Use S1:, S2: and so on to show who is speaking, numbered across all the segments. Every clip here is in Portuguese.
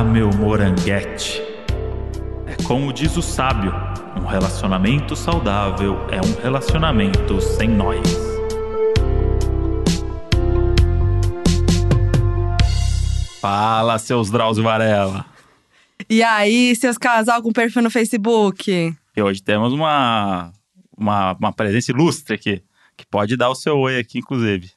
S1: Ah, meu moranguete. É como diz o sábio: um relacionamento saudável é um relacionamento sem nós. Fala, seus Drauzio Varela.
S2: E aí, seus casal com perfil no Facebook?
S1: E hoje temos uma, uma, uma presença ilustre aqui, que pode dar o seu oi aqui, inclusive.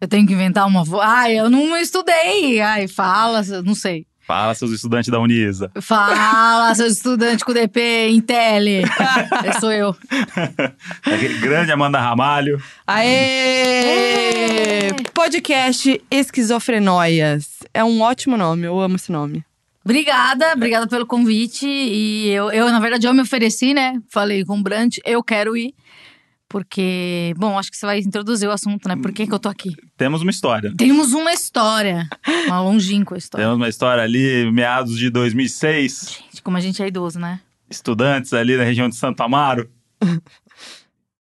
S3: Eu tenho que inventar uma voz. Ai, eu não estudei. Ai, fala, não sei.
S1: Fala, seus estudantes da Unisa.
S3: Fala, seus estudantes com DP, Intel. Esse sou eu.
S1: Aquele grande Amanda Ramalho.
S2: Aê! Podcast Esquizofrenóias. É um ótimo nome, eu amo esse nome.
S3: Obrigada, obrigada pelo convite. E eu, eu, na verdade, eu me ofereci, né? Falei com o Brant, eu quero ir. Porque, bom, acho que você vai introduzir o assunto, né? Por que, que eu tô aqui?
S1: Temos uma história.
S3: Temos uma história. Uma longínqua história.
S1: Temos uma história ali, meados de 2006.
S3: Gente, como a gente é idoso, né?
S1: Estudantes ali na região de Santo Amaro.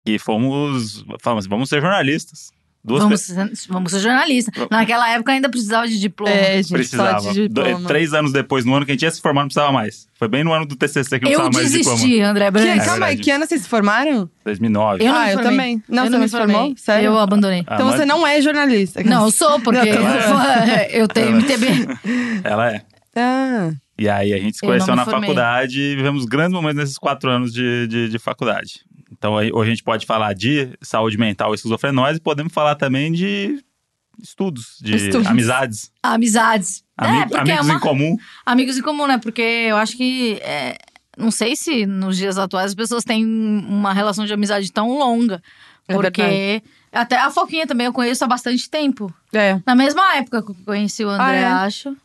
S1: e fomos. Falamos, vamos ser jornalistas. Duas
S3: Vamos, ser- vamos ser jornalistas. Naquela época ainda precisava de diploma.
S2: É, gente,
S1: Precisava.
S2: só de diploma.
S1: três anos depois, no ano que a gente ia se formar, não precisava mais. Foi bem no ano do TCC que não
S3: eu
S1: precisava mais de diploma.
S3: desisti, André
S2: Que,
S3: Brant.
S1: É
S2: calma aí, que ano vocês se formaram?
S1: 2009.
S3: Eu
S2: ah,
S3: me
S2: eu também. Não,
S3: eu
S2: você
S3: me
S2: não se formou?
S3: formei.
S2: Sério?
S3: Eu abandonei.
S1: Ah,
S2: Então
S1: mas
S2: você não é jornalista.
S3: Não, eu sou, porque
S1: Não,
S3: eu tenho MTB.
S1: Ela é.
S2: Ah,
S1: E aí a gente se
S3: Eu
S1: conheceu
S3: me
S1: na
S3: formei.
S1: faculdade e vivemos grandes momentos nesses quatro anos de, de, de faculdade. Então hoje a gente pode falar de saúde mental e esquizofrenose e podemos falar também de estudos, de
S2: Estudos.
S1: amizades,
S3: Amizades.
S1: ami-
S3: é,
S1: amigos
S3: é uma...
S1: em comum.
S3: Amigos em comum, né? Porque eu acho que. é, Não sei se nos dias atuais as pessoas têm uma relação de amizade tão longa.
S2: É
S3: Porque.
S2: verdade.
S3: até a Foquinha também eu conheço há bastante tempo.
S2: é.
S3: Na mesma época que eu conheci o André,
S2: Ah, é?
S3: acho.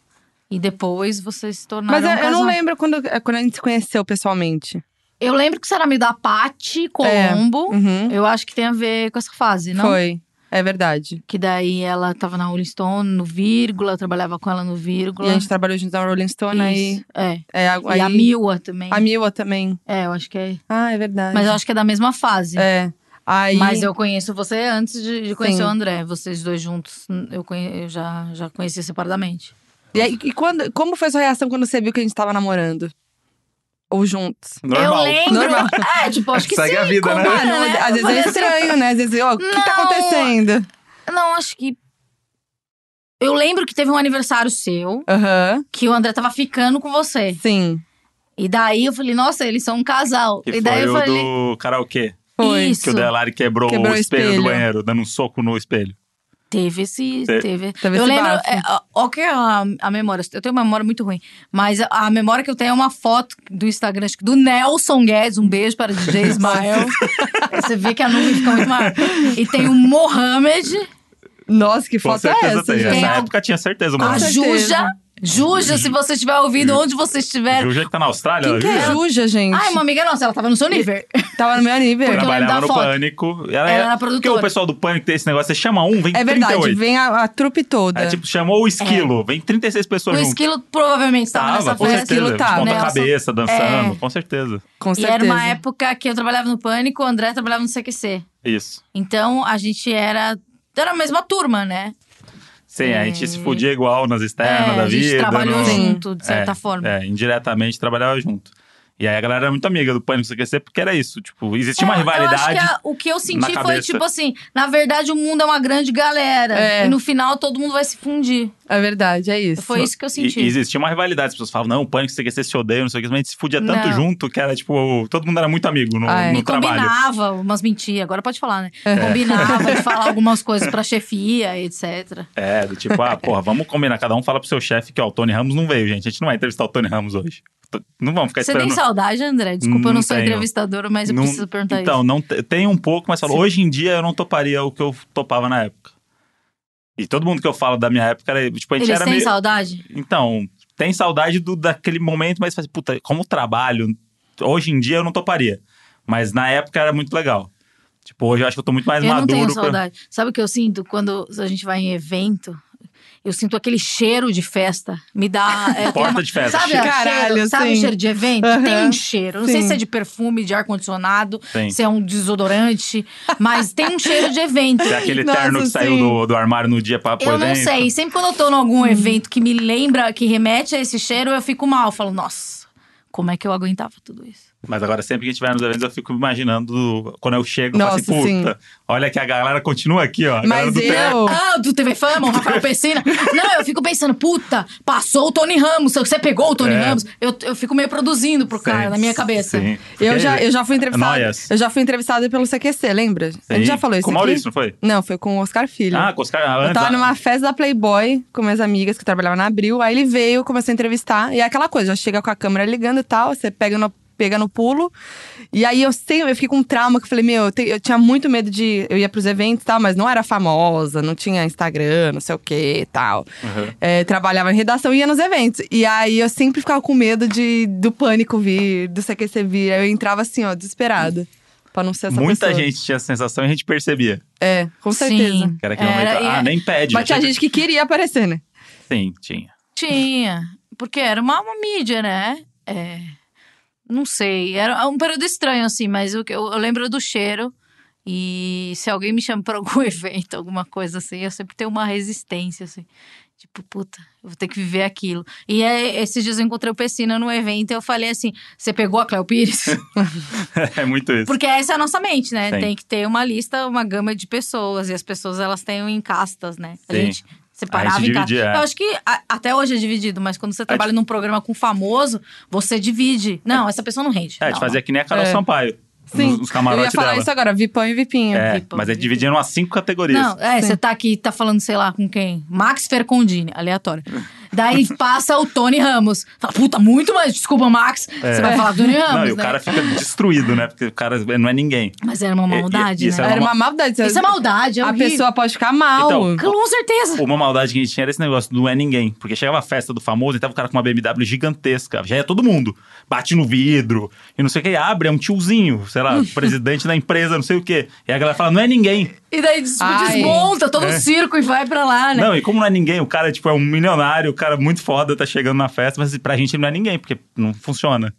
S3: E depois vocês se tornaram.
S2: Mas eu,
S3: um
S2: eu não lembro quando, é, quando a gente se conheceu pessoalmente.
S3: Eu lembro que você era amigo da Paty Colombo.
S2: Uhum.
S3: Eu acho que tem a ver com essa fase, não?
S2: Foi. É verdade.
S3: Que daí ela tava na Rolling Stone, no Vírgula, eu trabalhava com ela no Vírgula.
S2: E a gente trabalhou junto na Rolling Stone, aí...
S3: É.
S2: É, a-
S3: E a
S2: aí-
S3: Miwa também.
S2: A Miwa também.
S3: É, eu acho que é.
S2: Ah, é verdade.
S3: Mas eu acho que é da mesma fase.
S2: É. Aí...
S3: Mas eu conheço você antes de, de conhecer
S2: Sim.
S3: o André. Vocês dois juntos, eu, conhe- eu já, já conheci separadamente.
S2: E, aí, e quando, como foi sua reação quando você viu que a gente tava namorando? Ou juntos?
S1: Normal.
S3: Eu lembro.
S2: Normal.
S3: É, tipo, acho que
S1: Segue
S3: sim.
S1: a vida, né?
S2: Ah, não,
S3: né?
S2: às vezes é estranho, né? Às vezes, ó, o que tá acontecendo?
S3: Não, acho que. Eu lembro que teve um aniversário seu,
S2: Aham,
S3: que o André tava ficando com você.
S2: sim.
S3: E daí eu falei, nossa, eles são um casal.
S1: Que
S3: e daí
S1: foi
S3: eu
S1: o
S3: falei.
S1: do karaokê.
S2: Foi.
S3: Isso.
S1: Que o Delari quebrou,
S2: Quebrou
S1: o
S2: o
S1: espelho, do
S2: espelho.
S1: banheiro, dando um soco no espelho.
S3: Teve esse.
S1: Te-
S3: Teve.
S2: Teve
S3: eu
S2: esse
S3: lembro. É, ó, ó que é a, a memória. Eu tenho uma memória muito ruim. Mas a, a memória que eu tenho é uma foto do Instagram, acho que do Nelson Guedes. Um beijo para DJ Ismael. Você vê que a nuvem fica muito maior. E tem o Mohamed,
S2: Nossa, que
S1: Com
S2: foto é essa,
S1: tem. Nessa
S3: a-
S1: época tinha certeza,
S3: a
S1: mano.
S2: certeza.
S3: Juja. Juja, se você estiver ouvindo, onde você estiver.
S1: Juja que tá na Austrália,
S2: Quem que é
S1: viu?
S2: Juja, gente?
S3: Ai, uma amiga nossa, ela tava no seu nível.
S2: Tava no meu nível.
S3: Porque eu lembro
S1: Trabalhava no
S3: foto.
S1: Pânico. Ela,
S3: Ela
S1: é-
S3: era
S1: Porque
S3: produtora.
S1: o pessoal do Pânico tem esse negócio, você chama um, vem
S2: É verdade,
S1: 38.
S2: vem a, a trupe toda.
S1: É tipo, chamou o esquilo, vem 36 pessoas
S3: O
S1: junto.
S3: esquilo provavelmente estava
S1: Tava,
S3: nessa
S1: com
S3: festa.
S1: certeza.
S2: Esquilo tava.
S1: De
S3: Nelson.
S1: cabeça, dançando,
S3: É.
S1: com certeza.
S2: Com
S3: E
S2: certeza.
S3: era uma época que eu trabalhava no Pânico, o André trabalhava no CQC.
S1: Isso.
S3: Então a gente era. Era a mesma turma, né?
S1: Sim, a gente se fudia igual nas externas
S3: É,
S1: da
S3: a gente
S1: vida.
S3: trabalhou
S1: no-
S3: junto, de certa
S1: É,
S3: forma.
S1: É, indiretamente trabalhava junto. E aí a galera era muito amiga do Pânico CQC, porque era isso. Tipo, existia uma
S3: É, Eu acho
S1: rivalidade.
S3: que a- o que eu senti foi tipo assim: na verdade, o mundo é uma grande galera.
S2: É.
S3: E no final todo mundo vai se fundir.
S2: É verdade, é isso.
S3: Foi isso que eu senti.
S1: e existia uma rivalidade. As pessoas falavam, não, o Pânico CQC se odeia, não sei o que, mas a gente se fudia tanto
S3: Não.
S1: junto que era tipo, todo mundo era muito amigo no,
S2: Ah, é.
S1: no
S3: E
S1: trabalho.
S3: combinava umas mentiras, agora pode falar, né? Combinava de falar algumas coisas pra chefia, etc.
S1: É, do tipo, ah, porra, vamos combinar. Cada um fala pro seu chefe que, ó, o Tony Ramos não veio, gente. A gente não vai entrevistar o Tony Ramos hoje. Não vamos ficar
S3: Você
S1: esperando.
S3: tem saudade, André? Desculpa, eu
S1: Não
S3: não sou
S1: tenho.
S3: entrevistadora, mas eu
S1: Não-
S3: preciso perguntar
S1: então,
S3: isso.
S1: não te- tem um pouco, mas falo,
S3: Sim.
S1: hoje em dia eu não toparia o que eu topava na época. E todo mundo que eu falo da minha época era, tipo, a gente
S3: Eles
S1: era
S3: têm
S1: meio...
S3: saudade?
S1: Então, tem saudade do, daquele momento, mas faz, puta, como trabalho, hoje em dia eu não toparia. Mas na época era muito legal. Tipo, hoje eu acho que eu tô muito mais
S3: eu não
S1: maduro.
S3: tenho
S1: pra-
S3: saudade. Sabe o que eu sinto quando a gente vai em evento? Eu sinto aquele cheiro de festa. Me dá. é,
S1: Porta de festa,
S3: Sabe,
S2: Caralho,
S3: cheiro, sabe
S2: sim.
S3: cheiro de evento?
S2: Aham.
S3: Tem um cheiro. Não sei
S2: Sim.
S3: se é de perfume, de ar-condicionado, se é um desodorante, mas tem um cheiro de evento.
S1: Se é aquele
S2: Nossa,
S1: terno que saiu
S2: sim.
S1: do, do armário no dia pra
S3: Eu não
S1: dentro.
S3: sei. Sempre quando eu tô em algum evento que me lembra, que remete a esse cheiro, eu fico mal. Eu falo, nossa, como é que eu aguentava tudo isso?
S1: Mas agora, sempre que a gente vai nos eventos, eu fico imaginando quando eu chego, eu falo assim,
S2: Nossa,
S1: puta, olha que a galera continua aqui, ó.
S2: Mas eu.
S3: Ah, do TV Fama, o Rafael Pessina. Não, eu fico pensando, puta, passou o Tony Ramos. Você pegou o Tony
S1: É.
S3: Ramos. Eu, eu fico meio produzindo pro cara,
S1: Sim,
S3: na minha cabeça.
S1: sim.
S2: Eu já, eu já fui entrevistada.
S1: Noias.
S2: Eu já fui entrevistada pelo CQC, lembra? A gente
S1: Sim.
S2: já falou isso
S1: Com o
S2: aqui?
S1: Maurício, não foi?
S2: Não, foi com o Oscar Filho.
S1: Ah, com os caras
S2: Eu
S1: antes.
S2: tava
S1: ah,
S2: numa festa da Playboy com minhas amigas que trabalhavam na Abril. Aí ele veio, começou a entrevistar. E é aquela coisa, já chega com a câmera ligando e tal, você pega no, pega no pulo. E aí eu sempre eu fiquei com um trauma que eu falei, meu, eu, te- eu tinha muito medo de. Eu ia pros eventos e tal, mas não era famosa, não tinha Instagram, não sei o que e tal.
S1: Uhum.
S2: É, trabalhava em redação e ia nos eventos. E aí eu sempre ficava com medo de, do pânico vir, do CQC vir. Aí eu entrava assim, ó, desesperada. Pra não ser essa
S1: Muita
S2: pessoa.
S1: gente tinha essa sensação e a gente percebia.
S2: É, com certeza.
S3: Sim.
S1: Que era aquele
S3: Era-
S1: momento, ah,
S3: e-
S1: nem pede.
S2: Mas
S1: já
S2: tinha gente que queria aparecer, né?
S1: Sim, tinha.
S3: Tinha. Porque era uma, uma mídia, né? É, não sei. Era um período estranho, assim, mas eu, eu lembro do cheiro. E se alguém me chama pra algum evento, alguma coisa assim, eu sempre tenho uma resistência, assim. Tipo, puta, eu vou ter que viver aquilo. E é, esses dias eu encontrei o Pessina no evento e eu falei assim: você pegou a Cléo Pires?
S1: é muito isso.
S3: Porque essa é a nossa mente, né?
S1: Sim.
S3: Tem que ter uma lista, uma gama de pessoas. E as pessoas, elas têm em castas, né? A
S1: Sim.
S3: gente separava
S1: A gente
S3: em
S1: dividia, é.
S3: Eu acho que a- até hoje é dividido, mas quando você trabalha num programa com famoso, você divide. Não, essa pessoa não rende.
S1: É, a
S3: não,
S1: gente fazia que nem a Carol
S2: É.
S1: Sampaio.
S2: Sim.
S1: Nos camarotes
S2: eu ia falar
S1: dela.
S2: isso agora, Vipão e Vipinha.
S1: É,
S3: Vipão,
S1: mas é em umas cinco categorias.
S3: Não, é, você tá aqui, tá falando, sei lá, com quem? Max Fercondini, aleatório. Daí passa o Tony Ramos. Fala, puta, muito mais, desculpa, Max. Você vai falar do Tony Ramos,
S1: Não, e o
S3: né?
S1: cara fica destruído, né? Porque o cara não é ninguém.
S3: Mas era uma
S1: E- e-
S3: maldade,
S1: isso
S3: né?
S1: é
S2: Era uma maldade.
S3: Isso é maldade, é
S2: A
S3: horrível.
S2: pessoa pode ficar mal.
S1: Então,
S3: Com certeza.
S1: Uma maldade que a gente tinha era esse negócio do não é ninguém. Porque chegava a festa do famoso e tava o cara com uma BMW gigantesca. Já ia todo mundo. Bate no vidro e não sei o que. Abre, é um tiozinho, sei lá, presidente da empresa, não sei o quê. E a galera fala, não é ninguém.
S3: E daí des-
S2: Ai.
S3: desmonta todo o
S1: É.
S3: circo e vai pra lá, né?
S1: Não, e como não é ninguém, o cara tipo, é um milionário, o cara muito foda, tá chegando na festa, mas pra gente ele não é ninguém, porque não funciona.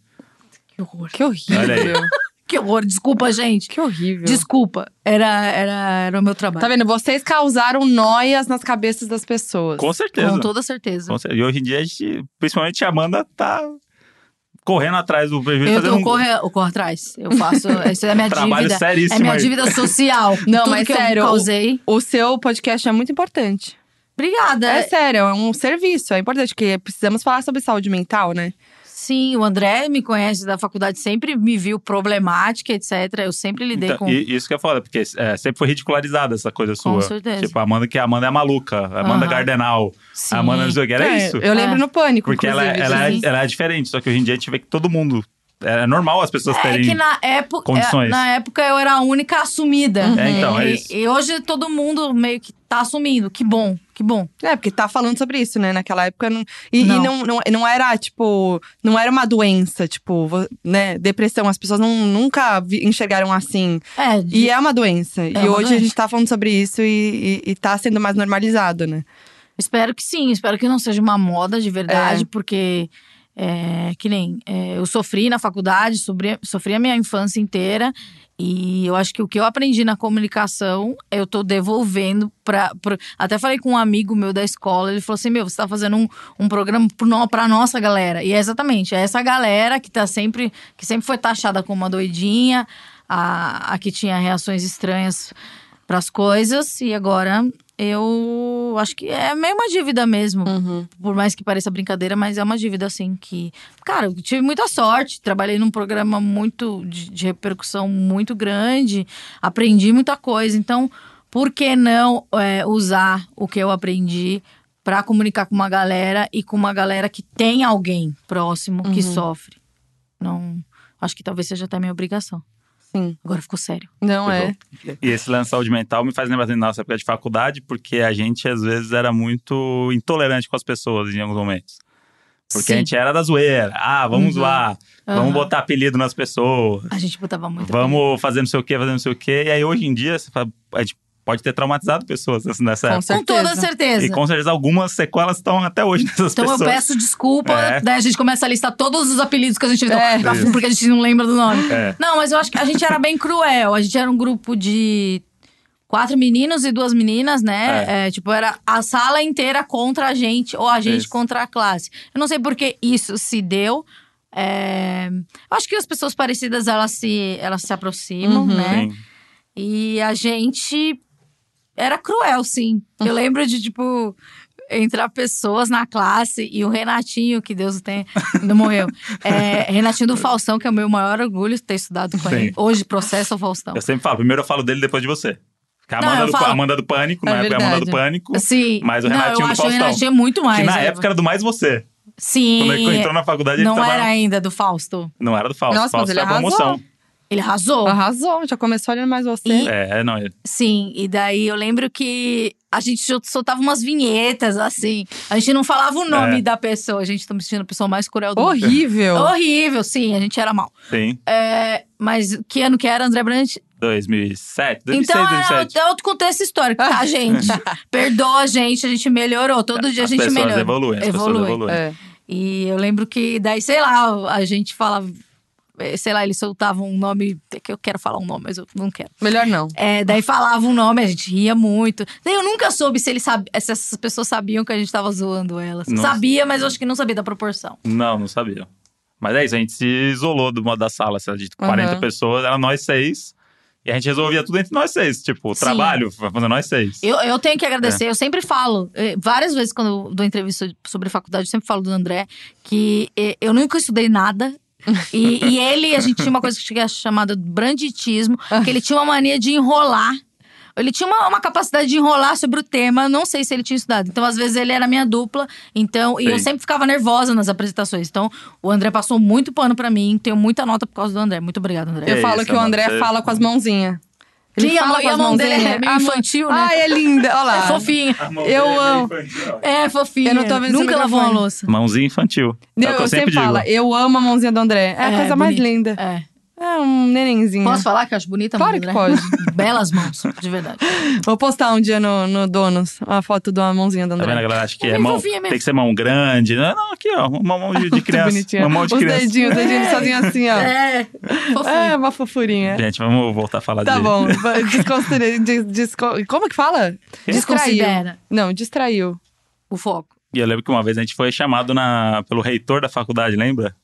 S3: Que horror.
S2: Que horrível.
S3: Que horror. Desculpa, gente.
S2: Que horrível.
S3: Desculpa. Era, era, era o meu trabalho.
S2: Tá vendo? Vocês causaram noias nas cabeças das pessoas.
S1: Com certeza.
S3: Com toda certeza.
S1: Com certeza. E hoje em dia, a gente, principalmente a Amanda, tá correndo atrás do prejuízo,
S3: Eu, eu,
S1: um
S3: corro, eu corro atrás. Eu faço. Essa é a minha
S1: trabalho
S3: dívida.
S1: seríssimo
S3: É minha
S1: aí.
S3: dívida social.
S2: Não,
S3: Tudo
S2: mas
S3: que
S2: sério,
S3: Eu
S2: o-
S3: causei.
S2: O seu podcast é muito importante.
S3: Obrigada.
S2: É sério, é um serviço. É importante, porque precisamos falar sobre saúde mental, né?
S3: Sim, o André me conhece da faculdade, sempre me viu problemática, etc. Eu sempre lidei
S1: Então,
S3: com.
S1: e isso que é foda, porque é, sempre foi ridicularizada essa coisa sua.
S3: certeza.
S1: Tipo, a Amanda que a Amanda é maluca, a Amanda
S3: Aham.
S1: Gardenal,
S3: Sim.
S1: a Amanda era
S2: É,
S1: isso.
S2: Eu lembro
S3: É.
S2: no Pânico,
S1: Porque ela,
S2: inclusive,
S1: ela, é, ela é diferente, só que hoje em dia a gente vê que todo mundo. É normal as pessoas
S3: É
S1: terem.
S3: que na época,
S1: condições.
S3: é, na época eu era a única assumida.
S1: É, então, é
S3: E-
S1: isso.
S3: E, hoje todo mundo meio que tá assumindo. Que bom, que bom.
S2: É, porque tá falando sobre isso, né? Naquela época. Não, e e
S3: Não.
S2: não. Não, não, era, tipo. Não era uma doença, tipo, né? Depressão. As pessoas não, nunca vi- enxergaram assim.
S3: É, de-
S2: E é uma doença. e
S3: uma
S2: hoje a
S3: doença.
S2: gente tá falando sobre isso e, e, e tá sendo mais normalizado, né?
S3: espero que sim. Espero que não seja uma moda de verdade,
S2: É.
S3: porque é, que nem é, eu sofri na faculdade, sofri, sofri a minha infância inteira. E eu acho que o que eu aprendi na comunicação, eu tô devolvendo pra- até falei com um amigo meu da escola, ele falou assim: Meu, você tá fazendo um, um programa pra nossa galera. E é exatamente, é essa galera que tá sempre. que sempre foi taxada como uma doidinha, a, a que tinha reações estranhas pras coisas, e agora eu acho que é meio uma dívida mesmo. Por mais que pareça brincadeira, mas é uma dívida, assim, que. Cara, eu tive muita sorte. Trabalhei num programa muito de, de repercussão muito grande, aprendi muita coisa. Então, por que não é, usar o que eu aprendi para comunicar com uma galera e com uma galera que tem alguém próximo que sofre? Não. Acho que talvez seja até minha obrigação.
S2: Sim.
S3: Agora ficou sério.
S2: Não é.
S1: E esse lance de saúde mental me faz lembrar da nossa época de faculdade, porque a gente às vezes era muito intolerante com as pessoas em alguns momentos. Porque a
S3: Sim.
S1: gente era da zoeira. Ah, vamos zoar. Vamos
S3: Aham.
S1: botar apelido nas pessoas.
S3: A gente botava muito.
S1: Vamos fazer não sei o quê, fazer não sei o quê. E aí hoje em dia, você fala, a gente pode ter traumatizado pessoas nessa- nessa
S2: Com
S1: época.
S3: Com toda
S2: certeza.
S3: certeza.
S1: E com certeza algumas sequelas estão até hoje nessas
S3: Então
S1: pessoas.
S3: eu peço desculpa,
S1: É.
S3: daí a gente começa a listar todos os apelidos que a gente
S2: É.
S3: deu,
S1: Isso.
S3: porque a gente não lembra do nome.
S1: É.
S3: Não, mas eu acho que a gente era bem cruel. A gente era um grupo de quatro meninos e duas meninas, né? É, tipo, era a sala inteira contra a gente, ou a gente
S1: Isso.
S3: contra a classe. Eu não sei por que isso se deu. É, eu acho que as pessoas parecidas, elas se, elas se aproximam,
S2: Uhum.
S3: né?
S1: Sim.
S3: E a gente era cruel, sim. Eu lembro de, tipo, entrar pessoas na classe e o Renatinho, que Deus o tenha, não morreu. É, Renatinho do Faustão, que é o meu maior orgulho ter estudado com
S1: Sim.
S3: ele. Hoje processa o Faustão.
S1: Eu sempre falo, primeiro eu falo dele, depois de você. Que a
S3: Não,
S1: Amanda,
S3: eu
S1: do,
S3: falo-
S1: Amanda do Pânico,
S2: É
S1: na época a Amanda do. Pânico.
S3: Sim.
S1: Mas o
S3: não,
S1: Renatinho
S3: eu
S1: do
S3: acho o
S1: Faustão.
S3: Renatinho muito mais.
S1: que na época era do mais você.
S3: Sim.
S1: Quando ele entrou na faculdade, ele
S3: Não
S1: tava...
S3: era ainda do Fausto.
S1: Não era do Fausto.
S2: Nossa,
S1: Fausto
S2: mas ele
S1: era promoção.
S3: Ele arrasou.
S2: Arrasou, já começou olhando mais você.
S3: E-
S1: É, não. ele-
S3: Sim, e daí eu lembro que a gente sol- soltava umas vinhetas, assim. A gente não falava o nome
S1: É.
S3: da pessoa, a gente tá me sentindo a pessoa mais cruel do mundo.
S2: Horrível.
S3: Horrível, sim, a gente era mal.
S1: Sim.
S3: É, mas que ano que era, André Brant?
S1: 2007, 2006,
S3: Então, é,
S1: 2007.
S3: é outro contexto histórico, tá, gente? Perdoa a gente, a gente melhorou. Todo dia
S1: As
S3: a gente
S1: pessoas
S3: melhora.
S1: evoluem, as pessoas evoluem.
S2: É.
S3: E eu lembro que daí, sei lá, a gente falava... eh, Sei lá, eles soltavam um nome... é que eu quero falar um nome, mas eu não quero.
S2: Melhor não.
S3: É, daí falava um nome, a gente ria muito. Daí eu nunca soube se, ele sabe, se essas pessoas sabiam que a gente tava zoando elas.
S1: Não.
S3: Sabia, mas eu acho que não sabia da proporção.
S1: Não, não sabia. Mas é isso, a gente se isolou de uma da sala, sei lá, de 40
S2: Uhum.
S1: pessoas, era nós seis. E a gente resolvia tudo entre nós seis. Tipo, o
S3: Sim.
S1: trabalho, fazer nós seis.
S3: Eu, eu tenho que agradecer, eu sempre falo, eh, várias vezes quando eu dou entrevista sobre faculdade, eu sempre falo do André, que eh, eu nunca estudei nada. E, e ele, a gente tinha uma coisa que tinha chamada branditismo, que ele tinha uma mania de enrolar. Ele tinha uma, uma capacidade de enrolar sobre o tema, não sei se ele tinha estudado. Então, às vezes, ele era minha dupla. Então, e eu sempre ficava nervosa nas apresentações. Então, o André passou muito pano pra mim. Tenho muita nota por causa do André. Muito obrigada, André.
S2: Eu
S1: É
S2: falo
S1: isso,
S2: que o
S1: amor,
S2: André fala com as mãozinhas. Ele
S3: Sim, a
S2: fala
S3: e a
S2: as
S3: mão dele é meio
S2: A
S3: infantil, né?
S2: Ai, é linda. Olha lá.
S3: É fofinha.
S2: Eu amo.
S3: É, fofinha.
S2: Eu não tô vendo
S3: Nunca lavou uma louça.
S1: Mãozinha infantil. é
S2: Eu,
S1: o que eu sempre digo.
S2: falo, eu amo a mãozinha do André. É a
S3: É,
S2: coisa mais
S3: bonito.
S2: linda.
S3: É.
S2: É um nenenzinho.
S3: Posso falar que eu acho bonita a
S2: Claro que
S3: do
S2: pode.
S3: André? Belas mãos, de verdade.
S2: Vou postar um dia no, no Donos uma foto de uma mãozinha do
S1: Tá vendo? A
S2: André.
S1: galera acha que
S3: É
S1: é mão.
S3: mesmo.
S1: Tem que ser mão grande. Não, não, aqui, ó. Uma mão de, de criança.
S2: bonitinha.
S1: Uma mão de
S2: Os
S1: criança.
S2: dedinhos, os dedinhos sozinho assim, ó.
S3: É.
S2: É, uma fofurinha.
S1: Gente, vamos voltar a falar
S2: Tá
S1: de.
S2: bom. Desconsiderei. Des, desco- como que fala?
S3: Desconsidera.
S2: Não, distraiu.
S3: O foco.
S1: E eu lembro que uma vez a gente foi chamado na, pelo reitor da faculdade, lembra?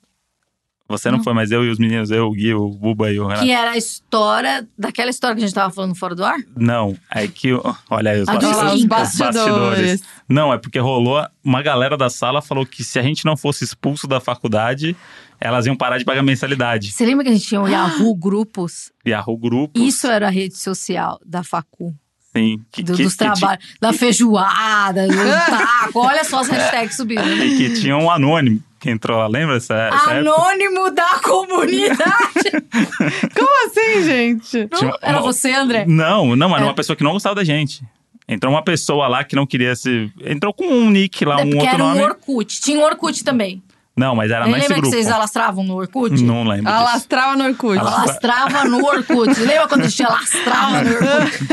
S1: Você não, foi, mas eu e os meninos, eu, o Gui, o Buba e o Renato.
S3: Que era a história, daquela história que a gente tava falando fora do ar?
S1: Não, é que. Olha aí, os, bastidores.
S2: Os bastidores.
S1: Não, é porque rolou. Uma galera da sala falou que se a gente não fosse expulso da faculdade, elas iam parar de pagar mensalidade.
S3: Você lembra que a gente tinha o Yahoo Grupos?
S1: Yahoo Grupo.
S3: Isso era a rede social da Facu.
S1: Sim. Que,
S3: Do-
S1: que-
S3: dos trabalhos. Da feijoada, do taco. Olha só as hashtags subindo.
S1: E que tinha um anônimo que entrou lá, lembra essa, essa época?
S3: Anônimo da comunidade.
S2: Como assim, gente?
S3: Não,
S1: Tinha
S3: era
S1: uma-
S3: você, André?
S1: Não, não, era
S3: É.
S1: uma pessoa que não gostava da gente. Entrou uma pessoa lá que não queria se. Entrou com um nick lá,
S3: É
S1: um outro
S3: era um
S1: nome.
S3: Orkut. Tinha um Orkut também.
S1: Não, mas era nesse
S3: Lembra que vocês alastravam no Orkut?
S1: Não lembro. disso.
S2: Alastrava no Orkut.
S1: Alastra-
S3: Alastrava no Orkut. Lembra quando a gente alastrava no Orkut?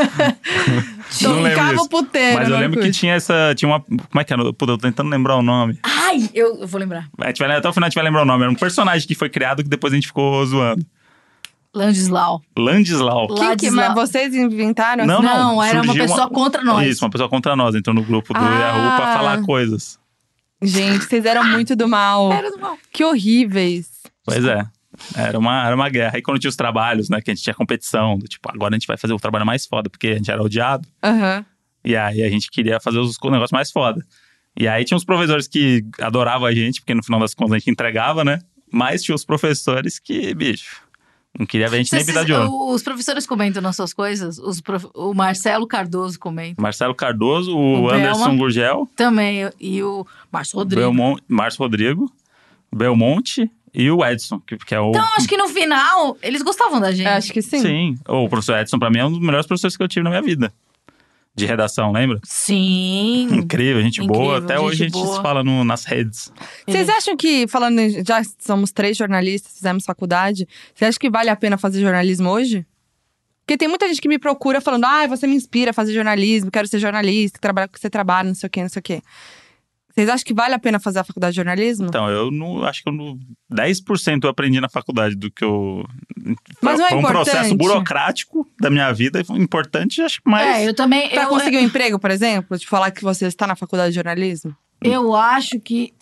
S1: Não lembro disso.
S2: puteiro
S1: Mas eu
S2: no
S1: lembro que
S2: Orkut.
S1: tinha essa. Tinha uma. Como é que era? Puta, eu tô tentando lembrar o nome.
S3: Ai, eu, eu vou lembrar.
S1: A gente vai, até o final a gente vai lembrar o nome. Era um personagem que foi criado que depois a gente ficou zoando.
S3: Landislau.
S1: Landislau.
S2: Quem que, mas vocês inventaram?
S1: Não, não.
S3: Não, era uma pessoa contra nós.
S1: Isso, uma pessoa contra nós. Entrou no grupo do
S2: Ah.
S1: Yahoo pra falar coisas.
S2: Gente, vocês eram muito do mal.
S3: Era do mal.
S2: Que horríveis.
S1: Pois é. Era uma, era uma guerra. Aí quando tinha os trabalhos, né? Que a gente tinha competição. Do tipo, agora a gente vai fazer o trabalho mais foda, porque a gente era odiado.
S2: Aham.
S1: E aí a gente queria fazer os negócios mais foda. E aí tinha os professores que adoravam a gente, porque no final das contas a gente entregava, né? Mas tinha os professores que, bicho, não queria ver a gente nem vida de ouro.
S3: os professores comentam nas suas coisas. Os prof- O Marcelo Cardoso comenta.
S1: Marcelo Cardoso, o,
S3: O
S1: Anderson
S3: Belma.
S1: Gurgel,
S3: Também. E o Márcio Rodrigo.
S1: Belmont, Márcio Rodrigo, Belmonte e o Edson, que, que é o.
S3: Então, acho que no final, eles gostavam da gente.
S2: Acho que sim.
S1: Sim. O professor Edson, pra mim, é um dos melhores professores que eu tive na minha vida. De redação, lembra?
S3: Sim.
S1: Incrível, gente
S3: Incrível,
S1: boa. Até
S3: gente
S1: hoje a gente
S3: boa.
S1: se fala no- nas redes.
S2: Vocês acham que, falando, já somos três jornalistas, fizemos faculdade, você acha que vale a pena fazer jornalismo hoje? Porque tem muita gente que me procura falando, ah, você me inspira a fazer jornalismo, quero ser jornalista, trabalhar com que você trabalha, não sei o quê, não sei o quê. Vocês acham que vale a pena fazer a faculdade de jornalismo?
S1: Então, eu não acho que eu não, 10% eu aprendi na faculdade do que eu.
S2: Mas não é
S1: foi um
S2: importante?
S1: processo burocrático da minha vida, foi importante, acho que mais.
S3: É, eu também.
S2: Pra
S3: eu,
S2: conseguir um emprego, por exemplo? De falar que você está na faculdade de jornalismo?
S3: eu acho que.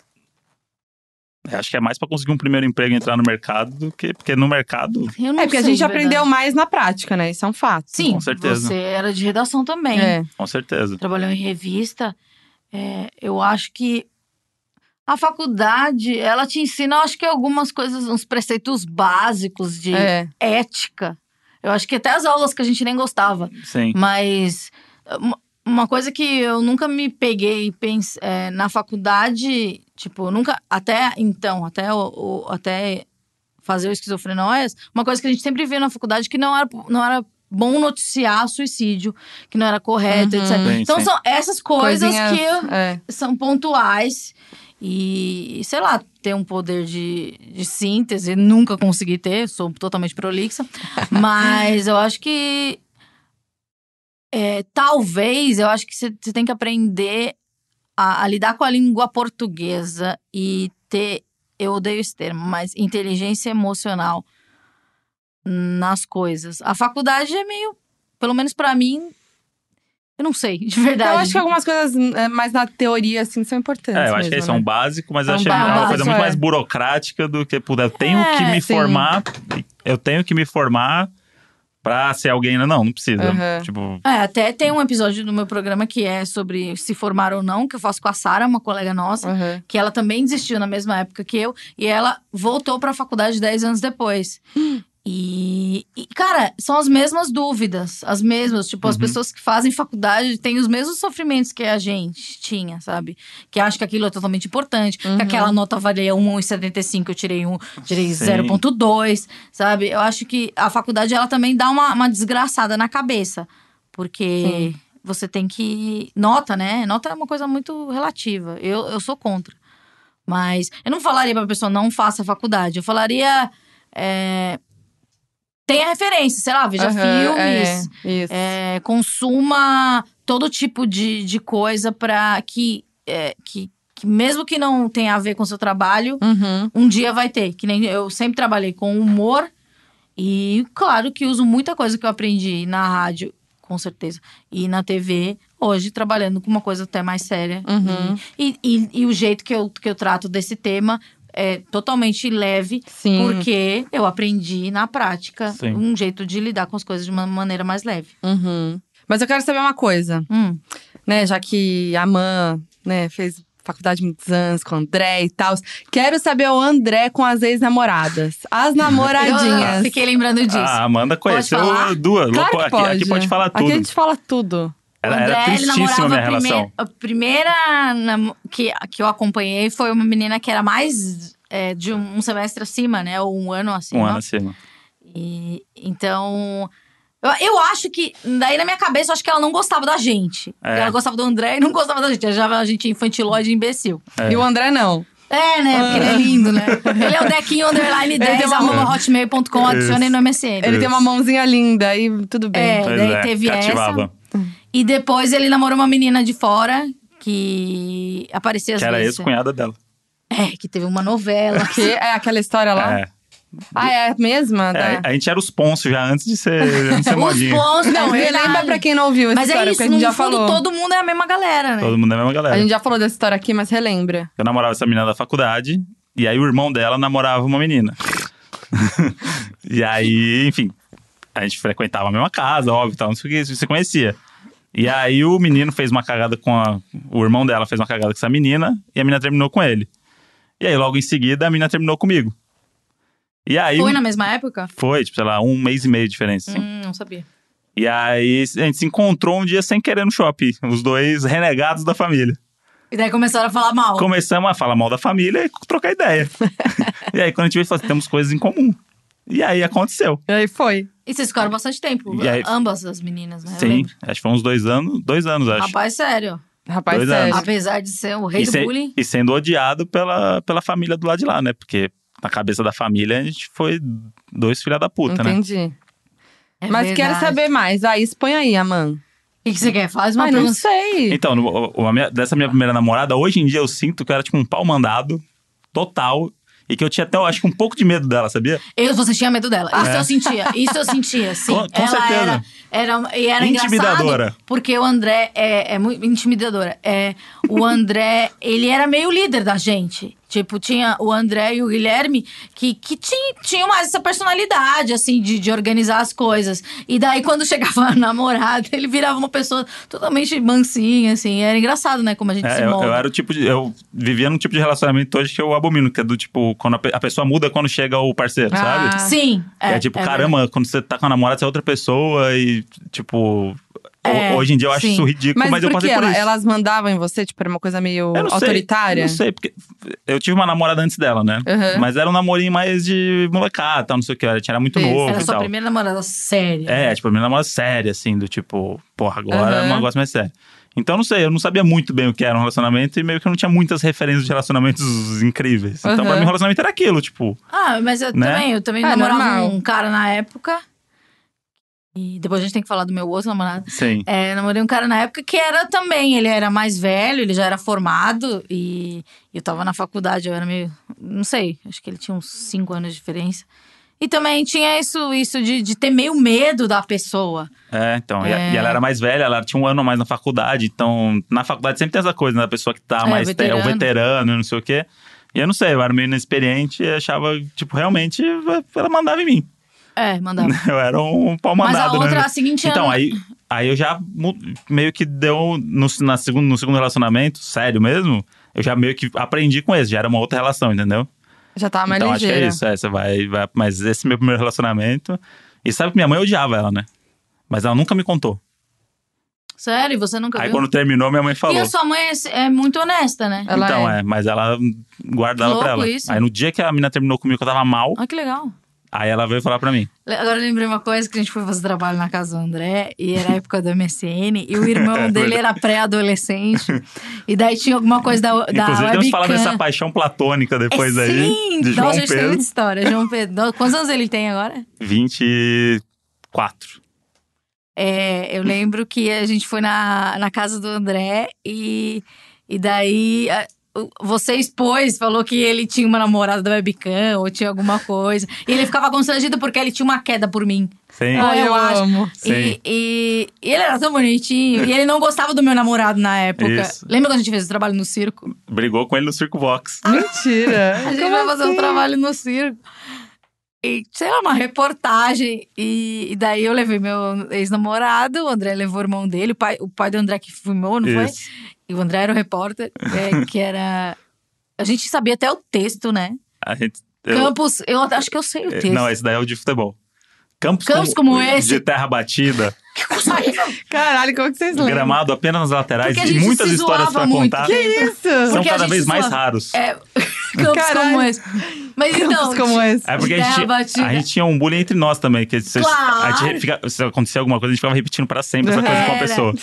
S1: Acho que é mais pra conseguir um primeiro emprego e entrar no mercado do que. Porque no mercado.
S3: Eu não
S2: é porque a
S3: sei,
S2: gente
S3: de
S2: aprendeu
S3: verdade.
S2: mais na prática, né? Isso é um fato.
S3: Sim,
S1: Com certeza.
S3: você era de redação também.
S2: É.
S1: Com certeza.
S3: Trabalhou em revista. É, eu acho que a faculdade, ela te ensina, eu acho que algumas coisas, uns preceitos básicos de
S2: É.
S3: ética. Eu acho que até as aulas que a gente nem gostava.
S1: Sim.
S3: Mas uma- coisa que eu nunca me peguei pens- é, na faculdade, tipo, nunca. Até então, até, o, o- até fazer o esquizofrenóias, uma coisa que a gente sempre vê na faculdade que não era, não era bom noticiar suicídio, que não era correto,
S2: Uhum.
S3: etc.
S1: Sim,
S3: então
S1: sim.
S3: são essas coisas
S2: Coisinhas,
S3: que
S2: É.
S3: são pontuais. E, sei lá, ter um poder de, de síntese, nunca consegui ter, sou totalmente prolixa. mas eu acho que. é, talvez, eu acho que você você tem que aprender a, a lidar com a língua portuguesa e ter. Eu odeio esse termo, mas inteligência emocional nas coisas. A faculdade é meio. Pelo menos pra mim. Eu não sei, de verdade.
S2: Eu acho que algumas coisas é, mais na teoria, assim, são importantes.
S1: É, eu acho
S2: mesmo,
S1: que esse é
S2: né?
S1: um básico, mas
S2: É
S1: eu
S2: um
S1: achei uma
S3: básico,
S1: coisa muito
S2: é.
S1: mais burocrática do que puder. Eu tenho
S3: É,
S1: que me
S2: sim.
S1: formar. Eu tenho que me formar pra ser alguém. Não, não precisa.
S2: Aham.
S1: Tipo,
S3: É, até tem um episódio do meu programa que é sobre se formar ou não, que eu faço com a Sara, uma colega nossa,
S2: Uhum.
S3: que ela também desistiu na mesma época que eu, e ela voltou pra faculdade 10 anos depois. E, e, cara, são as mesmas dúvidas, as mesmas. Tipo, as
S1: Uhum.
S3: pessoas que fazem faculdade têm os mesmos sofrimentos que a gente tinha, sabe? Que acham que aquilo é totalmente importante,
S2: Uhum.
S3: que aquela nota valia 1,75, eu tirei um, tirei
S1: Sim.
S3: 0,2, sabe? Eu acho que a faculdade, ela também dá uma, uma desgraçada na cabeça. Porque
S2: Sim.
S3: você tem que. Nota, né? Nota é uma coisa muito relativa. Eu, eu sou contra. Mas eu não falaria pra pessoa não faça faculdade. Eu falaria. é, tenha referência, sei lá, veja
S2: Aham,
S3: filmes.
S2: É, isso.
S3: é, consuma todo tipo de, de coisa para que, é, que, que, mesmo que não tenha a ver com o seu trabalho,
S2: Uhum.
S3: um dia vai ter. Que nem eu sempre trabalhei com humor e, claro, que uso muita coisa que eu aprendi na rádio, com certeza, e na TV, hoje trabalhando com uma coisa até mais séria.
S2: Uhum.
S3: E, e, e o jeito que eu, que eu trato desse tema é totalmente leve,
S2: Sim.
S3: porque eu aprendi na prática
S1: Sim.
S3: um jeito de lidar com as coisas de uma maneira mais leve.
S2: Uhum. Mas eu quero saber uma coisa,
S3: Hum.
S2: né? Já que a Man, né, fez faculdade muitos anos com o André e tal. Quero saber o André com as ex-namoradas. As namoradinhas.
S3: Eu fiquei lembrando disso.
S1: a Amanda conheceu duas.
S2: Claro que
S1: aqui,
S2: pode.
S1: aqui pode falar
S2: Aqui
S1: tudo.
S2: a gente fala tudo.
S1: Era,
S3: O André,
S1: era
S3: ele
S1: tristíssima minha
S3: a primeira,
S1: relação.
S3: a primeira nam- que, que eu acompanhei foi uma menina que era mais é, de um semestre acima, né? Ou um ano acima.
S1: Um ano acima.
S3: E, então. Eu, eu acho que. Daí na minha cabeça, eu acho que ela não gostava da gente.
S1: É.
S3: Ela gostava do André e não gostava da gente. Ela achava a gente infantilóide e imbecil.
S1: É.
S2: E o André não.
S3: É, né? Porque ele é lindo, né? Ele é o Dequinho Underline 10,
S2: tem uma-
S3: arroba hotmail.com, adicione no MSN.
S2: Ele tem uma mãozinha linda e tudo bem.
S3: É,
S1: Pois
S3: daí
S1: é,
S3: teve
S1: cativava.
S3: E depois ele namorou uma menina de fora que aparecia às
S1: Que era
S3: vezes.
S1: ex-cunhada dela.
S3: É, que teve uma novela.
S2: Que é aquela história lá?
S1: É.
S2: Ah, é a mesma?
S1: É,
S2: da-
S1: a gente era os Ponços já antes de ser, antes de ser
S3: Os
S1: modinha.
S3: pontos,
S2: Não,
S3: é
S2: relembra pra quem não ouviu essa
S3: Mas
S2: história,
S3: é isso,
S2: porque a gente já
S3: fundo
S2: falou.
S3: todo mundo é a mesma galera, né?
S1: Todo mundo é a mesma galera.
S2: A gente já falou dessa história aqui, mas relembra.
S1: Eu namorava essa menina da faculdade, e aí o irmão dela namorava uma menina. e aí, enfim, a gente frequentava a mesma casa, óbvio, tal, não sei o que, você conhecia. E aí o menino fez uma cagada com a. O irmão dela fez uma cagada com essa menina, e a menina terminou com ele. E aí, logo em seguida, a menina terminou comigo. E aí.
S3: Foi na mesma época?
S1: Foi, tipo, sei lá, um mês e meio de diferença. assim.
S3: Hum, não sabia.
S1: E aí a gente se encontrou um dia sem querer no shopping, os dois renegados da família.
S3: E daí começaram a falar mal.
S1: Começamos a falar mal da família e trocar ideia. e aí, quando a gente veio, falou assim, temos coisas em comum. E aí aconteceu.
S2: E aí foi.
S3: E vocês ficaram bastante tempo.
S1: E aí-
S3: Ambas as meninas, né? Eu
S1: Sim,
S3: lembro.
S1: acho que foi uns dois anos, dois anos, acho.
S3: Rapaz, sério.
S2: Rapaz,
S1: Dois
S2: sério.
S1: anos.
S3: Apesar de ser o rei
S1: e,
S3: do
S1: se-
S3: bullying.
S1: e sendo odiado pela, pela família do lado de lá, né? Porque na cabeça da família a gente foi dois filha da puta, né?
S2: Entendi.
S3: É
S2: Mas quero
S3: verdade.
S2: saber mais. Aí, expõe aí, Aman.
S3: O que, que você quer? Faz uma
S2: Ai, não
S3: pergunta.
S2: sei.
S1: Então, no- o- a minha- dessa minha primeira namorada, hoje em dia eu sinto que eu era tipo um pau mandado total. E que eu tinha até, acho que um pouco de medo dela, sabia?
S3: Eu, você tinha medo dela. Isso
S1: É.
S3: eu sentia. Isso eu sentia, sim.
S1: Com- com
S3: Ela
S1: certeza.
S3: era, era, e era
S1: Intimidadora.
S3: porque o André é, é muito intimidadora. É, o André, ele era meio líder da gente. Tipo, tinha o André e o Guilherme que, que tinham tinha mais essa personalidade, assim, de, de organizar as coisas. E daí, quando chegava a namorada, ele virava uma pessoa totalmente mansinha, assim. Era engraçado, né? Como a gente
S1: É,
S3: se
S1: eu,
S3: molda.
S1: eu era o tipo de. Eu vivia num tipo de relacionamento hoje que eu abomino, que é do tipo, quando a, a pessoa muda quando chega o parceiro,
S2: Ah.
S1: sabe?
S3: Sim.
S1: É,
S3: É,
S1: tipo,
S3: é
S1: caramba, quando você tá com a namorada, você é outra pessoa e, tipo.
S3: É,
S1: hoje em dia eu acho
S3: sim.
S1: isso ridículo,
S2: Mas,
S1: mas, eu passei
S2: que
S1: por
S2: ela-
S1: isso.
S2: elas mandavam em você? Tipo, era uma coisa meio
S1: Eu não
S2: autoritária?
S1: Sei, não sei, porque eu tive uma namorada antes dela, né?
S2: Uhum.
S1: Mas era um namorinho mais de molecada, tal, não sei o que. Era, era muito
S2: Sei,
S1: novo
S3: Era sua
S1: tal.
S3: primeira namorada séria.
S1: É, tipo, a minha namorada séria, assim, do tipo, porra, agora é um
S2: Uhum.
S1: negócio mais sério. Então, não sei, eu não sabia muito bem o que era um relacionamento e meio que eu não tinha muitas referências de relacionamentos incríveis. Então, pra
S2: Uhum.
S1: mim, o relacionamento era aquilo, tipo.
S3: Ah, mas eu
S1: Né?
S3: também, eu também
S2: É,
S3: namorava
S2: normal.
S3: um cara na época. E depois a gente tem que falar do meu outro namorado.
S1: Sim.
S3: É, namorei um cara na época que era também, ele era mais velho, ele já era formado e eu tava na faculdade, eu era meio, não sei, acho que ele tinha uns cinco anos de diferença. E também tinha isso, isso de, de ter meio medo da pessoa.
S1: É, então. e a-
S3: É.
S1: E, ela era mais velha, ela tinha um ano a mais na faculdade. Então, na faculdade sempre tem essa coisa, né? Da pessoa que tá
S3: É,
S1: mais. te-
S3: veterano.
S1: o veterano, não sei o quê. E eu não sei, eu era meio inexperiente e achava, tipo, realmente ela mandava em mim.
S3: É, mandava.
S1: Eu era um pau
S3: Mas a outra,
S1: né?
S3: a seguinte
S1: Então, aí, aí eu já meio que deu. No, na segundo, no segundo relacionamento, sério mesmo, eu já meio que aprendi com esse, já era uma outra relação, entendeu?
S2: Já tava mais
S1: então acho que
S2: ligeira.
S1: é isso, é, você vai, vai. Mas esse meu primeiro relacionamento. E sabe que minha mãe odiava ela, né? Mas ela nunca me contou.
S3: Sério, e você nunca
S1: Aí
S3: viu?
S1: quando terminou, minha mãe falou.
S3: E a sua mãe é, é muito honesta, né?
S2: Ela
S1: então,
S2: é.
S1: é. mas ela guardava
S3: Louco
S1: pra ela.
S3: isso.
S1: Aí no dia que a menina terminou comigo, que eu tava mal,
S3: Ah, que legal.
S1: Aí ela veio falar pra mim.
S3: Agora eu lembrei uma coisa que a gente foi fazer trabalho na casa do André e era a época do MSN e o irmão dele era pré-adolescente e daí tinha alguma coisa da, da
S1: Inclusive, que falar dessa paixão platônica depois
S3: é,
S1: aí.
S3: Sim,
S1: De João
S3: nossa, a gente tem muita história. João Pedro. Quantos anos ele tem agora?
S1: 24.
S3: É, eu lembro que a gente foi na, na casa do André e, e daí você expôs, falou que ele tinha uma namorada da webcam ou tinha alguma coisa. E ele ficava constrangido porque ele tinha uma queda por mim.
S1: Sim.
S2: Ai, eu
S3: acho.
S2: amo.
S1: Sim.
S3: E, e- e ele era tão bonitinho. e ele não gostava do meu namorado na época.
S1: Isso.
S3: Lembra quando a gente fez o trabalho no circo?
S1: Brigou com ele no Circo Vox.
S2: Mentira.
S3: A gente
S2: Como
S3: vai fazer um
S2: assim?
S3: trabalho no circo. E, sei lá, uma reportagem. E, e daí eu levei meu ex-namorado, o André levou o irmão dele, o pai, o pai do André que filmou, não foi?
S1: Isso.
S3: E o André era o repórter, é, que era. A gente sabia até o texto, né?
S1: A gente. eu-
S3: Campos, eu acho que eu sei o texto.
S1: Não, esse daí é o de futebol. Campos,
S3: Campos como esse.
S1: De terra batida,
S3: Que coisa horrível!
S2: Caralho, como que vocês lembram?
S1: gramado apenas nas laterais e muitas histórias pra
S3: muito.
S1: contar.
S2: Que isso?
S1: São
S3: Porque
S1: cada vez mais raros.
S3: É, campos
S2: Caralho.
S3: como esse. Mas então.
S2: Campos como esse.
S1: É porque a gente, a gente tinha um bullying entre nós também. Que se,
S3: Claro.
S1: a gente fica, se acontecer alguma coisa, a gente ficava repetindo pra sempre essa coisa com a pessoa.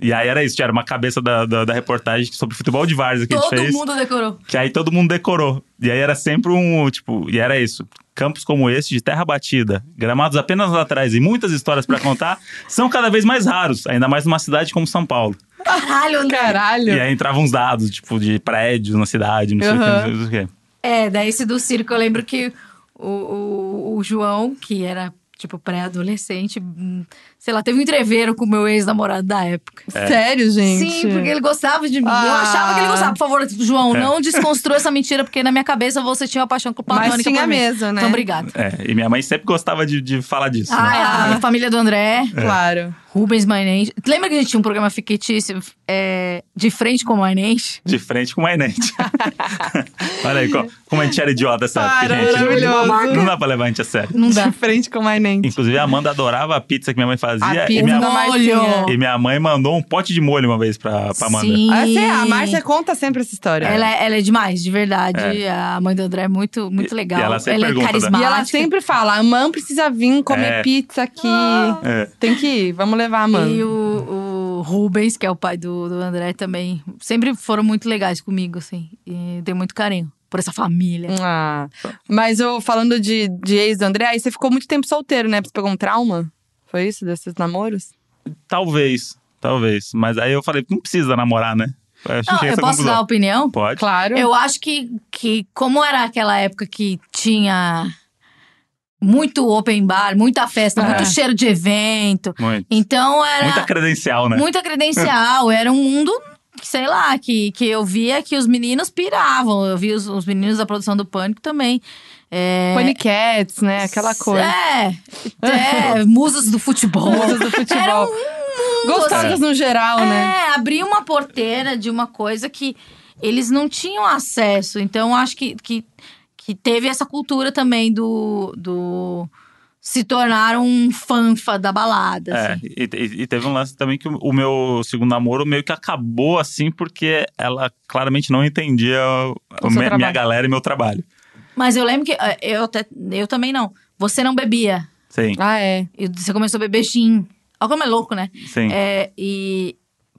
S1: E aí era isso, era uma cabeça da, da, da reportagem sobre futebol de várzea que a gente
S3: Todo
S1: fez.
S3: mundo decorou.
S1: Que aí todo mundo decorou. E aí era sempre um, tipo, e era isso. Campos como esse, de terra batida, gramados apenas lá atrás e muitas histórias pra contar, são cada vez mais raros, ainda mais numa cidade como São Paulo.
S3: Caralho, André.
S2: Caralho.
S1: E aí entravam uns dados, tipo, de prédios na cidade, não sei o que, não sei o que.
S3: É, daí esse do circo, eu lembro que o, o, o João, que era, tipo, pré-adolescente, hum, sei lá, teve um entreveiro com o meu ex-namorado da época.
S2: Sério, gente?
S3: Sim, porque ele gostava de mim. Eu
S2: Ah.
S3: achava que ele gostava. Por favor, João,
S1: É.
S3: não desconstrua essa mentira, porque na minha cabeça você tinha uma paixão platônica
S2: Mas tinha
S3: por mim.
S2: mesmo, né?
S3: Então, obrigado.
S1: É, e minha mãe sempre gostava de, de falar disso. né?
S3: Ah, a família do André,
S2: Claro.
S3: Rubens Mainense. Lembra que a gente tinha um programa fictício é, de frente com o Mainense?
S1: De frente com o Mainente. Olha aí, co- como a gente era idiota essa época,
S2: Para,
S1: gente.
S2: maravilhoso.
S1: Não dá pra levar a gente a sério.
S3: Não dá.
S2: De frente com o Mainente.
S1: Inclusive, a Amanda adorava a pizza que minha mãe fazia.
S2: A
S1: e, minha,
S3: Molho.
S1: E minha mãe mandou um pote de molho uma vez pra, pra Amanda.
S3: Sim.
S2: Ah, sei, a Márcia conta sempre essa história.
S3: Ela, é- ela é demais, de verdade. A mãe do André é muito, muito
S1: E-
S3: legal.
S1: e ela sempre
S3: é
S1: pergunta, né?
S3: carismática.
S2: E ela sempre fala: a Mam precisa vir comer
S1: É.
S2: pizza aqui.
S1: É.
S2: Tem que ir, vamos levar a Mam.
S3: E o, o Rubens, que é o pai do, do André, também. Sempre foram muito legais comigo, assim. E tenho muito carinho por essa família.
S2: Ah, mas eu falando de, de ex do André, aí você ficou muito tempo solteiro, né? Você pegou um trauma? Foi isso, desses namoros?
S1: Talvez, talvez. Mas aí eu falei, não precisa namorar, né? Eu,
S3: Não, eu posso
S1: conclusão.
S3: dar opinião?
S1: Pode.
S2: Claro.
S3: Eu acho que, que, como era aquela época que tinha muito open bar, muita festa,
S2: É.
S3: muito cheiro de evento.
S1: Muito.
S3: Então era
S1: Muita credencial, né?
S3: muita credencial. Era um mundo, sei lá, que, que eu via que os meninos piravam. Eu via os, os meninos da produção do Pânico também. É,
S2: Paniquetes, né? Aquela coisa.
S3: É, é musas do futebol.
S2: Musas do futebol.
S3: Era um mundo,
S2: Gostosas no geral, né?
S3: É, abrir uma porteira de uma coisa que eles não tinham acesso. Então, acho que, que, que teve essa cultura também do, do se tornar um fanfa da balada.
S1: É,
S3: assim.
S1: e, e- teve um lance também que o, meu segundo namoro meio que acabou assim, porque ela claramente não entendia
S2: O
S1: me- minha galera e meu trabalho.
S3: Mas eu lembro que eh, eu, até, eu também não. Você não bebia.
S1: Sim,
S2: Ah, é.
S3: E Você começou a beber gin. Olha como é louco, né?
S1: sim.
S3: É, e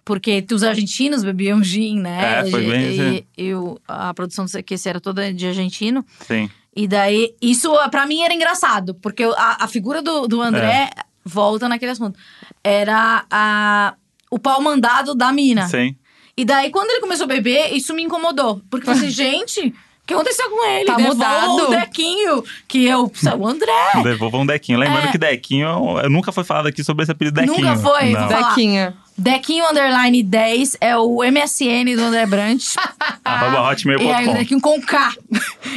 S3: porque os argentinos bebiam gin, né?
S1: É, foi bem
S3: e,
S1: assim.
S3: e o- a produção do CQC era toda de argentino.
S1: sim.
S3: E daí, isso pra mim era engraçado, porque a, a figura do, do André
S1: É.
S3: volta naquele assunto. Era a, o pau mandado da mina.
S1: Sim.
S3: E daí, quando ele começou a beber, isso me incomodou. Porque eu falei, gente, o que aconteceu com ele?
S2: Tá
S3: Devolvam
S2: mudado.
S3: o Dequinho, que eu. O André!
S1: Devolva um Dequinho. Lembrando
S3: É.
S1: que Dequinho, eu nunca foi falado aqui sobre esse apelido Dequinho.
S3: Nunca foi?
S1: Não.
S2: Dequinha.
S3: Dequinho Underline 10 é o MSN do André Brant.
S1: Arroba
S3: E aí,
S1: hotmail.com.
S3: Dequinho com K.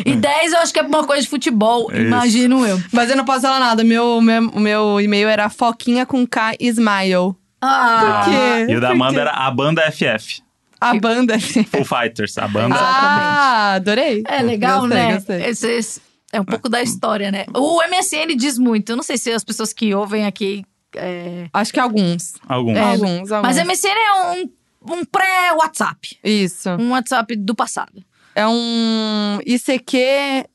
S3: E 10 eu acho que é uma coisa de futebol,
S1: Isso.
S3: imagino eu.
S2: Mas eu não posso falar nada. Meu, meu, meu e-mail era foquinha com K Smile.
S3: Ah,
S2: Por quê?
S1: E o da Amanda era a banda FF.
S2: A banda.
S1: Full Fighters. A banda.
S2: ah, adorei.
S3: É legal,
S2: Gostei,
S3: né?
S2: gostei.
S3: Esse- esse- é um pouco da história, né? O MSN diz muito. Eu não sei se as pessoas que ouvem aqui. É,
S2: Acho que alguns.
S1: Alguns.
S3: É,
S2: alguns, alguns.
S3: Mas MSN é um, um pré-WhatsApp.
S2: Isso.
S3: Um WhatsApp do passado.
S2: É um ICQ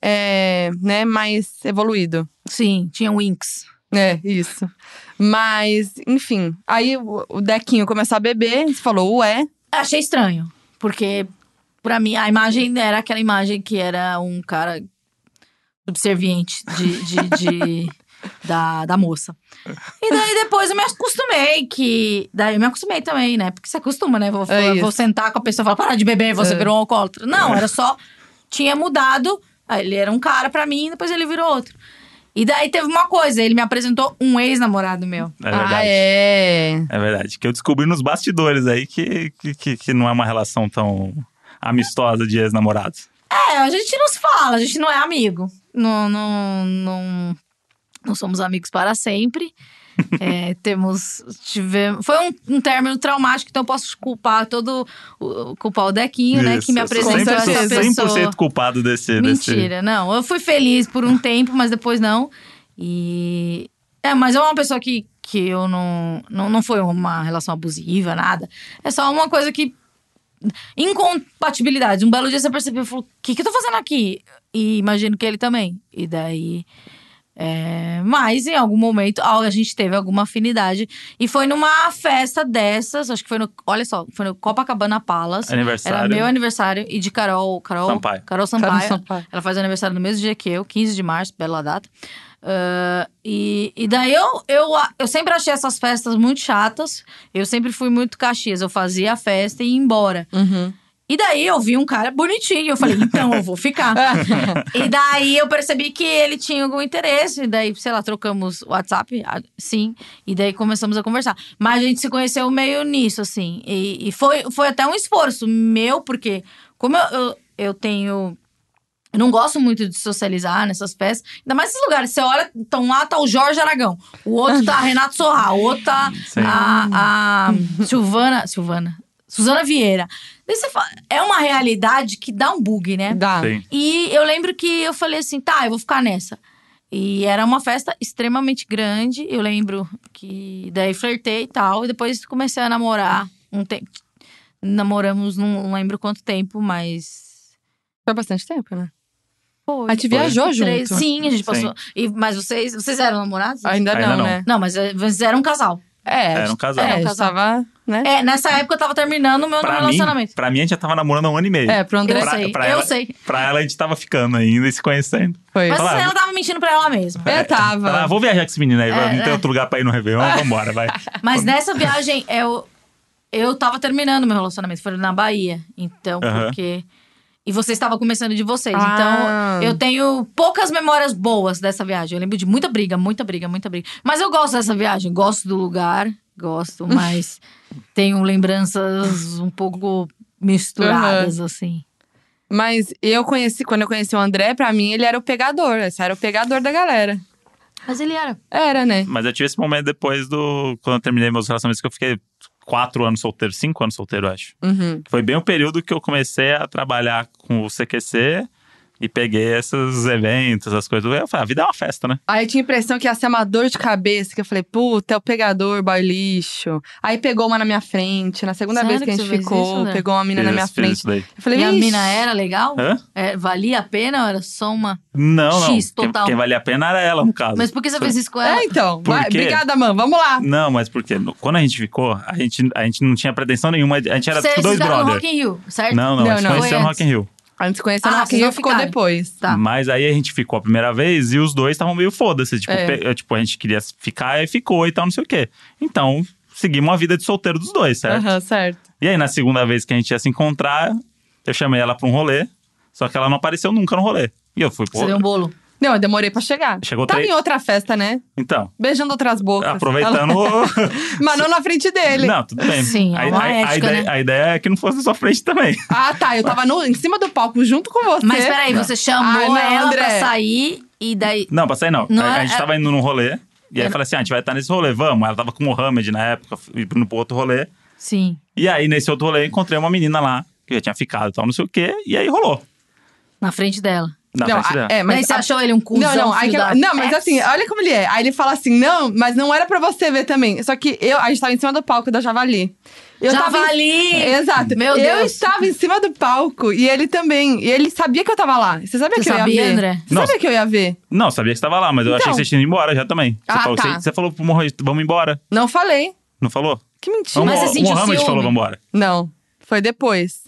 S2: é, né, mais evoluído.
S3: Sim, tinha o Winx.
S2: É, isso. Mas, enfim. Aí o, Dequinho começou a beber, você falou, ué.
S3: Achei estranho. Porque, pra mim, a imagem era aquela imagem que era um cara subserviente de, de, de- da, da moça. E daí depois eu me acostumei que. Daí eu me acostumei também, né? Porque você acostuma, né? Vou,
S2: É
S3: vou, sentar com a pessoa e falar, para de beber, você
S2: É.
S3: virou um alcoólatra. Não, era só. Tinha mudado. Ele era um cara pra mim, depois ele virou outro. E daí teve uma coisa, ele me apresentou um ex-namorado meu.
S1: É verdade.
S2: Ah, é.
S1: É verdade. Que eu descobri nos bastidores aí que, que, que, que não é uma relação tão amistosa de ex-namorados.
S3: É, a gente não se fala, a gente não é amigo. Não, não, não, não somos amigos para sempre. É, temos. Tivemos, foi um, um término traumático, então eu posso culpar todo. o- culpar o Dequinho, né?
S1: Isso,
S3: Que me apresentou essa
S1: 100%,
S3: pessoa.
S1: 100% culpado desse, desse.
S3: Mentira, não. Eu fui feliz por um tempo, mas depois não. E. É, mas é uma pessoa que, que eu não, não. Não foi uma relação abusiva, nada. É só uma coisa que. Incompatibilidade. Um belo dia você percebeu, falou: o que, que eu tô fazendo aqui? E imagino que ele também. E daí. É, mas em algum momento a a gente teve alguma afinidade. E foi numa festa dessas, acho que foi no. Olha só, foi no Copacabana Palace.
S1: Aniversário.
S3: Era meu aniversário e de Carol. Carol
S1: Sampaio.
S3: Carol Sampaio.
S2: Carol Sampaio.
S3: Ela faz aniversário no mesmo dia que eu, 15 de março, bela data. Ah, e, e daí eu, eu, eu sempre achei essas festas muito chatas. Eu sempre fui muito caxias. Eu fazia a festa e ia embora.
S2: Uhum.
S3: E daí eu vi um cara bonitinho. Eu falei, então eu vou ficar. e daí eu percebi que ele tinha algum interesse. E daí, sei lá, trocamos WhatsApp, ah, sim. E daí começamos a conversar. Mas a gente se conheceu meio nisso, assim. E, e foi, foi até um esforço meu, porque como eu, eu, eu tenho. Eu não gosto muito de socializar nessas festas. Ainda mais nesses lugares. Você olha, então lá tá o Jorge Aragão. O outro tá a Renato Sorra. O outro tá
S1: Sim.
S3: a, a Silvana. Silvana. Suzana Vieira. Daí você fala, é uma realidade que dá um bug, né?
S2: Dá.
S1: Sim.
S3: E eu lembro que eu falei assim, tá, eu vou ficar nessa. E era uma festa extremamente grande. Eu lembro que daí flertei e tal. E depois comecei a namorar um tempo. Namoramos, não, lembro quanto tempo, mas.
S2: Foi bastante tempo, né?
S3: Foi.
S2: A gente viajou
S3: Três-
S2: junto.
S3: Sim, a gente passou. E, mas vocês, vocês eram namorados?
S2: Ainda,
S1: Ainda
S2: não,
S1: não.
S2: né?
S3: Não, mas eh, vocês eram um casal.
S2: É,
S1: Era um casal.
S2: É,
S3: um
S2: a gente tava né?
S3: É, nessa época eu tava terminando o meu
S1: Pra mim,
S3: relacionamento.
S1: pra mim, a gente já tava namorando há um ano e meio.
S2: É, pro André
S3: Eu sei, eu
S1: ela,
S3: sei.
S1: Pra ela, a gente tava ficando ainda e se conhecendo.
S2: foi.
S3: Mas
S1: Fala,
S3: ela tava mentindo pra ela mesma.
S2: É, tava.
S1: Ela, vou viajar com esse menino aí,
S3: É,
S1: não tem
S3: é.
S1: outro lugar pra ir no Réveillon, vambora, vai.
S3: Mas nessa viagem, eu, eu tava terminando meu relacionamento. Foi na Bahia. Então,
S1: Aham.
S3: porque. E você estava começando de vocês.
S2: Ah.
S3: Então, eu tenho poucas memórias boas dessa viagem. Eu lembro de muita briga, muita briga, muita briga. Mas eu gosto dessa viagem. Gosto do lugar, gosto, mas tenho lembranças um pouco misturadas, assim.
S2: Mas eu conheci, quando eu conheci o André, pra mim ele era o pegador. Esse era o pegador da galera.
S3: Mas ele era.
S2: Era, né?
S1: Mas eu tive esse momento depois do. Quando eu terminei meus relacionamentos, que eu fiquei quatro anos solteiro, cinco anos solteiro, acho.
S2: Uhum.
S1: Foi bem o período que eu comecei a trabalhar com o CQC e peguei esses eventos, as coisas. Eu falei, a vida é uma festa, né?
S2: Aí eu tinha a impressão que ia ser uma dor de cabeça, que eu falei, puta, é o pegador, boy lixo. Aí pegou uma na minha frente. Na segunda
S3: Sério
S2: vez que a
S3: que
S2: gente
S3: você fez
S2: ficou,
S3: isso, né?
S2: pegou uma mina na minha frente.
S1: isso daí.
S2: Eu falei,
S3: E a mina era legal?
S1: Hã?
S3: É, valia a pena ou era só uma.
S1: Não, não.
S3: X
S1: Quem,
S3: total.
S1: quem valia a pena era ela, no caso.
S3: Mas por que você fez isso com ela?
S2: É, então.
S1: Por
S2: Vai,
S1: quê?
S2: obrigada, mano. Vamos lá.
S1: Não, mas porque no- quando a gente ficou, a gente, a gente não tinha pretensão nenhuma. A gente era tipo dois
S3: estudaram no
S1: brothers.
S3: Rock in Rio, certo?
S1: Não, não,
S2: Não,
S1: a gente
S2: não.
S1: conheceu no. Rock in Rio.
S2: A gente se conheceu
S3: Ah,
S2: no Rock in
S3: vocês
S2: Rio
S3: não
S2: e ficou
S3: ficaram.
S2: depois.
S3: Tá.
S1: Mas aí a gente ficou a primeira vez e os dois estavam meio foda-se. Tipo,
S2: É.
S1: pe- tipo, a gente queria ficar e ficou e tal, não sei o quê. Então, seguimos a vida de solteiro dos dois, certo?
S2: Aham, certo.
S1: E aí, na segunda vez que a gente ia se encontrar, eu chamei ela pra um rolê, só que ela não apareceu nunca no rolê. E eu fui, pô.
S3: Você deu um bolo.
S2: Não, eu demorei pra chegar.
S1: Chegou
S2: Tava
S1: três-
S2: em outra festa, né?
S1: Então,
S2: Beijando outras bocas.
S1: aproveitando.
S2: Mas não na frente dele.
S1: não, tudo bem.
S3: Sim, é
S1: a,
S3: uma
S1: a- a
S3: ética,
S1: ideia,
S3: né?
S1: a ideia é que não fosse na sua frente também.
S2: Ah, tá. Eu tava no, em cima do palco junto com você.
S3: Mas peraí, você chamou
S2: Ai, não,
S3: ela
S2: André.
S3: pra sair e daí.
S1: Não, passei não.
S3: Não
S1: a, a
S3: é-
S1: gente tava indo num rolê. E aí
S3: Eu
S1: eu falei assim: ah, a gente vai estar nesse rolê, vamos. Ela tava com o Mohamed na época, indo pro outro rolê.
S3: Sim.
S1: E aí, nesse outro rolê, encontrei uma menina lá, que já tinha ficado e tal, não sei o quê. E aí rolou.
S3: Na frente dela.
S1: Na
S2: não,
S1: frente
S2: a-
S1: dela.
S2: é,
S3: Mas
S2: mas
S3: você
S2: a-
S3: achou ele um cuzão?
S2: Não, não, aí que- não, mas assim, olha como ele é. Aí ele fala assim: não, mas não era pra você ver também. Só que eu, a gente tava em cima do palco da Javali. Eu tava em-
S3: Javali!
S2: Exato.
S3: Meu
S2: Eu
S3: Deus.
S2: estava em cima do palco e ele também. E ele sabia que eu tava lá. Você sabia
S3: Você
S2: que eu ia
S3: sabia,
S2: ver?
S3: André?
S2: Você
S1: Nossa.
S2: sabia que eu ia ver?
S1: Não, sabia que você tava lá, mas eu achei
S2: Então.
S1: que você tinha ido embora já também. Você,
S2: Ah,
S1: falou,
S2: tá.
S1: você, você falou pro Mohamed, vamos embora.
S2: Não falei.
S1: Não falou?
S2: Que mentira.
S1: O
S3: Mas
S1: Mo-
S3: você sentiu
S1: o Mohamed
S3: ciúme?
S1: falou, vamos embora.
S2: Não, foi depois.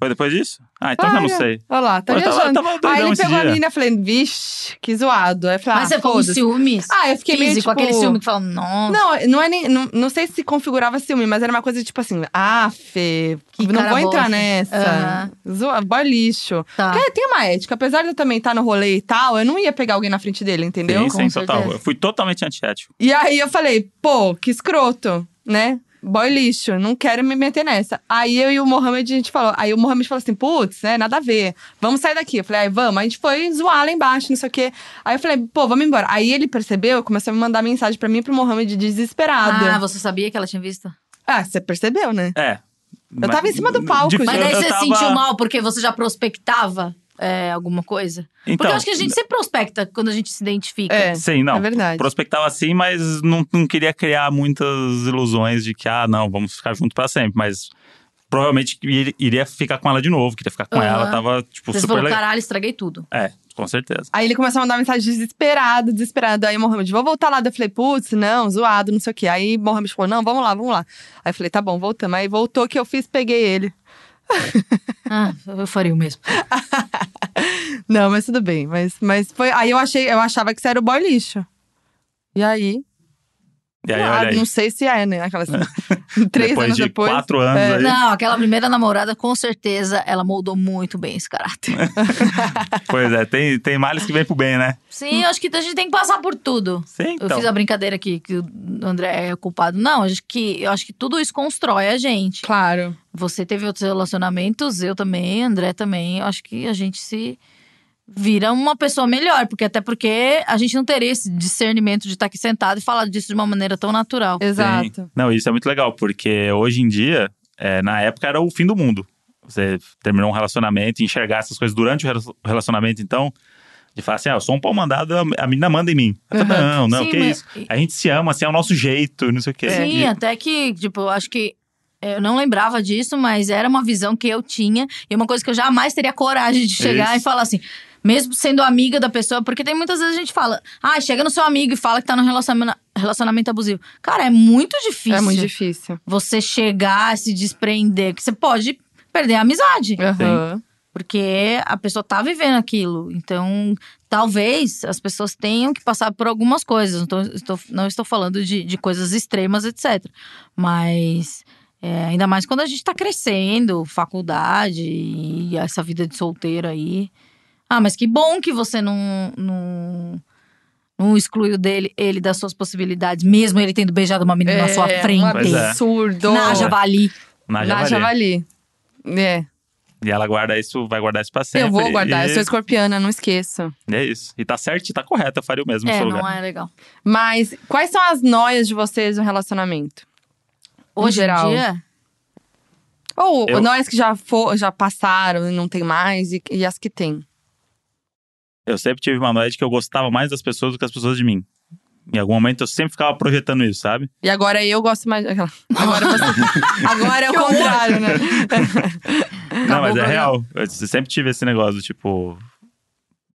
S1: Foi depois disso? Ah, então já não sei.
S2: Olha lá, tá viajando. Aí ele pegou a
S1: dia.
S2: menina e falei, vixe, que zoado. Aí falei,
S3: Mas
S2: ah,
S3: você ficou com ciúmes?
S2: Ah, eu fiquei meio, tipo-
S3: aquele ciúme que fala, nossa.
S2: Não, não é nem. Não, não sei se configurava ciúme, mas era uma coisa tipo assim, ah, Fê,
S3: Que
S2: não vou entrar nessa. Zoa, boy lixo.
S3: Tá.
S2: Porque tem uma ética, apesar de eu também estar no rolê e tal, eu não ia pegar alguém na frente dele, entendeu?
S1: Sim, sim, total. Eu fui totalmente antiético.
S2: E aí eu falei, pô, que escroto, né? Boy lixo, não quero me meter nessa. Aí eu e o Mohamed, a gente falou. Aí o Mohamed falou assim: putz, né, nada a ver. Vamos sair daqui. Eu falei, aí vamos. Aí a gente foi zoar lá embaixo, não sei o quê. Aí eu falei, pô, vamos embora. Aí ele percebeu, começou a me mandar mensagem pra mim e pro Mohamed desesperada.
S3: Ah, você sabia que ela tinha visto?
S2: Ah, você percebeu, né?
S1: É.
S2: Eu tava em cima do palco,
S1: De-
S2: gente.
S3: Mas daí
S1: eu
S3: você
S1: tava-
S3: sentiu mal porque você já prospectava é, alguma coisa? porque
S1: Então,
S3: eu acho que a gente sempre prospecta quando a gente se identifica.
S2: É.
S1: Sim, não.
S2: É verdade.
S1: Prospectava assim, mas não, não queria criar muitas ilusões de que, ah, não, vamos ficar juntos pra sempre. Mas provavelmente ir- iria ficar com ela de novo, queria ficar com
S3: Aham.
S1: ela, tava, tipo,
S3: Você
S1: super
S3: falou,
S1: legal.
S3: caralho, estraguei tudo.
S1: É, com certeza.
S2: Aí ele começou a mandar mensagem desesperado, desesperado. Aí o Mohamed, vou voltar lá. Eu falei, putz, não, zoado, não sei o quê. Aí o Mohamed falou, não, vamos lá, vamos lá. Aí eu falei, tá bom, voltamos. Aí voltou, o que eu fiz? Peguei ele.
S3: Ah, eu faria o mesmo.
S2: Não, mas tudo bem. Mas, mas foi. Aí eu achei, eu achava que você era o boy lixo. E aí.
S1: E aí,
S2: ah, não sei se é, né? Aquelas. Três
S1: Depois
S2: anos
S1: de
S2: depois.
S1: quatro anos
S2: é.
S1: aí.
S3: Não, aquela primeira namorada, com certeza, ela moldou muito bem esse caráter.
S1: Pois é, tem, tem males que vem pro bem, né?
S3: Sim, eu acho que a gente tem que passar por tudo.
S1: Sim,
S3: Eu
S1: então.
S3: fiz a brincadeira aqui que o André é culpado. Não, acho que, eu acho que tudo isso constrói a gente.
S2: Claro.
S3: Você teve outros relacionamentos, eu também, André também. Eu acho que a gente se vira uma pessoa melhor, porque até porque a gente não teria esse discernimento de estar aqui sentado e falar disso de uma maneira tão natural.
S2: Exato.
S1: Sim. Não, isso é muito legal, porque hoje em dia, é, na época era o fim do mundo. Você terminou um relacionamento e enxergar essas coisas durante o rela- relacionamento, então, de falar assim, ah, eu sou um pau mandado, a menina manda em mim. Falei, Não, não,
S3: Sim,
S1: que
S3: mas-
S1: isso. A gente se ama, assim, é o nosso jeito, não sei o quê.
S3: Sim,
S1: E-
S3: até que, tipo, eu acho que eu não lembrava disso, mas era uma visão que eu tinha e uma coisa que eu jamais teria coragem de chegar
S1: Isso.
S3: e falar assim: Mesmo sendo amiga da pessoa, porque tem muitas vezes a gente fala, ah, chega no seu amigo e fala que tá num relacionamento, relacionamento abusivo. Cara, é muito difícil.
S2: É muito difícil.
S3: Você chegar, se desprender, que você pode perder a amizade.
S2: Aham.
S3: Porque a pessoa tá vivendo aquilo. Então, talvez as pessoas tenham que passar por algumas coisas. Não, tô- estou, não estou falando de, de coisas extremas, etc. Mas. é, ainda mais quando a gente tá crescendo, faculdade e essa vida de solteiro aí. Ah, mas que bom que você não, não, não excluiu dele, ele das suas possibilidades, mesmo ele tendo beijado uma menina na sua
S2: É,
S3: frente.
S2: Um
S1: Pois é.
S2: absurdo.
S3: Na javali.
S1: Na
S2: Na
S1: javali.
S2: javali. É.
S1: E ela guarda isso, vai guardar isso pra sempre.
S2: Eu vou guardar.
S1: E
S2: Eu sou escorpiana, não esqueço.
S1: é isso. E tá certo, e tá correto, eu faria o mesmo no
S3: É,
S1: seu
S3: não
S1: lugar.
S3: é legal.
S2: Mas quais são as noias de vocês no relacionamento? Em
S3: Hoje
S2: geral.
S3: em dia,
S2: Ou
S1: Eu-
S2: noias que já, for, já passaram e não tem mais, e, e as que tem.
S1: Eu sempre tive uma noia de que eu gostava mais das pessoas do que as pessoas de mim. Em algum momento eu sempre ficava projetando isso, sabe?
S2: E agora eu gosto mais. aquela- Agora, você... agora é o contrário, né?
S1: Não, mas é real. Eu sempre tive esse negócio, do tipo.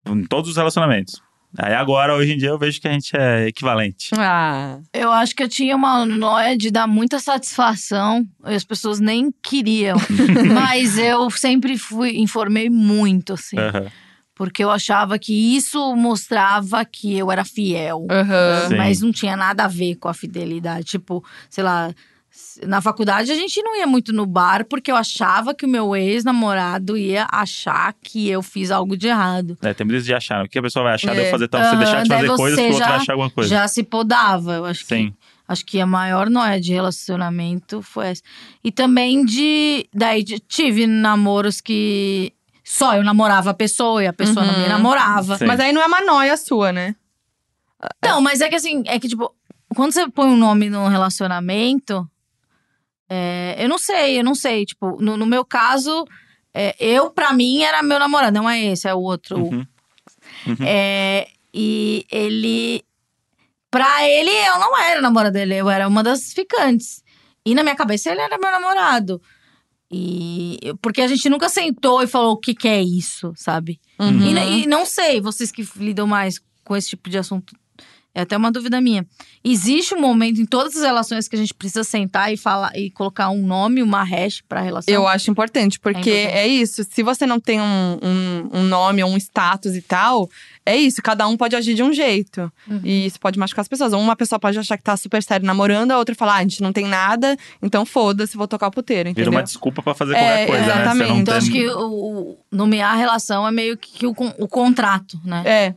S1: Em todos os relacionamentos. Aí agora, hoje em dia, eu vejo que a gente é equivalente.
S2: ah,
S3: eu acho que eu tinha uma noia de dar muita satisfação e as pessoas nem queriam. Mas eu sempre fui, informei muito, assim.
S1: Aham.
S3: Porque eu achava que isso mostrava que eu era fiel.
S1: Sim.
S3: Mas não tinha nada a ver com a fidelidade. Tipo, sei lá. Na faculdade a gente não ia muito no bar porque eu achava que o meu ex-namorado ia achar que eu fiz algo de errado.
S1: É, tem isso de achar. O que a pessoa vai achar de eu
S2: É.
S1: fazer tal? Você deixar de fazer coisas
S3: você
S1: que o outro vai
S3: já-
S1: achar alguma coisa.
S3: Já se podava, eu acho que.
S1: Sim.
S3: Acho que a maior noia de relacionamento foi essa. E também de. Daí de- tive namoros que só eu namorava a pessoa e a pessoa não me
S2: Uhum.
S3: namorava.
S1: Sim.
S2: Mas aí não é uma noia sua, né?
S3: Não, mas é que assim, é que tipo, quando você põe um nome num relacionamento, é, eu não sei, eu não sei. Tipo, no, no meu caso, é, eu, pra mim, era meu namorado, não é esse, é o outro.
S1: Uhum.
S3: É, e ele. Pra ele, eu não era namorada dele, eu era uma das ficantes. E na minha cabeça, ele era meu namorado. E. Porque a gente nunca sentou e falou o que, que é isso, sabe?
S2: Uhum.
S3: E, e não sei, vocês que lidam mais com esse tipo de assunto, é até uma dúvida minha. Existe um momento em todas as relações que a gente precisa sentar e falar e colocar um nome, uma hash pra relação?
S2: Eu acho importante, porque
S3: É importante.
S2: é, isso. Se você não tem um, um, um nome ou um status e tal, é isso. Cada um pode agir de um jeito.
S3: Uhum.
S2: E isso pode machucar as pessoas. Uma pessoa pode achar que tá super sério namorando, a outra falar, ah, a gente não tem nada, então foda-se, vou tocar o puteiro,
S1: Vira
S2: entendeu?
S1: uma desculpa pra fazer
S2: É,
S1: qualquer coisa, né?
S2: exatamente.
S1: Você não
S3: Então,
S1: tem-
S3: acho que o, o- nomear a relação é meio que o, o contrato, né?
S2: É,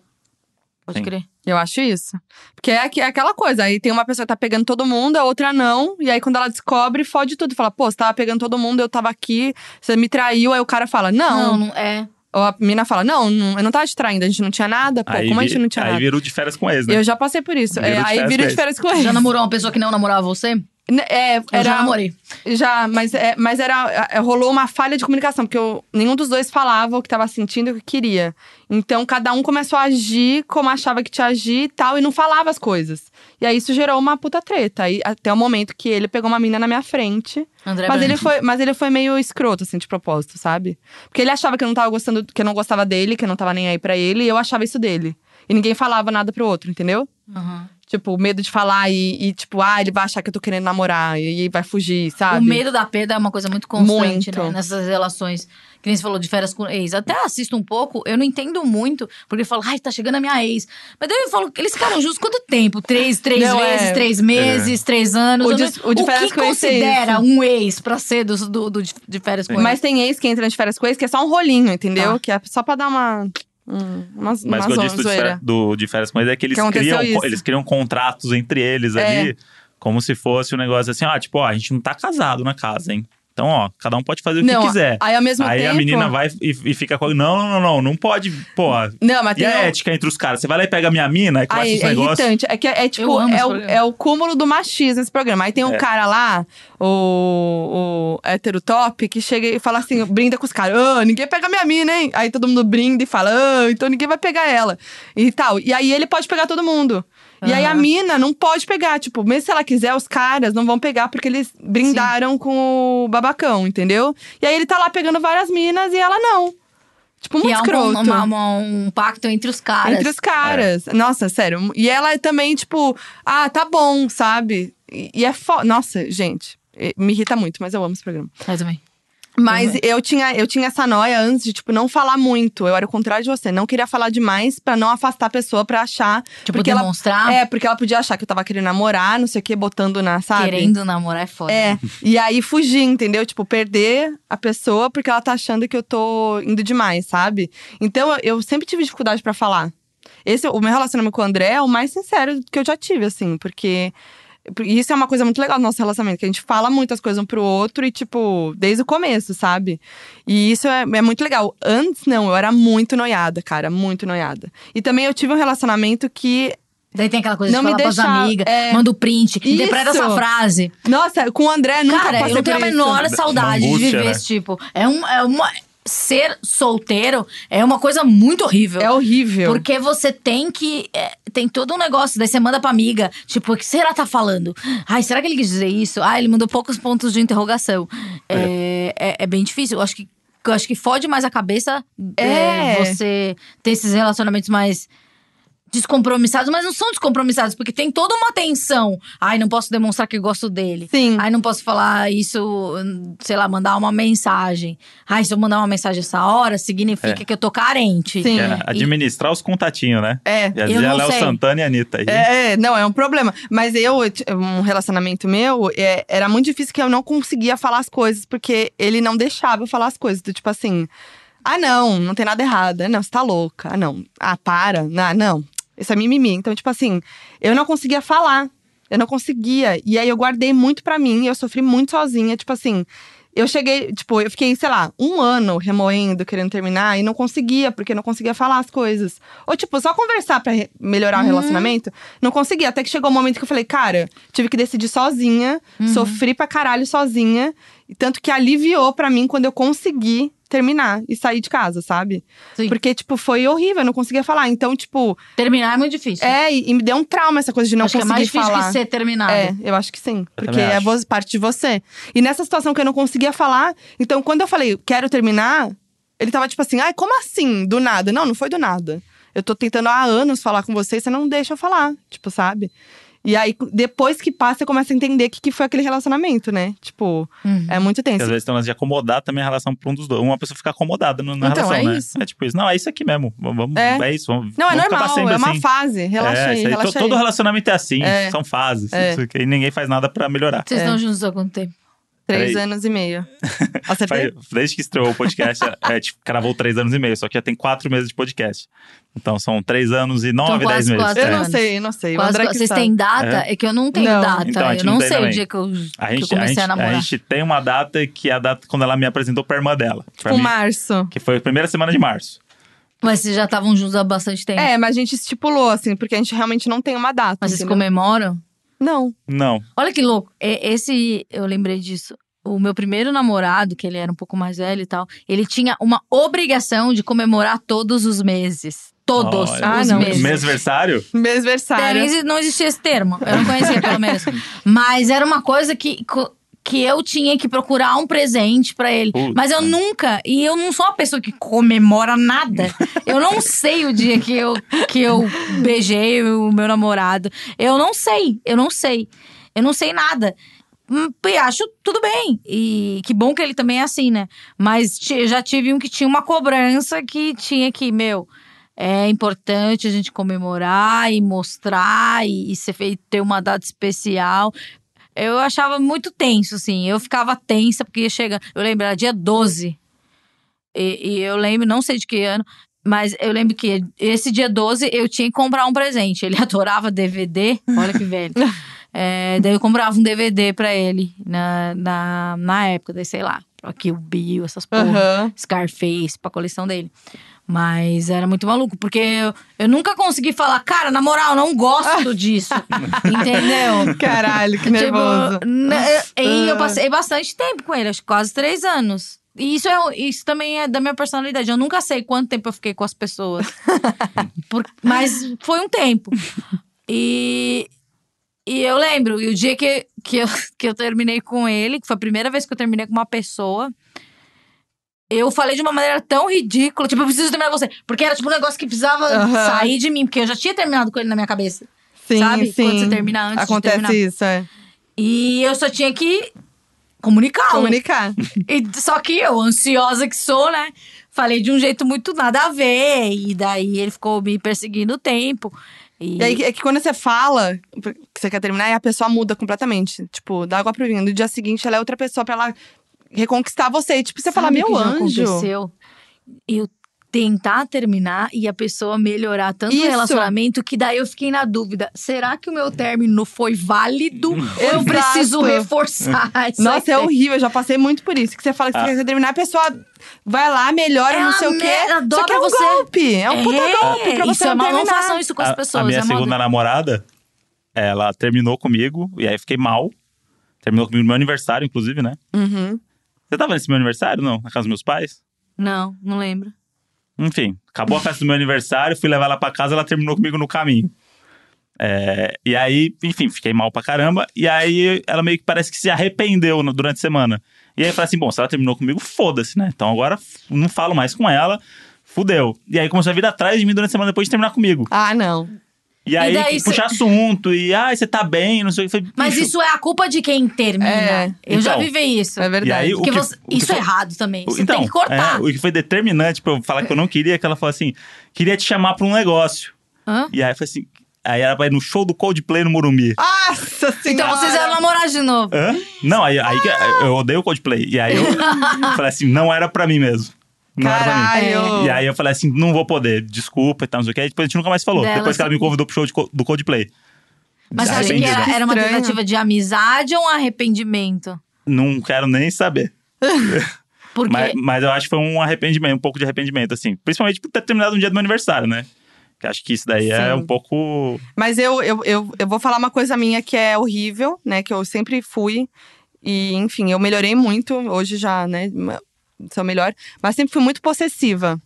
S3: Pode
S1: Sim.
S3: crer.
S2: Eu acho isso. Porque é, é aquela coisa, aí tem uma pessoa que tá pegando todo mundo, a outra não, e aí quando ela descobre, fode tudo. Fala, pô, você tava pegando todo mundo, eu tava aqui, você me traiu, aí o cara fala,
S3: Não, não é.
S2: Ou a mina fala, não, não, eu não tava te traindo, a gente não tinha nada. Pô,
S1: Aí,
S2: como a
S1: vi-
S2: gente não tinha
S1: aí
S2: nada?
S1: virou de férias com ex, né?
S2: Eu já passei por isso.
S1: Vira
S2: É, aí
S1: com
S2: de
S1: ex.
S2: férias com ele.
S3: Já namorou uma pessoa que não namorava você?
S2: É, era,
S3: já namorei.
S2: Já, mas, é, mas era, é, rolou uma falha de comunicação, porque eu- nenhum dos dois falava o que tava sentindo e o que queria. Então, cada um começou a agir como achava que tinha agir e tal, e não falava as coisas. E aí, isso gerou uma puta treta. Aí, até o momento que ele pegou uma mina na minha frente.
S3: André
S2: Mas ele, foi, mas ele foi meio escroto, assim, de propósito, sabe? Porque ele achava que eu não tava gostando, que eu não gostava dele, que eu não tava nem aí pra ele, e eu achava isso dele. E ninguém falava nada pro outro, entendeu?
S3: Aham.
S2: Tipo, medo de falar e, e, tipo, ah, ele vai achar que eu tô querendo namorar e, vai fugir, sabe?
S3: O medo da perda é uma coisa muito constante,
S2: Muito.
S3: né? Nessas relações. Que nem você falou de férias com ex. Até assisto um pouco, eu não entendo muito, porque eu falo, ai, tá chegando a minha ex. Mas daí eu falo, eles ficaram juntos quanto tempo? Três, três
S2: Não,
S3: vezes,
S2: é.
S3: três meses, três anos.
S2: O de-
S3: não-
S2: o de
S3: o
S2: férias
S3: que
S2: com ex é
S3: considera
S2: isso.
S3: um ex pra ser do, do, do- de férias com
S2: Mas
S3: ex?
S2: tem ex que entra de férias com ex que é só um rolinho, entendeu?
S3: Tá.
S2: Que é só pra dar uma. Um, uma,
S1: Mas
S2: uma
S1: o que eu disse do
S2: zoeira.
S1: do de férias com eles é que eles
S2: Que
S1: criam,
S2: isso.
S1: eles criam contratos entre eles
S2: É.
S1: ali, como se fosse um negócio assim, ó, tipo, ó, a gente não tá casado na casa, hein? Então, ó, cada um pode fazer o
S2: Não,
S1: que quiser.
S2: aí ao mesmo
S1: Aí a
S2: tempo-
S1: menina vai e, e fica com. Não, não, não, não, não pode, pô.
S2: Não, mas
S1: E
S2: tem.
S1: a
S2: um-
S1: ética entre os caras? Você vai lá e pega a minha mina e começa
S2: Aí,
S1: os
S2: é
S1: negócios.
S2: irritante. É que é, é tipo, é o, é o cúmulo do machismo esse programa. Aí tem um
S1: É.
S2: cara lá, o, o hétero top, que chega e fala assim, brinda com os caras. Ah, ninguém pega minha mina, hein? Aí todo mundo brinda e fala, ah, então ninguém vai pegar ela. E tal. E aí ele pode pegar todo mundo. E aí a mina não pode pegar. Tipo, mesmo se ela quiser, os caras não vão pegar porque eles brindaram com o babacão, entendeu? E aí ele tá lá pegando várias minas e ela não. Tipo, muito
S3: é um,
S2: escroto.
S3: uma- uma- um pacto entre os caras.
S2: Entre os caras. Nossa, sério. E ela é também, tipo, ah, tá bom, sabe? E, e é foda. Nossa, gente, me irrita muito, mas eu amo esse programa.
S3: Eu também.
S2: Mas
S3: Também.
S2: eu tinha, eu tinha essa noia antes de, tipo, não falar muito. Eu era o contrário de você. Não queria falar demais pra não afastar a pessoa pra achar.
S3: Tipo,
S2: porque ela-
S3: demonstrar,
S2: É, porque ela podia achar que eu tava querendo namorar, não sei o quê, botando na, sabe?
S3: querendo namorar é foda.
S2: É, e aí fugir, entendeu? Tipo, perder a pessoa porque ela tá achando que eu tô indo demais, sabe? Então eu, eu sempre tive dificuldade pra falar. Esse, o meu relacionamento com o André é o mais sincero que eu já tive, assim, porque. E Isso é uma coisa muito legal do nosso relacionamento, que a gente fala muitas coisas um pro outro e, tipo, desde o começo, sabe? E isso é, é muito legal. Antes, não, eu era muito noiada, cara, muito noiada. E também eu tive um relacionamento que
S3: Daí tem aquela coisa
S2: Não
S3: de
S2: me
S3: falar pras
S2: deixar-
S3: amigas,
S2: é.
S3: manda o print, interpreta
S2: Isso.
S3: essa frase.
S2: Nossa, com o André nunca
S3: Cara,
S2: passei
S3: eu não tenho a menor saudade de
S1: angústia,
S3: viver
S1: né?
S3: esse tipo. É, um, é uma. Ser solteiro é uma coisa muito horrível.
S2: É horrível.
S3: Porque você tem que. é, tem todo um negócio, daí você manda pra amiga, tipo, o que será tá falando? Ai, será que ele quis dizer isso? Ah, ele mandou poucos pontos de interrogação. É, é, é bem difícil. Eu acho que. Eu acho que fode mais a cabeça é,
S2: É.
S3: você ter esses relacionamentos mais descompromissados, mas não são descompromissados, porque tem toda uma tensão. Ai, não posso demonstrar que eu gosto dele.
S2: Sim.
S3: Ai, não posso falar isso, sei lá, mandar uma mensagem. Ai, se eu mandar uma mensagem essa hora, significa
S1: É.
S3: que eu tô carente.
S2: Sim.
S1: É, administrar os contatinhos, né?
S2: É.
S1: E às vezes
S3: não
S1: Léo. Santana e a Anitta. aí.
S2: É, não, é um problema. Mas eu, um relacionamento meu, é, era muito difícil que eu não conseguia falar as coisas, porque ele não deixava eu falar as coisas. Do tipo assim, ah, não, não tem nada errado. Ah, Não, você tá louca. Ah, não. Ah, para. Ah, não. Isso é mimimi. Então, tipo assim, eu não conseguia falar. Eu não conseguia. E aí eu guardei muito pra mim, eu sofri muito sozinha. Tipo assim, eu cheguei, tipo, eu fiquei, sei lá, um ano remoendo, querendo terminar, e não conseguia, porque não conseguia falar as coisas. Ou, tipo, só conversar pra re- melhorar o relacionamento, não conseguia. Até que chegou um momento que eu falei, cara, tive que decidir sozinha, sofri pra caralho sozinha. e Tanto que aliviou pra mim quando eu consegui terminar e sair de casa, sabe?
S3: Sim.
S2: Porque, tipo, foi horrível, eu não conseguia falar. Então, tipo,
S3: Terminar é muito difícil.
S2: é, e, e me deu um trauma essa coisa de não
S3: acho é
S2: conseguir
S3: mais difícil
S2: falar.
S3: que ser terminado.
S2: É, eu acho que sim. Porque
S1: também
S2: é parte de você. E nessa situação que eu não conseguia falar, então quando eu falei, quero terminar, ele tava tipo assim, ai, como assim? Do nada? Não, não foi do nada. Eu tô tentando há anos falar com você e você não deixa eu falar, tipo, sabe? E aí, depois que passa, você começa a entender o que, que foi aquele relacionamento, né? Tipo,
S3: Uhum.
S2: é muito
S1: Porque
S2: tenso.
S1: às vezes tem de acomodar também a relação pra um dos dois. Uma pessoa fica acomodada no- na
S2: Então,
S1: relação,
S2: é
S1: né?
S2: isso.
S1: É tipo isso. Não, é isso aqui mesmo. Vamos,
S2: É.
S1: é. isso. Vamos,
S2: Não, é
S1: vamos
S2: normal, é uma
S1: assim.
S2: fase. Relaxa
S1: é,
S2: aí, relaxa aí.
S1: Todo relacionamento é assim,
S2: É.
S1: são fases.
S2: É.
S1: E ninguém faz nada pra melhorar.
S3: Vocês
S2: É.
S3: estão juntos há quanto tempo?
S2: Três
S1: Peraí.
S2: anos e meio. Acertei?
S1: Desde que estreou o podcast, é, tipo, cravou três anos e meio, só que já tem quatro meses de podcast. Então são três anos e nove,
S3: quase
S1: dez meses.
S3: quatro
S2: eu
S1: É.
S2: não
S3: anos.
S2: sei, eu não sei. O
S3: Quase-
S2: André que
S3: vocês têm data? É. que eu não tenho
S2: Não.
S3: data.
S1: Então, gente
S3: eu
S1: não
S3: não sei o
S1: também.
S3: dia que eu,
S1: A
S3: que eu
S1: gente, a,
S3: comecei
S1: gente,
S3: a namorar.
S1: a gente tem uma data que é a data quando ela me apresentou pra irmã dela. Pra mim,
S2: março.
S1: Que foi a primeira semana de março.
S3: Mas vocês já estavam juntos há bastante tempo.
S2: É, mas a gente estipulou, assim, porque a gente realmente não tem uma data.
S3: Mas vocês
S2: entendeu?
S3: comemoram?
S2: Não.
S1: Não.
S3: Olha que louco. E- Esse, eu lembrei disso. O meu primeiro namorado, que ele era um pouco mais velho e tal, ele tinha uma obrigação de comemorar todos os meses. Todos
S1: Olha,
S2: Ah,
S3: os
S2: não.
S3: meses.
S1: Mêsversário?
S3: É, não existia esse termo. Eu não conhecia, pelo menos. Mas era uma coisa que, que eu tinha que procurar um presente pra ele.
S1: Puta.
S3: Mas eu nunca. E eu não sou uma pessoa que comemora nada. Eu não sei o dia que eu, que eu beijei o meu namorado. Eu não sei. Eu não sei. Eu não sei nada. Hum, E acho tudo bem. E que bom que ele também é assim, né? Mas já tive um que tinha uma cobrança que tinha que, meu, é importante a gente comemorar e mostrar e, e ser feito, ter uma data especial. Eu achava muito tenso, assim. Eu ficava tensa, porque ia chegar. Eu lembro, era dia 12. E, e eu lembro, não sei de que ano, mas eu lembro que esse dia 12 eu tinha que comprar um presente. Ele adorava DVD. Olha que velho. É, daí eu comprava um DVD pra ele na, na, na época, daí sei lá, aqui o Bill, essas porra.
S2: Aham.
S3: Scarface pra coleção dele. Mas era muito maluco, porque eu, eu nunca consegui falar, cara, na moral, não gosto disso. Entendeu?
S2: Caralho, que nervoso.
S3: Tipo, e eu passei bastante tempo com ele, acho que quase três anos. E isso, é, isso também é da minha personalidade. Eu nunca sei quanto tempo eu fiquei com as pessoas. Por- mas foi um tempo. E, e eu lembro, e o dia que, que, eu, que eu terminei com ele, que foi a primeira vez que eu terminei com uma pessoa, eu falei de uma maneira tão ridícula, tipo, eu preciso terminar com você. Porque era tipo um negócio que precisava
S2: Aham.
S3: sair de mim, porque eu já tinha terminado com ele na minha cabeça.
S2: Sim,
S3: Sabe?
S2: sim.
S3: Quando você termina antes de
S2: Acontece
S3: terminar.
S2: isso, é.
S3: E eu só tinha que comunicá-lo.
S2: Comunicar.
S3: E, só que eu, ansiosa que sou, né? Falei de um jeito muito nada a ver. E daí ele ficou me perseguindo o tempo. E,
S2: E aí é que quando você fala que você quer terminar, a pessoa muda completamente. Tipo, dá água pro vinho. No dia seguinte, ela é outra pessoa pra ela reconquistar você. E tipo, você fala,
S3: Sabe
S2: meu
S3: o que já
S2: anjo.
S3: aconteceu? Eu tentar terminar e a pessoa melhorar tanto
S2: Isso.
S3: o relacionamento que daí eu fiquei na dúvida: será que o meu término foi válido? ou eu preciso reforçar isso
S2: Nossa, é horrível. Eu já passei muito por isso. Que você fala que
S1: Ah.
S2: você quer terminar, a pessoa vai lá, melhora,
S3: É
S2: não sei o quê. Só que é um
S3: você.
S2: golpe. É um puta golpe pra
S3: isso
S2: você
S3: é
S2: não
S3: mal, não façam isso com as
S1: A-
S3: pessoas.
S1: A minha
S3: é mal-
S1: segunda namorada, ela terminou comigo, e aí eu fiquei mal. Terminou comigo no meu aniversário, inclusive, né?
S2: Uhum.
S1: Você tava nesse meu aniversário, não? Na casa dos meus pais?
S3: Não, não lembro.
S1: Enfim, acabou a festa do meu aniversário, fui levar ela pra casa, ela terminou comigo no caminho. É, e aí, enfim, fiquei mal pra caramba. E aí, ela meio que parece que se arrependeu no- durante a semana. E aí, eu falei assim: bom, se ela terminou comigo, foda-se, né? Então agora não falo mais com ela, fudeu. E aí, começou a vir atrás de mim durante a semana depois de terminar comigo.
S2: Ah, não.
S1: E aí,
S3: daí cê-
S1: puxar assunto, e ah, você tá bem, não sei o que. Falei,
S3: Mas
S1: "Bicho,
S3: isso é a culpa de quem termina.
S2: É,
S3: eu já
S1: então.
S3: vivi isso.
S2: É verdade.
S1: Aí,
S3: Porque
S1: que-
S3: você- isso
S1: foi-
S3: é errado também. Você
S1: então,
S3: tem que cortar.
S1: é, o que foi determinante pra eu falar que eu não queria, é que ela falou assim: queria te chamar pra um negócio.
S3: Hã?
S1: E aí eu falei assim. Aí era pra ir no show do Coldplay no Morumbi.
S2: Nossa senhora.
S3: Então vocês eram namorar de novo.
S1: Hã? Não, aí, aí que- eu odeio o Coldplay. E aí eu falei assim: não era pra mim mesmo.
S2: Caralho.
S1: E aí eu falei assim: não vou poder, desculpa e tal, não sei o que. Aí depois a gente nunca mais falou.
S3: Dela
S1: depois que ela me convidou pro show de do Coldplay.
S3: Mas você acha que era, era uma
S2: Estranho.
S3: tentativa de amizade ou um arrependimento?
S1: Não quero nem saber.
S3: Porque.
S1: Mas, mas eu acho que foi um arrependimento, um pouco de arrependimento, assim. Principalmente por ter terminado no dia do meu aniversário, né? Que acho que isso daí é
S2: Sim.
S1: um pouco.
S2: Mas eu, eu, eu, eu vou falar uma coisa minha que é horrível, né? Que eu sempre fui. E, enfim, eu melhorei muito. Hoje já, né? Sou melhor. Mas sempre fui muito possessiva.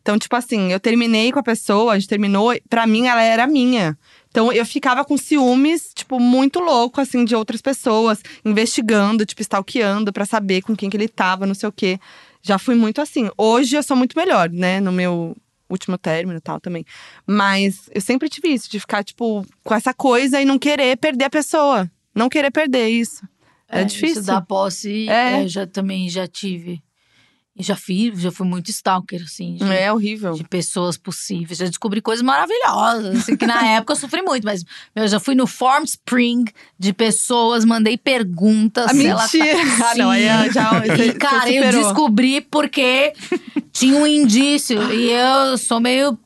S2: Então, tipo assim, eu terminei com a pessoa, a gente terminou. Pra mim, ela era minha. Então, eu ficava com ciúmes, tipo, muito louco, assim, de outras pessoas. Investigando, tipo, stalkeando pra saber com quem que ele tava, não sei o quê. Já fui muito assim. Hoje, eu sou muito melhor, né? No meu último término e tal também. Mas eu sempre tive isso, de ficar, tipo, com essa coisa e não querer perder a pessoa. Não querer perder isso. É, difícil.
S3: Isso da posse,
S2: É.
S3: eu já também já tive. E já fiz, já fui muito stalker, assim. De,
S2: É horrível.
S3: de pessoas possíveis. Já descobri coisas maravilhosas. Assim, que na época eu sofri muito, mas eu já fui no Form Spring de pessoas, mandei perguntas.
S2: Ah,
S3: ela tá-
S2: mentira! Ah, não, aí já. Você,
S3: E, cara,
S2: você
S3: eu descobri porque tinha um indício. E eu sou meio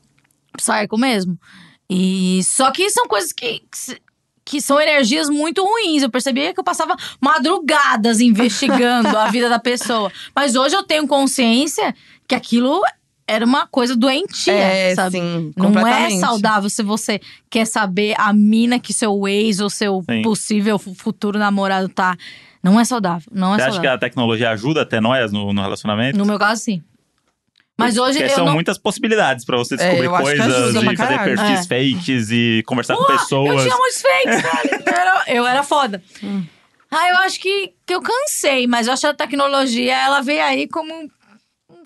S3: psycho mesmo. E só que são coisas que, que que são energias muito ruins. Eu percebia que eu passava madrugadas investigando a vida da pessoa. Mas hoje eu tenho consciência que aquilo era uma coisa doentia,
S2: É,
S3: sabe?
S2: sim,
S3: Não é saudável se você quer saber a mina que seu ex ou seu
S1: Sim.
S3: possível fu- futuro namorado tá. Não é saudável. Não é
S1: Você acha
S3: saudável.
S1: que a tecnologia ajuda a ter noias no, no relacionamento?
S3: No meu caso, sim. Mas hoje
S1: Porque
S3: eu
S1: são
S3: não.
S1: muitas possibilidades pra você
S2: É,
S1: descobrir
S2: que
S1: coisas, de fazer
S2: caralho.
S1: perfis fakes e conversar com
S3: Pô,
S1: pessoas.
S3: Eu tinha muitos fakes, velho. Eu era, eu era foda. Ah, eu acho que, que eu cansei, mas eu acho que a tecnologia, ela veio aí como um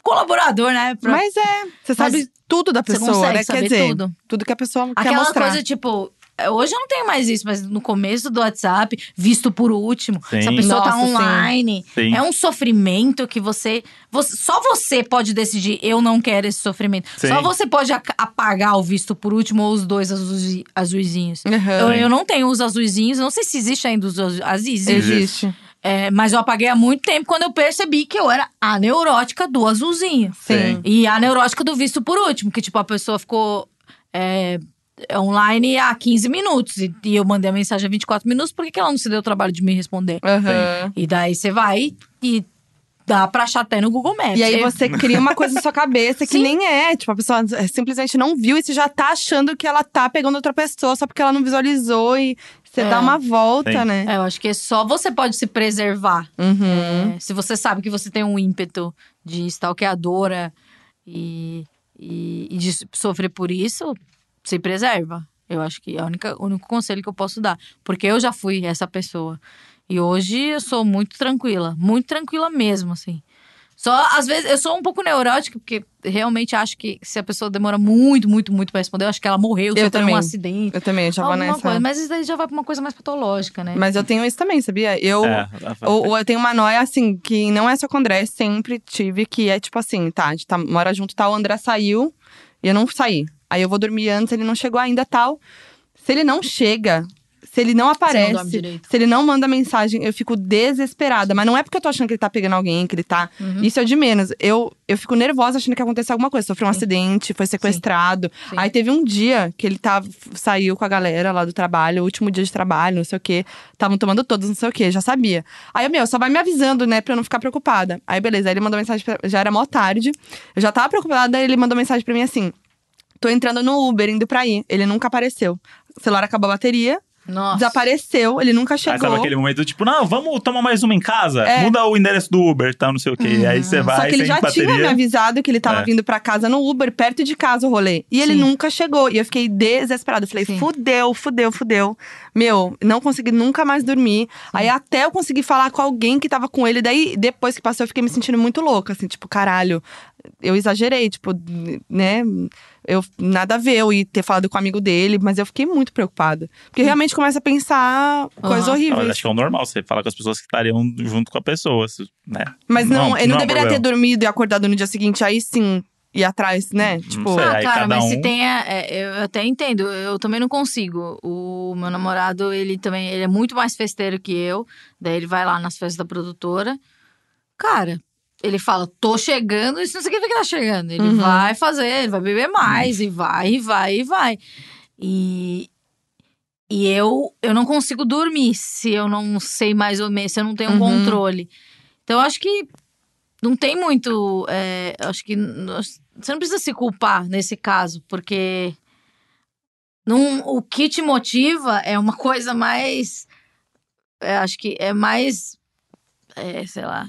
S3: colaborador, né? Pra-
S2: Mas é, você sabe tudo da
S3: você
S2: pessoa,
S3: consegue
S2: né?
S3: saber
S2: Quer dizer,
S3: tudo.
S2: tudo que a pessoa quer
S3: Aquela
S2: mostrar.
S3: coisa, tipo, hoje eu não tenho mais isso, mas no começo do WhatsApp, visto por último,
S1: Sim.
S3: se a pessoa tá
S2: Nossa, sim.
S3: online,
S1: Sim.
S3: é um sofrimento que você, você- Só você pode decidir, eu não quero esse sofrimento.
S1: Sim.
S3: Só você pode apagar o visto por último ou os dois azul, azuizinhos.
S2: Uhum.
S3: Eu, eu não tenho os azuizinhos, não sei se existe ainda os existe.
S2: Existe.
S3: É, mas eu apaguei há muito tempo quando eu percebi que eu era a neurótica do azulzinho.
S1: Sim.
S3: E a neurótica do visto por último, que tipo, a pessoa ficou é, online há 15 minutos. E, e eu mandei a mensagem há 24 minutos, por que, que ela não se deu o trabalho de me responder?
S2: Aham.
S3: E daí você vai e dá pra achar até no Google Maps.
S2: E aí você cria uma coisa na sua cabeça que
S3: Sim.
S2: nem é. Tipo, a pessoa simplesmente não viu e você já tá achando que ela tá pegando outra pessoa só porque ela não visualizou e você
S3: É.
S2: dá uma volta,
S1: Sim.
S2: né?
S3: É, eu acho que só você pode se preservar.
S2: Uhum.
S3: É, se você sabe que você tem um ímpeto de stalkeadora e, e, e de sofrer por isso, se preserva. Eu acho que é o único conselho que eu posso dar. Porque eu já fui essa pessoa. E hoje eu sou muito tranquila. Muito tranquila mesmo, assim. Só, às vezes, eu sou um pouco neurótica, porque realmente acho que se a pessoa demora muito, muito, muito pra responder, eu acho que ela morreu,
S2: Eu
S3: sofreu
S2: também.
S3: um acidente.
S2: Eu também, eu já vou nessa.
S3: coisa. Mas isso daí já vai pra uma coisa mais patológica, né?
S2: Mas eu tenho isso também, sabia? Eu.
S1: É,
S2: Ou, ou eu tenho uma noia, assim, que não é só com o André, sempre tive, que é tipo assim, tá, a gente tá, mora junto, tal, o André saiu e eu não saí. Aí eu vou dormir antes, ele não chegou ainda, tal. Se ele não chega, se ele não aparece,
S3: direito.
S2: se ele não manda mensagem, eu fico desesperada. Mas não é porque eu tô achando que ele tá pegando alguém, que ele tá.
S3: Uhum.
S2: Isso é de menos. Eu, eu fico nervosa achando que aconteceu alguma coisa. Sofreu um acidente, foi sequestrado.
S3: Sim.
S2: Aí teve um dia que ele tava, saiu com a galera lá do trabalho, o último dia de trabalho, não sei o quê. Estavam tomando todos, não sei o quê, já sabia. Aí, meu, só vai me avisando, né, pra eu não ficar preocupada. Aí, beleza, aí ele mandou mensagem, pra, já era mó tarde. Eu já tava preocupada, aí ele mandou mensagem pra mim assim: tô entrando no Uber, indo pra ir. Ele nunca apareceu. O celular acabou a bateria,
S3: Nossa.
S2: desapareceu, ele nunca
S1: Aí
S2: chegou.
S1: sabe aquele momento, tipo, não, vamos tomar mais uma em casa?
S2: É.
S1: Muda o endereço do Uber, tá, não sei o quê. E aí você vai
S2: Só que ele já
S1: bateria.
S2: tinha me avisado que ele tava
S1: É.
S2: vindo pra casa no Uber, perto de casa o rolê. E ele
S3: Sim.
S2: nunca chegou. E eu fiquei desesperada. Eu falei,
S3: Sim.
S2: fudeu, fudeu, fudeu. Meu, não consegui nunca mais dormir. Aí até eu consegui falar com alguém que tava com ele. Daí, depois que passou, eu fiquei me sentindo muito louca. Assim, tipo, caralho, eu exagerei. Tipo, né? Eu, nada a ver eu ir ter falado com o amigo dele, mas eu fiquei muito preocupada. Porque realmente começa a pensar coisas
S3: Aham.
S1: Eu
S2: horríveis.
S1: acho que é o normal, você fala com as pessoas que estariam junto com a pessoa, né?
S2: Mas não, ele não,
S1: é um
S2: deveria ter
S1: problema.
S2: dormido e acordado no dia seguinte, aí sim ir atrás, né? Tipo,
S1: sei.
S3: Ah,
S1: cada
S3: mas
S1: um-
S3: se tem. é, é, eu até entendo, eu também não consigo. O meu namorado, ele também ele é muito mais festeiro que eu. Daí ele vai lá nas festas da produtora. Cara, ele fala, tô chegando, isso não significa que tá chegando. Ele
S2: Uhum.
S3: vai fazer, ele vai beber mais, e vai, e vai, e vai. E. E eu, eu não consigo dormir se eu não sei mais ou menos, se eu não tenho um
S2: Uhum.
S3: controle. Então, eu acho que não tem muito. é, eu acho que nós- você não precisa se culpar nesse caso, porque não, o que te motiva é uma coisa mais. é, acho que é mais. é, sei lá.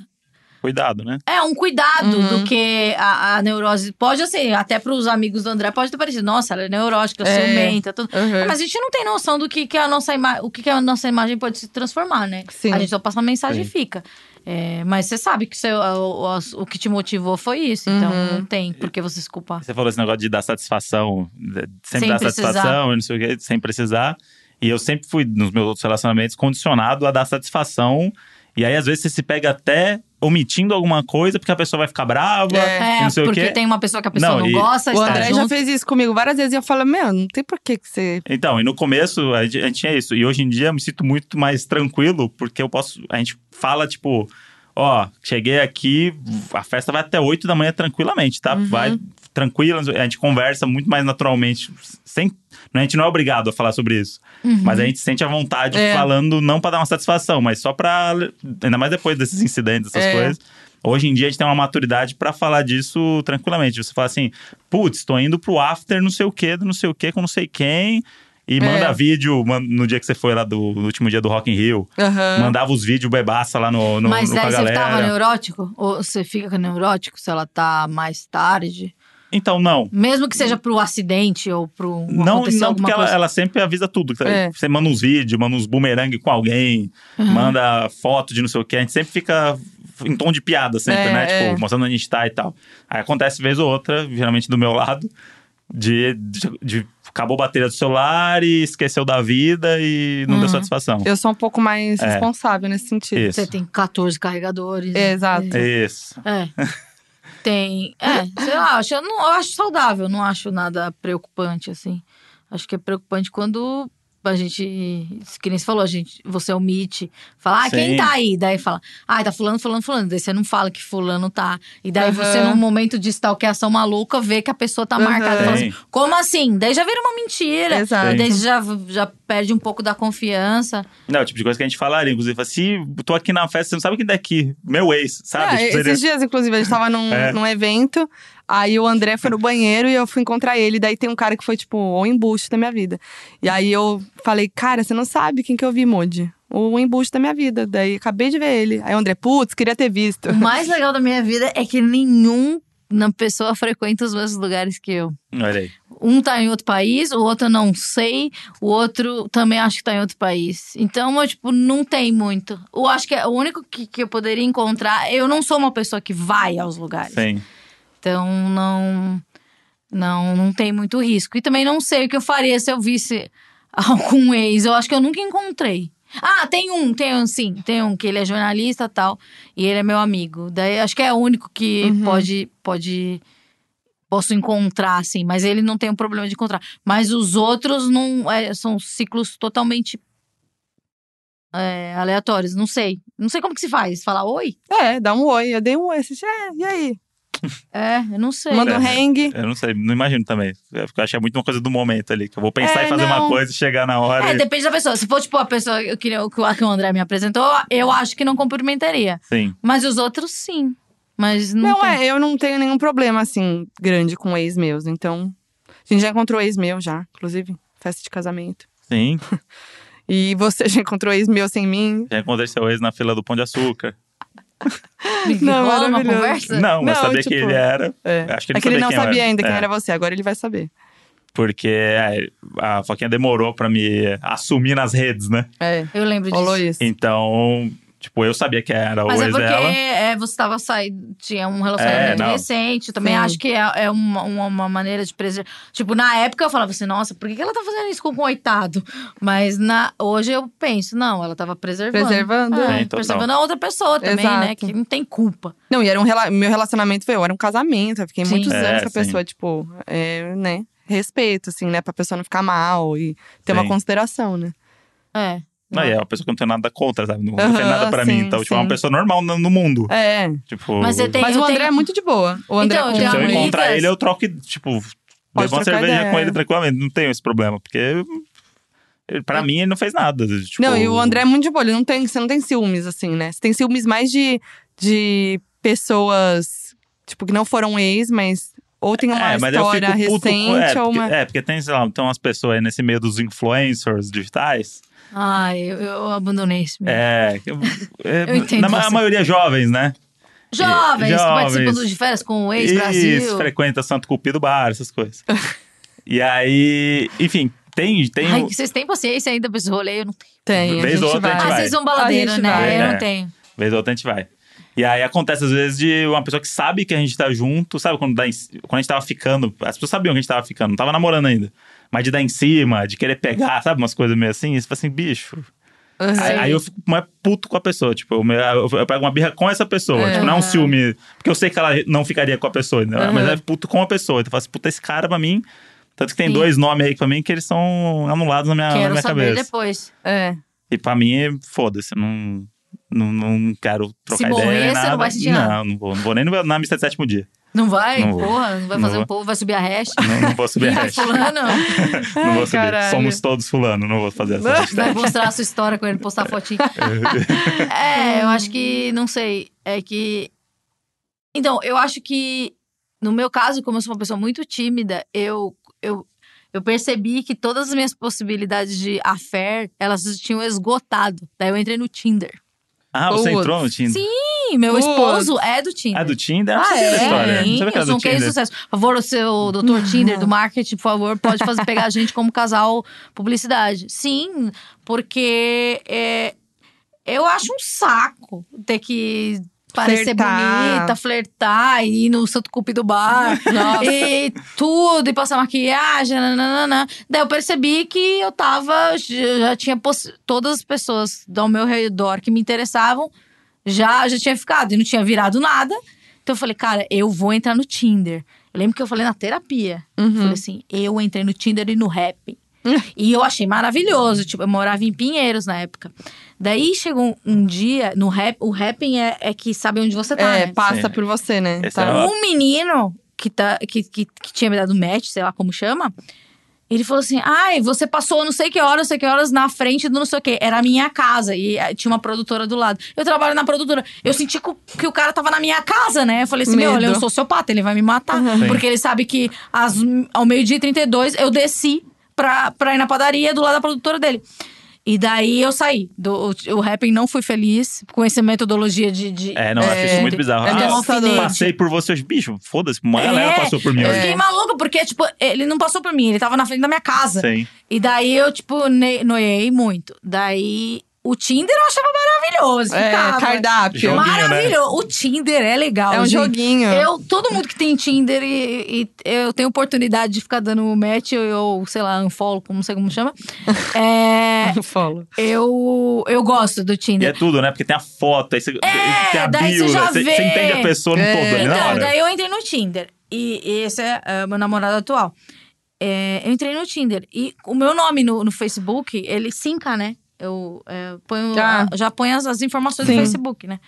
S1: Cuidado, né?
S3: É um cuidado
S2: Uhum.
S3: do que a, a neurose. Pode, assim, até pros amigos do André, pode ter parecido. Nossa, ela é neurótica,
S2: É.
S3: ciumenta, tudo.
S2: uhum.
S3: Mas a gente não tem noção do que, que a nossa ima- o que, que a nossa imagem pode se transformar, né?
S2: Sim.
S3: A gente só passa uma mensagem
S1: Sim.
S3: e fica. É, mas você sabe que seu, o, o- o que te motivou foi isso. Então
S2: Uhum.
S3: não tem por que você se culpar.
S1: Você falou esse negócio de dar satisfação, de- sempre
S3: Sem
S1: dar
S3: precisar.
S1: satisfação, não sei o quê, sem precisar. E eu sempre fui, nos meus outros relacionamentos, condicionado a dar satisfação. E aí, às vezes, você se pega até omitindo alguma coisa, porque a pessoa vai ficar brava,
S2: É.
S1: não sei o
S3: porque
S1: quê.
S3: tem uma pessoa que a pessoa
S1: Não,
S3: não,
S1: e-
S3: gosta de
S2: O
S3: estar
S2: André já
S3: junto.
S2: fez isso comigo várias vezes e eu falo, meu, não tem por que que você.
S1: Então, e no começo a gente, a gente tinha isso. E hoje em dia eu me sinto muito mais tranquilo, porque eu posso. A gente fala, tipo, ó, cheguei aqui, a festa vai até 8 da manhã tranquilamente, tá? Vai tranquila, a gente conversa muito mais naturalmente. Sem, a gente não é obrigado a falar sobre isso. Mas a gente sente a vontade
S2: É.
S1: falando, não pra dar uma satisfação, mas só pra. Ainda mais depois desses incidentes, essas
S2: É.
S1: coisas. Hoje em dia a gente tem uma maturidade pra falar disso tranquilamente. Você fala assim, putz, tô indo pro after não sei o quê, não sei o quê, com não sei quem. E manda
S2: É.
S1: vídeo no dia que você foi lá do no último dia do Rock in Rio.
S2: Aham.
S1: Mandava os vídeos bebaça lá no, no,
S3: Mas
S1: no,
S3: daí você
S1: galera.
S3: tava neurótico? Ou você fica neurótico se ela tá mais tarde?
S1: Então, não.
S3: Mesmo que seja pro acidente ou pro
S1: Não, não porque ela,
S3: coisa.
S1: ela sempre avisa tudo.
S2: É.
S1: Você manda uns vídeos, manda uns bumerangue com alguém, manda foto de não sei o que. A gente sempre fica em tom de piada, sempre,
S2: É,
S1: né? Tipo,
S2: é.
S1: mostrando onde a gente tá e tal. Aí acontece vez ou outra, geralmente do meu lado, de, de, de- acabou a bateria do celular e esqueceu da vida e não deu satisfação.
S2: Eu sou um pouco mais
S1: É.
S2: responsável nesse sentido.
S1: Isso.
S3: Você tem 14 carregadores.
S2: É, exato.
S1: Isso.
S3: É. Tem. É, sei lá, acho, eu, não, eu acho saudável, não acho nada preocupante, assim. Acho que é preocupante quando a gente. Que nem você falou, a gente, você omite. Fala, ah, quem
S1: Sim.
S3: tá aí? Daí fala, ah, tá fulano, fulano, fulano. Daí você não fala que fulano tá. E daí
S2: Aham.
S3: você, num momento de stalkeação maluca, vê que a pessoa tá
S2: Aham.
S3: marcada. Fala assim,
S1: Sim.
S3: Como assim? Daí já vira uma mentira.
S2: Exato.
S3: Daí já, já perde um pouco da confiança.
S1: Não, o tipo de coisa que a gente falaria. Inclusive, se tô aqui na festa, você não sabe quem daqui. Meu ex, sabe?
S2: Ah,
S1: Tipo,
S2: esses dias, inclusive, a gente tava num,
S1: É.
S2: num evento, aí o André foi no banheiro e eu fui encontrar ele. Daí tem um cara que foi, tipo, o embuste da minha vida. E aí eu falei, cara, você não sabe quem que eu vi, Moody? O embuste da minha vida. Daí acabei de ver ele. Aí o André, putz, queria ter visto.
S3: O mais legal da minha vida é que nenhum na pessoa frequenta os mesmos lugares que eu.
S1: Olha aí.
S3: Um tá em outro país, o outro eu não sei, o outro também acho que tá em outro país. Então, eu, tipo, não tem muito. Eu acho que é o único que, que eu poderia encontrar. Eu não sou uma pessoa que vai aos lugares.
S1: Sim.
S3: Então, não. Não, não tem muito risco. E também não sei o que eu faria se eu visse algum ex. Eu acho que eu nunca encontrei. Ah, tem um, tem um, sim. Tem um que ele é jornalista e tal. E ele é meu amigo. Daí acho que é o único que
S2: Uhum.
S3: pode. pode Posso encontrar, assim, mas ele não tem um problema de encontrar. Mas os outros não é, são ciclos totalmente é, aleatórios. Não sei. Não sei como que se faz. Falar oi?
S2: É, dá um oi. Eu dei um oi. Você, é, e aí?
S3: É, eu não sei.
S2: Manda um
S1: É.
S2: hang.
S1: Eu não sei, não imagino também. É, eu acho que é muito uma coisa do momento ali. Que eu vou pensar
S2: É,
S1: em fazer uma
S2: não.
S1: coisa e chegar na hora.
S3: É,
S1: e...
S3: depende da pessoa. Se for, tipo, a pessoa que, que, o- que o André me apresentou, eu acho que não cumprimentaria.
S1: Sim.
S3: Mas os outros, sim. Mas não,
S2: Não,
S3: tem.
S2: é, eu não tenho nenhum problema, assim, grande com ex meus. Então, a gente já encontrou ex meu já, inclusive, festa de casamento.
S1: Sim.
S2: E você já encontrou ex meu sem mim?
S1: Já encontrei seu ex na fila do Pão de Açúcar.
S2: Não,
S3: Rola uma conversa?
S1: Não, mas
S2: Não,
S1: sabia
S2: tipo,
S1: que ele era.
S2: É.
S1: Acho que ele
S2: é que ele não sabia
S1: era.
S2: ainda quem
S1: É.
S2: era você, agora ele vai saber.
S1: Porque é, a Foquinha demorou pra me assumir nas redes, né?
S2: É,
S3: Eu lembro disso.
S2: rolou isso.
S1: Então, tipo, eu sabia que era
S3: Mas
S1: o
S3: é
S1: ex
S3: porque
S1: dela.
S3: é, você tava saindo, tinha um relacionamento
S1: É,
S3: recente. Eu também
S2: Sim.
S3: acho que é, é uma, uma, uma maneira de preservar. Tipo, na época eu falava assim, nossa, por que, ela tá fazendo isso com o coitado? Mas na, hoje eu penso, não, ela tava preservando.
S2: Preservando.
S3: É,
S1: Sim, total.
S3: preservando a outra pessoa também, né?
S2: Exato.
S3: Que não tem culpa.
S2: Não, e era um rela- meu relacionamento foi, eu era um casamento, eu fiquei
S3: Sim.
S2: muitos
S1: É,
S2: anos com a pessoa, tipo, é, né? Respeito, assim, né? Pra pessoa não ficar mal e ter uma
S1: Sim.
S2: consideração, né?
S3: É.
S1: Não, e é uma pessoa que não tem nada contra, sabe? Não, não fez nada pra mim.
S2: sim,
S1: Então, tipo, é uma
S2: sim.
S1: pessoa normal no, no mundo.
S2: É.
S1: Tipo,
S3: Mas você tem-
S2: Mas
S3: eu
S2: o André
S3: tenho-
S2: é muito de boa. O André
S3: Então, eu
S2: com
S3: tenho
S1: se eu
S3: amigas-
S1: encontrar ele, eu troco, e, tipo, bebo uma cerveja
S2: ideia.
S1: com ele tranquilamente. Não tenho esse problema, porque pra mim ele não fez nada. Tipo,
S2: Não, e o André é muito de boa. Ele não tem, você não tem ciúmes, assim, né? Você tem ciúmes mais de, de pessoas, tipo, que não foram ex, mas ou tem uma
S1: É, mas eu
S2: história
S1: fico puto
S2: recente
S1: com, é,
S2: ou
S1: porque,
S2: uma.
S1: é, porque tem, sei lá, tem umas pessoas aí nesse meio dos influencers digitais.
S3: Ai, eu, eu abandonei esse meu.
S1: É, que eu- é,
S3: Eu entendo
S1: na a maioria jovens, né?
S3: Jovens, que
S1: Jovens.
S3: participam de férias com o
S1: Isso,
S3: ex-Brasil.
S1: frequenta Santo Cupido Bar, essas coisas. e aí, enfim, tem, tem
S3: Ai,
S1: o-
S3: vocês têm paciência ainda pra esse rolê? Eu não tenho.
S2: Tem, a
S1: Vez
S2: gente
S1: ou outra a
S2: vai.
S1: gente
S3: Ah,
S1: vai.
S3: vocês são baladeiro,
S2: A gente
S3: né?
S2: vai.
S3: Eu
S1: É.
S3: não tenho.
S1: Vez ou outra a gente vai. E aí acontece às vezes de uma pessoa que sabe que a gente tá junto, sabe? Quando, dá em- quando a gente tava ficando, as pessoas sabiam que a gente tava ficando, não tava namorando ainda. Mas de dar em cima, de querer pegar, sabe? Umas coisas meio assim. E você fala assim, bicho.
S2: Uhum.
S1: Aí, aí eu fico mais puto com a pessoa. Tipo, eu, eu, eu pego uma birra com essa pessoa.
S2: É.
S1: Tipo, não é um ciúme. Porque eu sei que ela não ficaria com a pessoa, né?
S2: Uhum.
S1: mas é puto com a pessoa. Então eu falo assim, puta, esse cara pra mim. Tanto que tem
S3: Sim.
S1: dois nomes aí pra mim que eles são anulados na minha, na
S3: Quero
S1: minha
S3: saber
S1: cabeça.
S3: depois.
S2: É.
S1: E pra mim, é- foda-se, não, não, não quero trocar
S3: Se
S1: ideia.
S3: morrer,
S1: nem
S3: você não
S1: nada.
S3: vai sentir
S1: não,
S3: nada.
S1: Não, vou. Não vou nem no- na missa de sétimo dia.
S3: Não vai?
S1: Não vou.
S3: Porra, não vai
S1: Não
S3: fazer
S1: vou.
S3: um povo, vai subir a hash.
S1: Não, não vou subir a
S3: Ih,
S1: hash.
S3: fulano.
S1: Não vou subir.
S2: caralho.
S1: Somos todos fulano, não vou fazer essa hashtag.
S3: Vai mostrar a sua história com ele, postar fotinho. é, eu acho que, não sei, é que. Então, eu acho que, no meu caso, como eu sou uma pessoa muito tímida, eu, eu, eu percebi que todas as minhas possibilidades de affair, elas tinham esgotado. Daí eu entrei no Tinder.
S1: Ah, você entrou no Tinder?
S3: Sim, meu esposo é do Tinder.
S1: Ah, do Tinder?
S2: Ah, é?
S1: história.
S3: Sim, eu sou
S1: do
S3: um case de
S1: Tinder.
S3: sucesso. Por favor, o seu doutor Tinder do marketing, por favor, pode fazer, pegar a gente como casal publicidade. Sim, porque é, eu acho um saco ter que parecer
S2: Flertar.
S3: bonita, flertar, e ir no Santo Cupido Bar,
S2: Nossa.
S3: e tudo, e passar maquiagem, nananana. Daí eu percebi que eu tava, já tinha todas as pessoas ao meu redor que me interessavam, já, já tinha ficado, e não tinha virado nada. Então eu falei, cara, eu vou entrar no Tinder. Eu lembro que eu falei na terapia.
S2: Uhum.
S3: Falei assim, eu entrei no Tinder e no Rap. e eu achei maravilhoso. Tipo, eu morava em Pinheiros na época. Daí chegou um, dia, no rap, o rapping é, é que sabe onde você tá,
S2: É,
S3: né?
S2: passa
S1: Sim.
S2: por você, né? Tá.
S1: é
S3: Um menino que, tá, que, que, que tinha me dado match, sei lá como chama, ele falou assim: ai, você passou não sei que horas, não sei que horas na frente do não sei o que. Era a minha casa e eh, tinha uma produtora do lado. Eu trabalho na produtora. Eu senti que, o- cara tava na minha casa, né? Eu falei assim: meu,
S2: Medo.
S3: ele é um sociopata, ele vai me matar. Porque ele sabe que às, ao meio-dia e 32 eu desci pra, pra ir na padaria do lado da produtora dele. E daí eu saí. Do, o, o rapping não fui feliz com essa metodologia de. de
S1: É, não, eu acho isso muito bizarro.
S2: É
S1: Ah, passei por vocês, bicho, foda-se, uma galera
S3: É,
S1: passou por mim
S3: Eu fiquei maluca, porque, tipo, ele não passou por mim, ele tava na frente da minha casa.
S1: Sim.
S3: E daí eu, tipo, noiei muito. Daí o Tinder eu achava maravilhoso.
S2: É,
S3: ficava.
S2: cardápio.
S1: Joguinho, né?
S3: Maravilhoso. O Tinder é legal.
S2: É um
S3: gente.
S2: joguinho.
S3: Eu, todo mundo que tem Tinder e, e eu tenho oportunidade de ficar dando match ou, ou, sei lá, unfollow, como não sei como chama. É,
S2: Follow.
S3: eu, eu gosto do
S1: E
S3: Tinder.
S1: é tudo, né? Porque tem a foto, aí você
S3: É,
S1: tem a
S3: daí
S1: bio,
S3: você já
S1: né? você,
S3: vê.
S1: você entende a pessoa no
S2: É.
S1: todo ali na
S3: Então,
S1: hora.
S3: daí eu entrei no Tinder. E, e esse é ah, meu namorado atual. É, eu entrei no Tinder. E o meu nome no, no Facebook, ele sinca, né? Eu é, ponho,
S2: Ah.
S3: já ponho as, as informações
S2: Sim.
S3: do Facebook, né?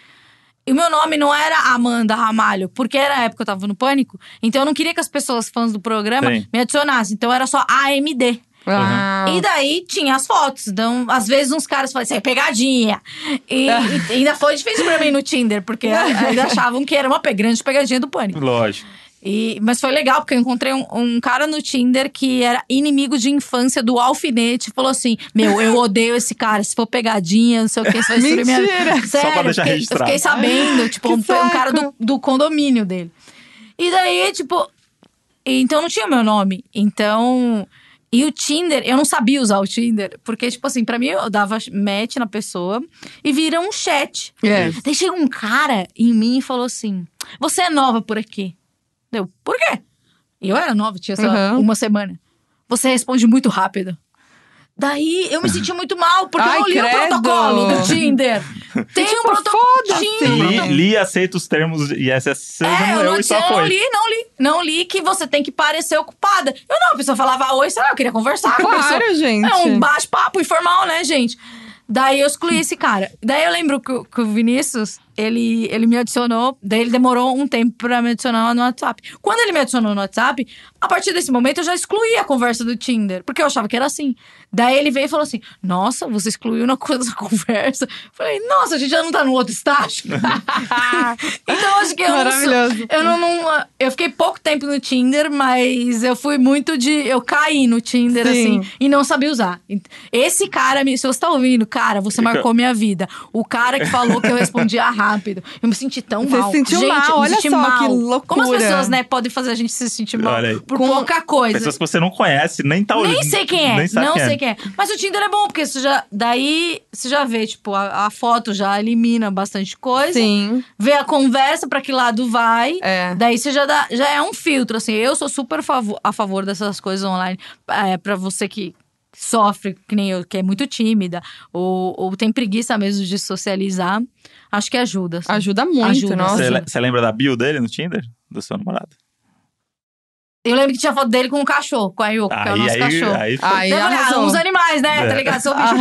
S3: E o meu nome não era Amanda Ramalho, porque era a época que eu tava no pânico. Então eu não queria que as pessoas fãs do programa
S1: Sim.
S3: me adicionassem. Então era só AMD.
S2: Ah,
S3: E daí tinha as fotos. Então, às vezes, uns caras falavam assim, é pegadinha. E, e ainda foi difícil pra mim no Tinder, porque ainda achavam que era uma grande pegadinha do pânico.
S1: Lógico.
S3: E, mas foi legal, porque eu encontrei um, um cara no Tinder que era inimigo de infância do alfinete. Falou assim: Meu, eu odeio esse cara. Se for pegadinha, não sei o que, isso vai destruir minha
S2: Mentira!
S3: vida. Sério,
S1: Só pra deixar
S3: eu fiquei, eu
S1: registrado.
S3: fiquei sabendo. Tipo,
S2: Que
S3: um, um cara do, do condomínio dele. E daí, tipo. Então não tinha meu nome. Então. E o Tinder, eu não sabia usar o Tinder. Porque, tipo assim, pra mim eu dava match na pessoa e vira um chat.
S2: É.
S3: Daí chega um cara em mim e falou assim: Você é nova por aqui. Deu, por quê? E eu era nova, tinha, sei lá,
S2: Uhum.
S3: uma semana. Você responde muito rápido. Daí eu me senti muito mal, porque
S2: Ai,
S3: eu não li
S2: credo.
S3: o protocolo do Tinder. Tem um protocolo.
S1: Li, li aceita os termos ISSC,
S3: É,
S1: não
S3: eu não,
S1: e só
S3: tinha, não
S1: foi.
S3: li, não li. Não li que você tem que parecer ocupada. Eu não, a pessoa falava oi, sei lá, eu queria conversar com a pessoa.
S2: Claro, gente.
S3: É um bate-papo informal, né, gente? Daí eu excluí esse cara. Daí eu lembro que, que o Vinícius, ele, ele me adicionou, daí ele demorou um tempo pra me adicionar no WhatsApp. Quando ele me adicionou no WhatsApp, a partir desse momento eu já excluí a conversa do Tinder, porque eu achava que era assim. Daí ele veio e falou assim: Nossa, você excluiu uma coisa da conversa. Falei, nossa, a gente já não tá no outro estágio. então acho que eu não
S2: Maravilhoso.
S3: eu não, não- Eu fiquei pouco tempo no Tinder, mas eu fui muito de. Eu caí no Tinder,
S2: Sim.
S3: assim, e não sabia usar. Esse cara, se você tá ouvindo, cara, você
S1: Fica-
S3: marcou minha vida. O cara que falou que eu respondia rápido. Eu me senti tão
S2: Você
S3: mal.
S2: se sentiu
S3: gente,
S2: mal,
S3: eu me
S2: olha
S3: senti
S2: só,
S3: mal.
S2: que
S3: Como as
S2: loucura.
S3: pessoas, né, podem fazer a gente se sentir mal por
S2: Com-
S3: pouca coisa.
S1: Pessoas que você não conhece, nem tá olhando.
S3: Nem sei quem é,
S1: nem sabe
S3: não
S1: quem
S3: sei quem é. Mas o Tinder é bom, porque você já, daí você já vê, tipo, a, a foto já elimina bastante coisa.
S2: Sim.
S3: Vê a conversa pra que lado vai.
S2: É.
S3: Daí você já dá, já é um filtro, assim. Eu sou super favo- a favor dessas coisas online. É, pra você que sofre, que nem eu, que é muito tímida, ou, ou tem preguiça mesmo de socializar, acho que ajuda. assim.
S2: Ajuda muito,
S3: Ajuda.
S2: nossa.
S1: Você lembra da bio dele no Tinder? Do seu namorado?
S3: Eu lembro que tinha foto dele com um cachorro, com a Yoko, que é o
S1: Aí,
S3: nosso
S1: aí,
S3: cachorro.
S1: aí.
S2: Aí
S3: Eu falei, ah, uns animais, né?
S1: É.
S3: Tá ligado? Sou bicho.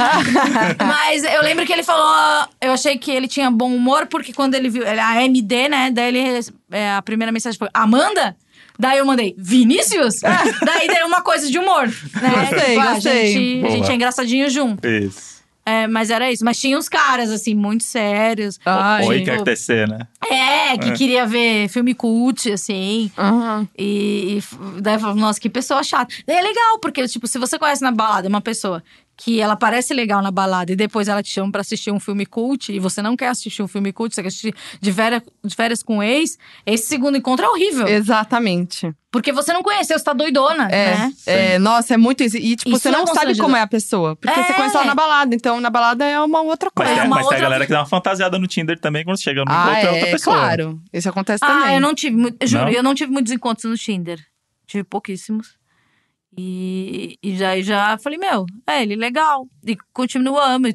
S3: Mas eu lembro que ele falou. Eu achei que ele tinha bom humor, porque quando ele viu. A MD, né? Daí ele. é, a primeira mensagem foi: Amanda? Daí eu mandei, Vinícius? Daí deu uma coisa de humor. Né?
S2: Gostei,
S3: Tipo, a
S2: gostei.
S3: gente, a gente é engraçadinho junto.
S1: Isso.
S3: É, mas era isso. Mas tinha uns caras, assim, muito sérios.
S2: Ai,
S1: Oi,
S3: tipo,
S1: quer tecer, né?
S3: É, que queria ver filme cult, assim.
S2: Aham.
S3: E, e daí eu falava, nossa, que pessoa chata. Daí é legal, porque, tipo, se você conhece na balada uma pessoa que ela parece legal na balada e depois ela te chama pra assistir um filme cult e você não quer assistir um filme cult, você quer assistir de férias, de férias com ex, esse segundo encontro é horrível.
S2: Exatamente.
S3: Porque você não conheceu, você tá doidona,
S2: É,
S3: né?
S2: é, nossa, é muito isso. E, tipo,
S3: Isso
S2: você
S3: é
S2: não sabe
S3: constrangedor.
S2: como é a pessoa. Porque
S3: É.
S2: você conhece ela na balada. Então, na balada é uma outra
S1: Mas,
S2: coisa.
S3: É
S1: tem,
S3: uma
S1: mas tem a
S3: outra
S1: galera que dá uma fantasiada no Tinder também quando chega no
S2: Ah,
S1: encontro é outra
S2: é,
S1: pessoa.
S2: claro. Isso acontece
S3: Ah,
S2: também.
S3: eu não tive, juro,
S1: Não?
S3: eu não tive muitos encontros no Tinder. Tive pouquíssimos. E, e já, já falei, meu, é ele legal. E continuamos.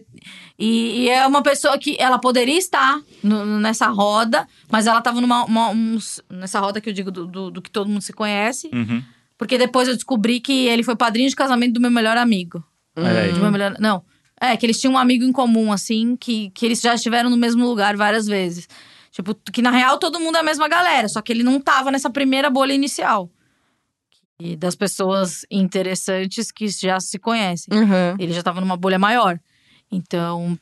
S3: E, e é uma pessoa que ela poderia estar no- nessa roda, mas ela tava numa uma- uns- nessa roda que eu digo do, do, do que todo mundo se conhece.
S1: Uhum.
S3: Porque depois eu descobri que ele foi padrinho de casamento do meu melhor amigo. Do meu melhor, não. É, que eles tinham um amigo em comum, assim, que, que eles já estiveram no mesmo lugar várias vezes. Tipo, que na real todo mundo é a mesma galera, só que ele não tava nessa primeira bolha inicial. E das pessoas interessantes que já se conhecem.
S2: Uhum.
S3: Ele já tava numa bolha maior. Então,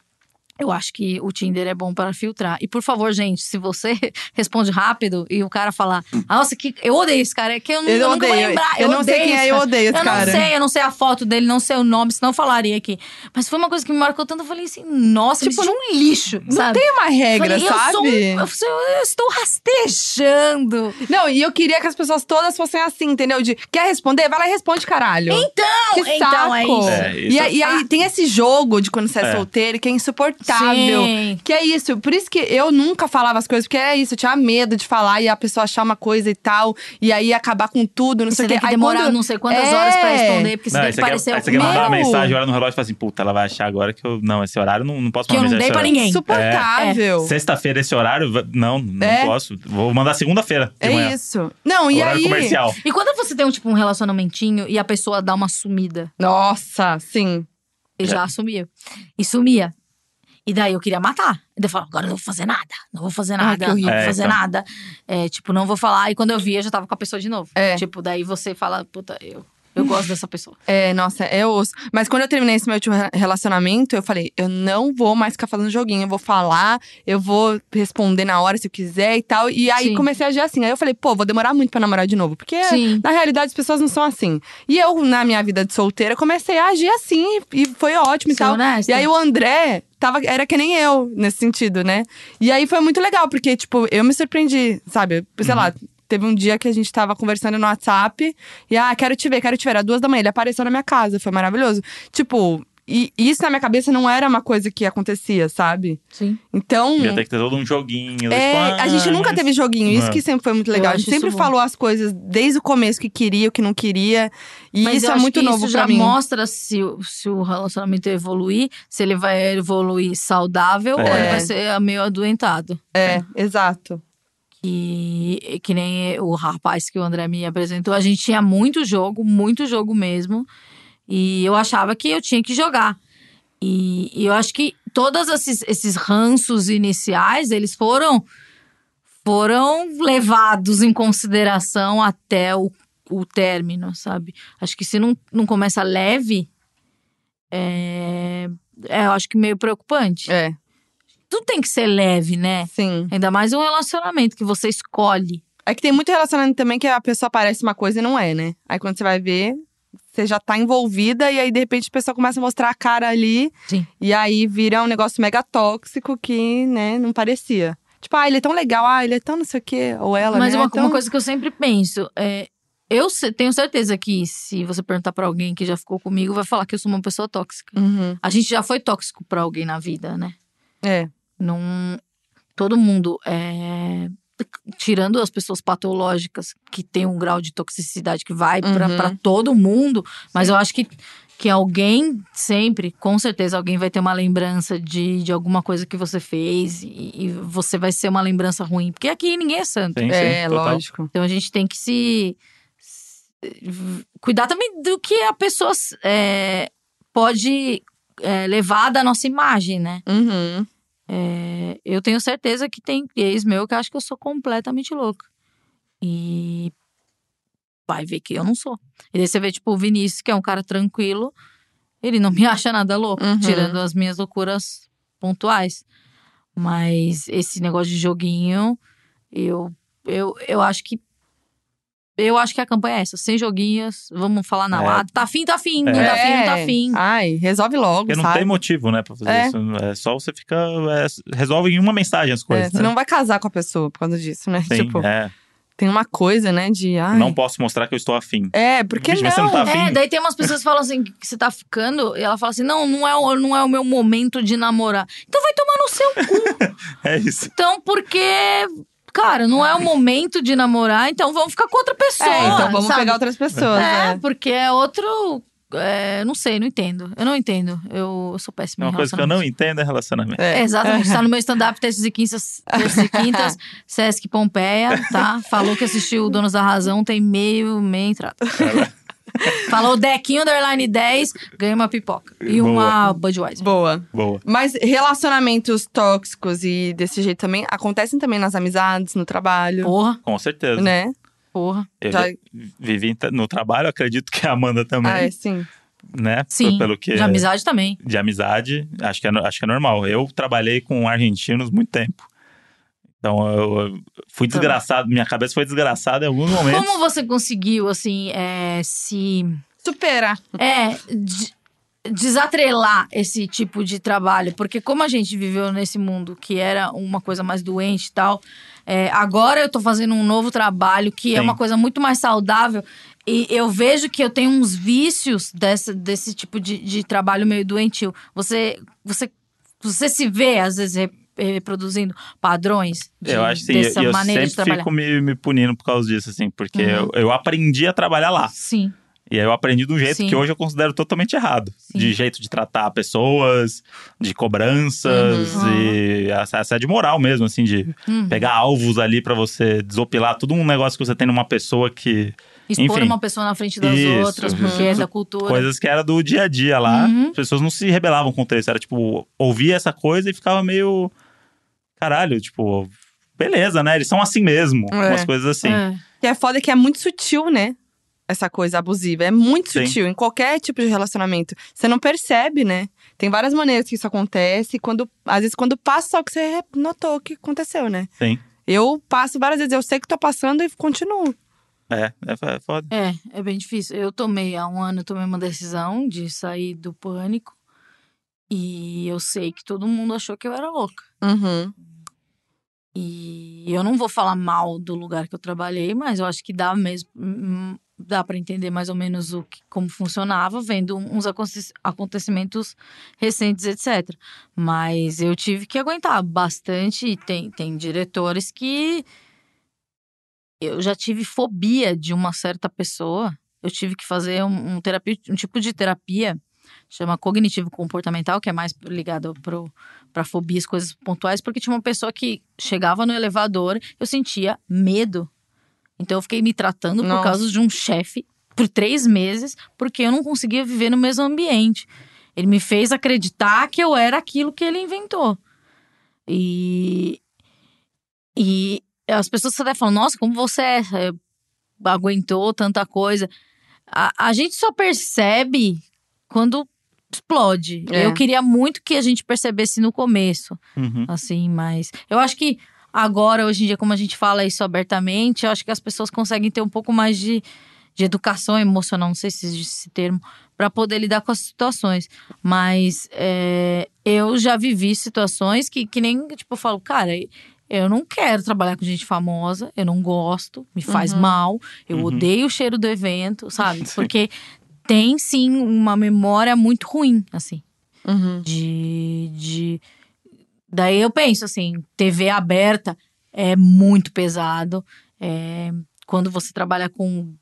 S3: Eu acho que o Tinder é bom para filtrar. E por favor, gente, se você responde rápido e o cara falar, nossa, que eu odeio esse cara, é que eu, não-
S2: Eu
S3: eu nunca vou
S2: odeio.
S3: lembrar.
S2: Eu não sei
S3: odeio
S2: quem é,
S3: esse
S2: eu
S3: cara.
S2: odeio esse
S3: eu
S2: cara.
S3: não sei, eu não sei a foto dele, não sei o nome, senão eu falaria aqui. Mas foi uma coisa que me marcou tanto, eu falei assim, nossa,
S2: Tipo,
S3: tipo, um lixo,
S2: Não
S3: sabe?
S2: tem uma regra,
S3: Falei,
S2: sabe?
S3: Eu, sou um- eu, eu estou rastejando.
S2: Não, e eu queria que as pessoas todas fossem assim, entendeu? De quer responder? Vai lá e responde, caralho.
S3: Então,
S2: que
S3: então
S2: saco.
S3: é isso.
S1: É,
S2: E,
S1: isso-
S2: aí- e aí tem esse jogo de quando você é,
S1: É.
S2: solteiro que é insuportável.
S3: Sim.
S2: Que é isso. Por isso que eu nunca falava as coisas, porque é isso, eu tinha medo de falar e a pessoa achar uma coisa e tal, e aí acabar com tudo, não
S3: E
S2: sei
S3: você
S2: o
S3: tem
S2: quê.
S3: que
S2: Aí
S3: demorar
S2: quando-
S3: não sei quantas
S2: É.
S3: horas pra responder, porque você
S1: Não,
S3: tem
S1: aí
S3: que
S1: você quer,
S3: parecer
S1: aí você quer mandar uma mensagem, olha no relógio e fala assim, puta, ela vai achar agora que eu. Não, esse horário não, não posso
S3: Que eu
S1: mandar
S3: não
S1: mensagem
S3: dei pra
S1: horário.
S3: ninguém.
S2: Insuportável.
S1: Sexta-feira, esse horário, não, não
S2: É.
S1: posso. Vou mandar segunda-feira.
S2: É
S1: manhã.
S2: isso. Não, e
S1: Horário
S2: aí.
S1: comercial.
S3: E quando você tem um, tipo, um relacionamentinho e a pessoa dá uma sumida,
S2: Nossa, sim.
S3: eu já assumia. E sumia. E daí eu queria matar. E daí eu falava, agora eu não vou fazer nada. Não vou fazer nada, não vou
S1: É,
S3: fazer
S1: então.
S3: nada. É, tipo, não vou falar. E quando eu via, eu já tava com a pessoa de novo.
S2: É.
S3: Tipo, daí você fala, puta, eu, eu gosto dessa pessoa.
S2: É, nossa, é osso. Mas quando eu terminei esse meu último re- relacionamento, eu falei, eu não vou mais ficar fazendo joguinho. Eu vou falar, eu vou responder na hora se eu quiser e tal. E aí
S3: Sim.
S2: comecei a agir assim. Aí eu falei, pô, vou demorar muito pra namorar de novo. Porque
S3: Sim.
S2: na realidade as pessoas não são assim. E eu, na minha vida de solteira, comecei a agir assim. E foi ótimo e
S3: Ser
S2: tal.
S3: honesta.
S2: E aí o André tava, era que nem eu, nesse sentido, né? E aí foi muito legal, porque, tipo, eu me surpreendi, sabe? Sei lá. Teve um dia que a gente tava conversando no WhatsApp e, ah, quero te ver, quero te ver. Era duas da manhã, ele apareceu na minha casa, foi maravilhoso. Tipo, e isso na minha cabeça não era uma coisa que acontecia, sabe?
S3: Sim.
S2: Então.
S1: Ia ter que ter todo um joguinho.
S2: É,
S1: tipo,
S2: a gente nunca teve joguinho, isso
S1: Não.
S2: que sempre foi muito legal. A
S3: acho
S2: gente sempre
S3: isso bom.
S2: falou as coisas desde o começo que queria, o que não queria. E
S3: Mas
S2: isso
S3: eu
S2: é
S3: acho
S2: muito
S3: que
S2: novo
S3: isso
S2: pra
S3: já
S2: mim.
S3: mostra se, o- se o relacionamento evoluir, se ele vai evoluir saudável ou
S1: É.
S3: ele vai ser meio adoentado.
S2: É, exato.
S3: Que, que nem o rapaz que o André me apresentou, a gente tinha muito jogo, muito jogo mesmo. E eu achava que eu tinha que jogar. E, e eu acho que todos esses, esses ranços iniciais, eles foram foram levados em consideração até o, o término, sabe? Acho que se não, não começa leve, é, é, eu acho que meio preocupante.
S2: É,
S3: Tudo tem que ser leve, né?
S2: sim.
S3: Ainda mais um relacionamento que você escolhe.
S2: É que tem muito relacionamento também que a pessoa parece uma coisa e não é, né? Aí quando você vai ver, você já tá envolvida e aí de repente a pessoa começa a mostrar a cara ali.
S3: Sim.
S2: E aí vira um negócio mega tóxico que, né, não parecia. Tipo, ah, ele é tão legal, ah, ele é tão não sei o quê, ou ela,
S3: Mas
S2: né?
S3: uma,
S2: tão...
S3: uma coisa que eu sempre penso é. Eu tenho certeza que se você perguntar pra alguém que já ficou comigo, vai falar que eu sou uma pessoa tóxica.
S2: Uhum.
S3: A gente já foi tóxico pra alguém na vida, né?
S2: É,
S3: Não. Todo mundo é. Tirando as pessoas patológicas que tem um grau de toxicidade que vai pra
S2: Uhum.
S3: pra todo mundo, mas eu acho que, que alguém sempre, com certeza, alguém vai ter uma lembrança de, de alguma coisa que você fez e, e você vai ser uma lembrança ruim. Porque aqui ninguém é santo.
S1: Sim, sim,
S2: é,
S1: total.
S2: lógico.
S3: Então a gente tem que se. se- cuidar também do que a pessoa é, pode é, levar da nossa imagem, né?
S2: Uhum.
S3: É, eu tenho certeza que tem ex meu que acha que eu sou completamente louca. E vai ver que eu não sou. E daí você vê, tipo, o Vinícius, que é um cara tranquilo, ele não me acha nada louco,
S2: Uhum.
S3: tirando as minhas loucuras pontuais. Mas esse negócio de joguinho, eu, eu, eu acho que. Eu acho que a campanha é essa, sem joguinhos, vamos falar na
S1: É.
S3: lata. Tá afim, tá afim, não
S1: É.
S3: tá afim, não tá afim.
S2: Ai, resolve logo,
S1: Porque não
S2: sabe?
S1: tem motivo, né, pra fazer
S2: É.
S1: isso. É só você ficar. é, resolve em uma mensagem as
S2: É,
S1: coisas.
S2: você
S1: né?
S2: não vai casar com a pessoa por causa disso, né?
S1: Sim,
S2: tipo,
S1: é.
S2: tem uma coisa, né, de. Ai,
S1: Não posso mostrar que eu estou afim.
S2: É, porque
S1: Vixe,
S2: não?
S1: você não tá afim?
S3: É, daí tem umas pessoas que falam assim, que você tá ficando, e ela fala assim, não, não é, o- não é o meu momento de namorar. Então vai tomar no seu cu.
S1: É isso.
S3: Então, porque, cara, não é o momento de namorar, então vamos ficar com outra pessoa.
S2: É, então vamos
S3: sabe?
S2: pegar outras pessoas,
S3: É,
S2: né?
S3: porque é outro. é, não sei, não entendo. Eu não entendo. Eu, eu sou
S1: É
S3: péssima em
S1: uma coisa que eu não entendo é relacionamento.
S2: É.
S3: É, exatamente. Está no meu stand-up terças e quintas, terças e quintas, Sesc Pompeia, tá? Falou que assistiu o Donos da Razão, tem meio, meia entrada. Falou Dequinho Underline 10, ganha uma pipoca. E
S1: Boa.
S3: uma Budweiser.
S2: Boa.
S1: Boa.
S2: Mas relacionamentos tóxicos e desse jeito também acontecem também nas amizades, no trabalho,
S3: Porra,
S1: Com certeza.
S2: né?
S3: porra.
S1: Eu
S2: Já-
S1: vi- vivi no trabalho, acredito que a Amanda também.
S2: Ah, é sim.
S1: né?
S3: Sim.
S1: Pelo que
S3: De amizade também.
S1: de amizade, acho que, é, acho que é normal. Eu trabalhei com argentinos muito tempo. Então eu, eu fui
S3: Tá.
S1: desgraçado, minha cabeça foi desgraçada em alguns momentos.
S3: Como você conseguiu, assim, é, se.
S2: Supera.
S3: É, de- desatrelar esse tipo de trabalho, porque como a gente viveu nesse mundo que era uma coisa mais doente e tal, é, agora eu tô fazendo um novo trabalho que é
S1: Sim.
S3: uma coisa muito mais saudável e eu vejo que eu tenho uns vícios dessa, desse tipo de, de trabalho meio doentio. Você, você, você se vê, às vezes, reproduzindo padrões de,
S1: Eu acho sim,
S3: dessa
S1: e eu
S3: maneira de
S1: sempre
S3: trabalhar?
S1: fico me, me punindo por causa disso, assim, porque
S3: Uhum.
S1: eu, eu aprendi a trabalhar lá.
S3: Sim,
S1: E aí eu aprendi de um jeito
S3: Sim.
S1: que hoje eu considero totalmente errado.
S3: Sim.
S1: De jeito de tratar pessoas, de cobranças
S3: Uhum.
S1: e assédio moral mesmo, assim, de
S3: Uhum.
S1: pegar alvos ali pra você desopilar tudo um negócio que você tem numa pessoa que.
S3: expor
S1: Enfim.
S3: uma pessoa na frente das
S1: Isso,
S3: outras, porque é
S1: isso.
S3: da cultura.
S1: Coisas que era do dia a dia lá.
S3: Uhum.
S1: As pessoas não se rebelavam contra isso. Era tipo, ouvia essa coisa e ficava meio. Caralho, tipo, beleza, né? Eles são assim mesmo.
S2: É.
S1: Umas coisas assim.
S3: É.
S2: Que é foda que é muito sutil, né? Essa coisa abusiva. É muito
S1: Sim.
S2: sutil em qualquer tipo de relacionamento. Você não percebe, né? Tem várias maneiras que isso acontece. e Quando, às vezes, quando passa, só que você notou que aconteceu, né?
S1: Sim.
S2: Eu passo várias vezes, eu sei que tô passando e continuo.
S1: É, é, é foda.
S3: É, é bem difícil. Eu tomei, há um ano, eu tomei uma decisão de sair do pânico. E eu sei que todo mundo achou que eu era louca.
S2: Uhum.
S3: E eu não vou falar mal do lugar que eu trabalhei, mas eu acho que dá mesmo. Dá para entender mais ou menos o que, como funcionava, vendo uns aconte- acontecimentos recentes, etc. Mas eu tive que aguentar bastante. e Tem, tem diretores que eu já tive fobia de uma certa pessoa. Eu tive que fazer um, um terapia, um tipo de terapia, chama cognitivo comportamental, que é mais ligado para fobias, coisas pontuais, porque tinha uma pessoa que chegava no elevador, eu sentia medo. Então eu fiquei me tratando por
S2: Nossa.
S3: causa de um chefe por três meses, porque eu não conseguia viver no mesmo ambiente. Ele me fez acreditar que eu era aquilo que ele inventou. E, e as pessoas até falam, nossa, como você é, é, aguentou tanta coisa. A, a gente só percebe quando explode.
S2: É.
S3: Eu queria muito que a gente percebesse no começo,
S1: Uhum.
S3: assim, mas eu acho que agora, hoje em dia, como a gente fala isso abertamente, eu acho que as pessoas conseguem ter um pouco mais de, de educação emocional, não sei se existe esse termo, para poder lidar com as situações. Mas é, eu já vivi situações que, que nem, tipo, eu falo, cara, eu não quero trabalhar com gente famosa, eu não gosto, me faz
S2: Uhum.
S3: mal, eu
S1: Uhum.
S3: odeio o cheiro do evento, sabe? Porque tem sim uma memória muito ruim, assim
S2: Uhum.
S3: de, de. Daí eu penso assim, TV aberta é muito pesado. É, quando você trabalha com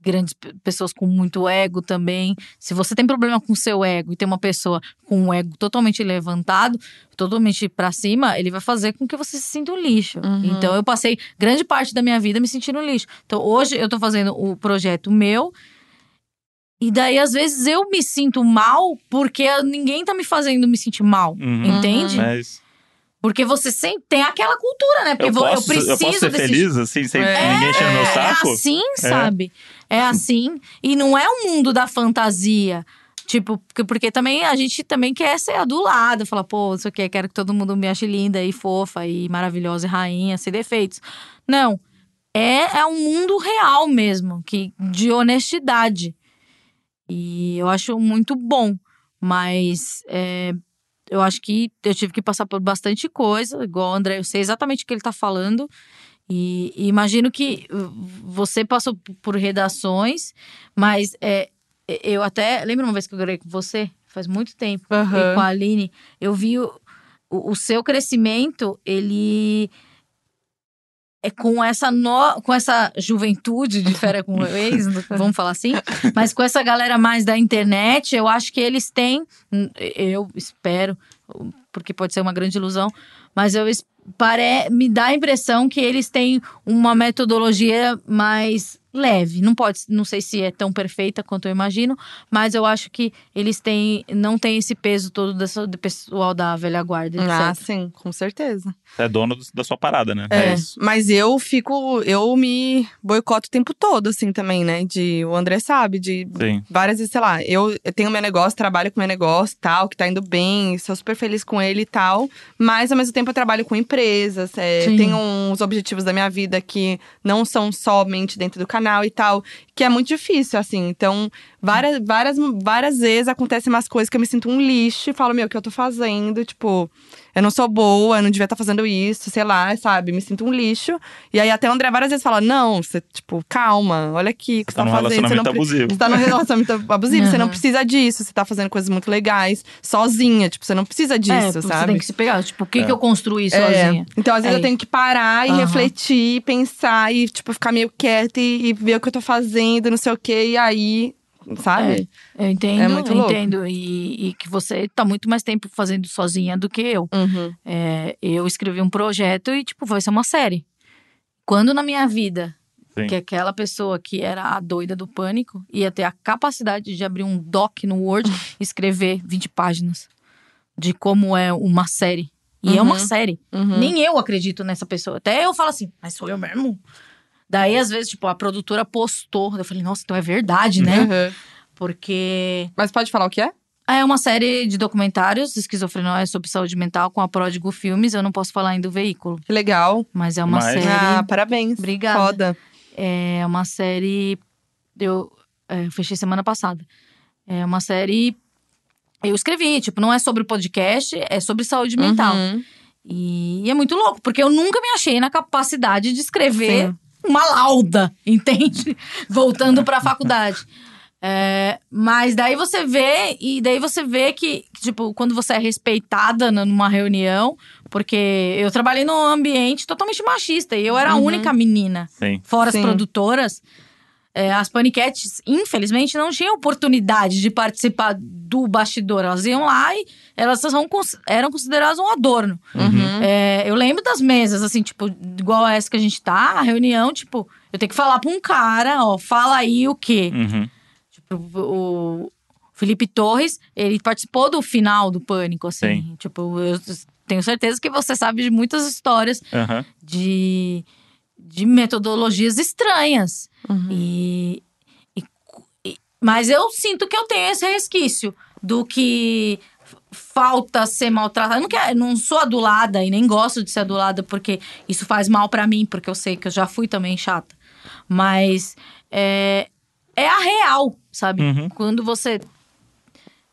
S3: grandes pe- pessoas com muito ego também. Se você tem problema com seu ego e tem uma pessoa com um ego totalmente levantado, totalmente pra cima, ele vai fazer com que você se sinta um lixo.
S2: Uhum.
S3: Então eu passei grande parte da minha vida me sentindo um lixo. Então hoje eu tô fazendo o projeto meu e daí, às vezes, eu me sinto mal porque ninguém tá me fazendo me sentir mal.
S1: Uhum.
S3: Entende?
S1: Mas
S3: Porque você sempre tem aquela cultura, né? Porque
S1: eu posso,
S3: eu preciso
S1: eu posso ser
S3: desse
S1: feliz, assim, sem
S2: É,
S1: ninguém enchendo meu
S3: é
S1: saco?
S3: assim, sabe? É assim. E não é um mundo da fantasia. Tipo, porque, porque também a gente também quer ser adulada, falar, pô, isso aqui, quero que todo mundo me ache linda e fofa e maravilhosa e rainha, sem defeitos. Não. É, é um mundo real mesmo, que, de honestidade. E eu acho muito bom. Mas é, eu acho que eu tive que passar por bastante coisa, igual o André, eu sei exatamente o que ele tá falando. E, e imagino que você passou por redações, mas é, eu até. Lembra uma vez que eu gravei com você? Faz muito tempo. E com a Aline. Eu vi o, o, o seu crescimento, ele. É com essa, no, com essa juventude de fera com ex, vamos falar assim, mas com essa galera mais da internet, eu acho que eles têm, eu espero, porque pode ser uma grande ilusão, mas eu pare, me dá a impressão que eles têm uma metodologia mais leve. Não pode, não sei se é tão perfeita quanto eu imagino, mas eu acho que eles têm, não tem esse peso todo dessa, do pessoal da velha guarda, etc.
S2: Ah, sim, com certeza.
S1: Você é dono do- da sua parada, né?
S2: É,
S1: isso.
S2: mas eu fico, eu me boicoto o tempo todo, assim, também, né? De, o André sabe, de
S1: Sim.
S2: várias vezes, sei lá, eu, eu tenho meu negócio, trabalho com meu negócio tal, que tá indo bem, sou super feliz com ele e tal. Mas ao mesmo tempo eu trabalho com empresas, é, tenho uns objetivos da minha vida que não são somente dentro do canal e tal, que é muito difícil, assim. Então, várias, várias, várias vezes acontecem umas coisas que eu me sinto um lixo e falo, meu, o que eu tô fazendo? Tipo, eu não sou boa, eu não devia estar fazendo isso, sei lá, sabe? Me sinto um lixo. E aí até o André várias vezes fala: não, você, tipo, calma, olha aqui o que
S1: Você tá num
S2: fazendo. Você não,
S1: abusivo.
S2: você tá num relacionamento abusivo, você não
S3: Uhum.
S2: precisa disso, você tá fazendo coisas muito legais, sozinha, tipo, você não precisa
S3: é,
S2: disso,
S3: você
S2: sabe?
S3: tem que se pegar. Tipo, o que,
S1: É.
S3: que eu construí
S2: É,
S3: sozinha?
S2: Então, às vezes,
S3: É
S2: eu tenho que parar e
S3: Aham.
S2: refletir, pensar e, tipo, ficar meio quieta e, e ver o que eu tô fazendo, não sei o quê, e aí, sabe?
S3: Eu entendo,
S2: É muito louco.
S3: entendo. E, e que você tá muito mais tempo fazendo sozinha do que eu.
S2: Uhum.
S3: É, eu escrevi um projeto e, tipo, vai ser uma série. Quando na minha vida
S1: Sim.
S3: que aquela pessoa que era a doida do pânico ia ter a capacidade de abrir um doc no Word e escrever 20 páginas de como é uma série. E é uma
S2: Uhum.
S3: série.
S2: Uhum.
S3: Nem eu acredito nessa pessoa. Até eu falo assim, mas sou eu mesmo? Daí, às vezes, tipo, a produtora postou. Eu falei, nossa, então é verdade, né?
S2: Uhum.
S3: Porque
S2: Mas pode falar o que é?
S3: é uma série de documentários, esquizofrenia sobre saúde mental, com a Pródigo Filmes. Eu não posso falar ainda do veículo,
S2: Que legal.
S3: mas é uma
S1: Mas-
S3: série.
S2: Ah, parabéns.
S3: Obrigada.
S2: Foda.
S3: É uma série. Eu, é, eu fechei semana passada. É uma série. Eu escrevi, tipo, não é sobre podcast, é sobre saúde mental.
S2: Uhum.
S3: E, é muito louco, porque eu nunca me achei na capacidade de escrever
S2: Sim.
S3: Uma lauda, entende? Voltando pra faculdade. É, mas daí você vê, e daí você vê que, tipo, quando você é respeitada numa reunião, porque eu trabalhei num ambiente totalmente machista e eu era a
S2: Uhum.
S3: única menina,
S1: Sim.
S3: fora
S2: Sim.
S3: as produtoras. É, as paniquetes, infelizmente, não tinham oportunidade de participar do bastidor. Elas iam lá e elas eram consideradas um adorno.
S2: Uhum.
S3: É, eu lembro das mesas, assim, tipo, igual essa que a gente tá, a reunião, tipo, eu tenho que falar pra um cara, ó, fala aí o quê?
S1: Uhum.
S3: Tipo, o Felipe Torres, ele participou do final do Pânico, assim.
S1: Sim.
S3: Tipo, eu tenho certeza que você sabe de muitas histórias
S1: Aham.
S3: de, de metodologias estranhas.
S2: Uhum.
S3: E, e- e- mas eu sinto que eu tenho esse resquício do que falta ser maltratada. Eu não, quero, não sou adulada e nem gosto de ser adulada porque isso faz mal pra mim, porque eu sei que eu já fui também chata. Mas é, é a real, sabe?
S1: Uhum.
S3: Quando você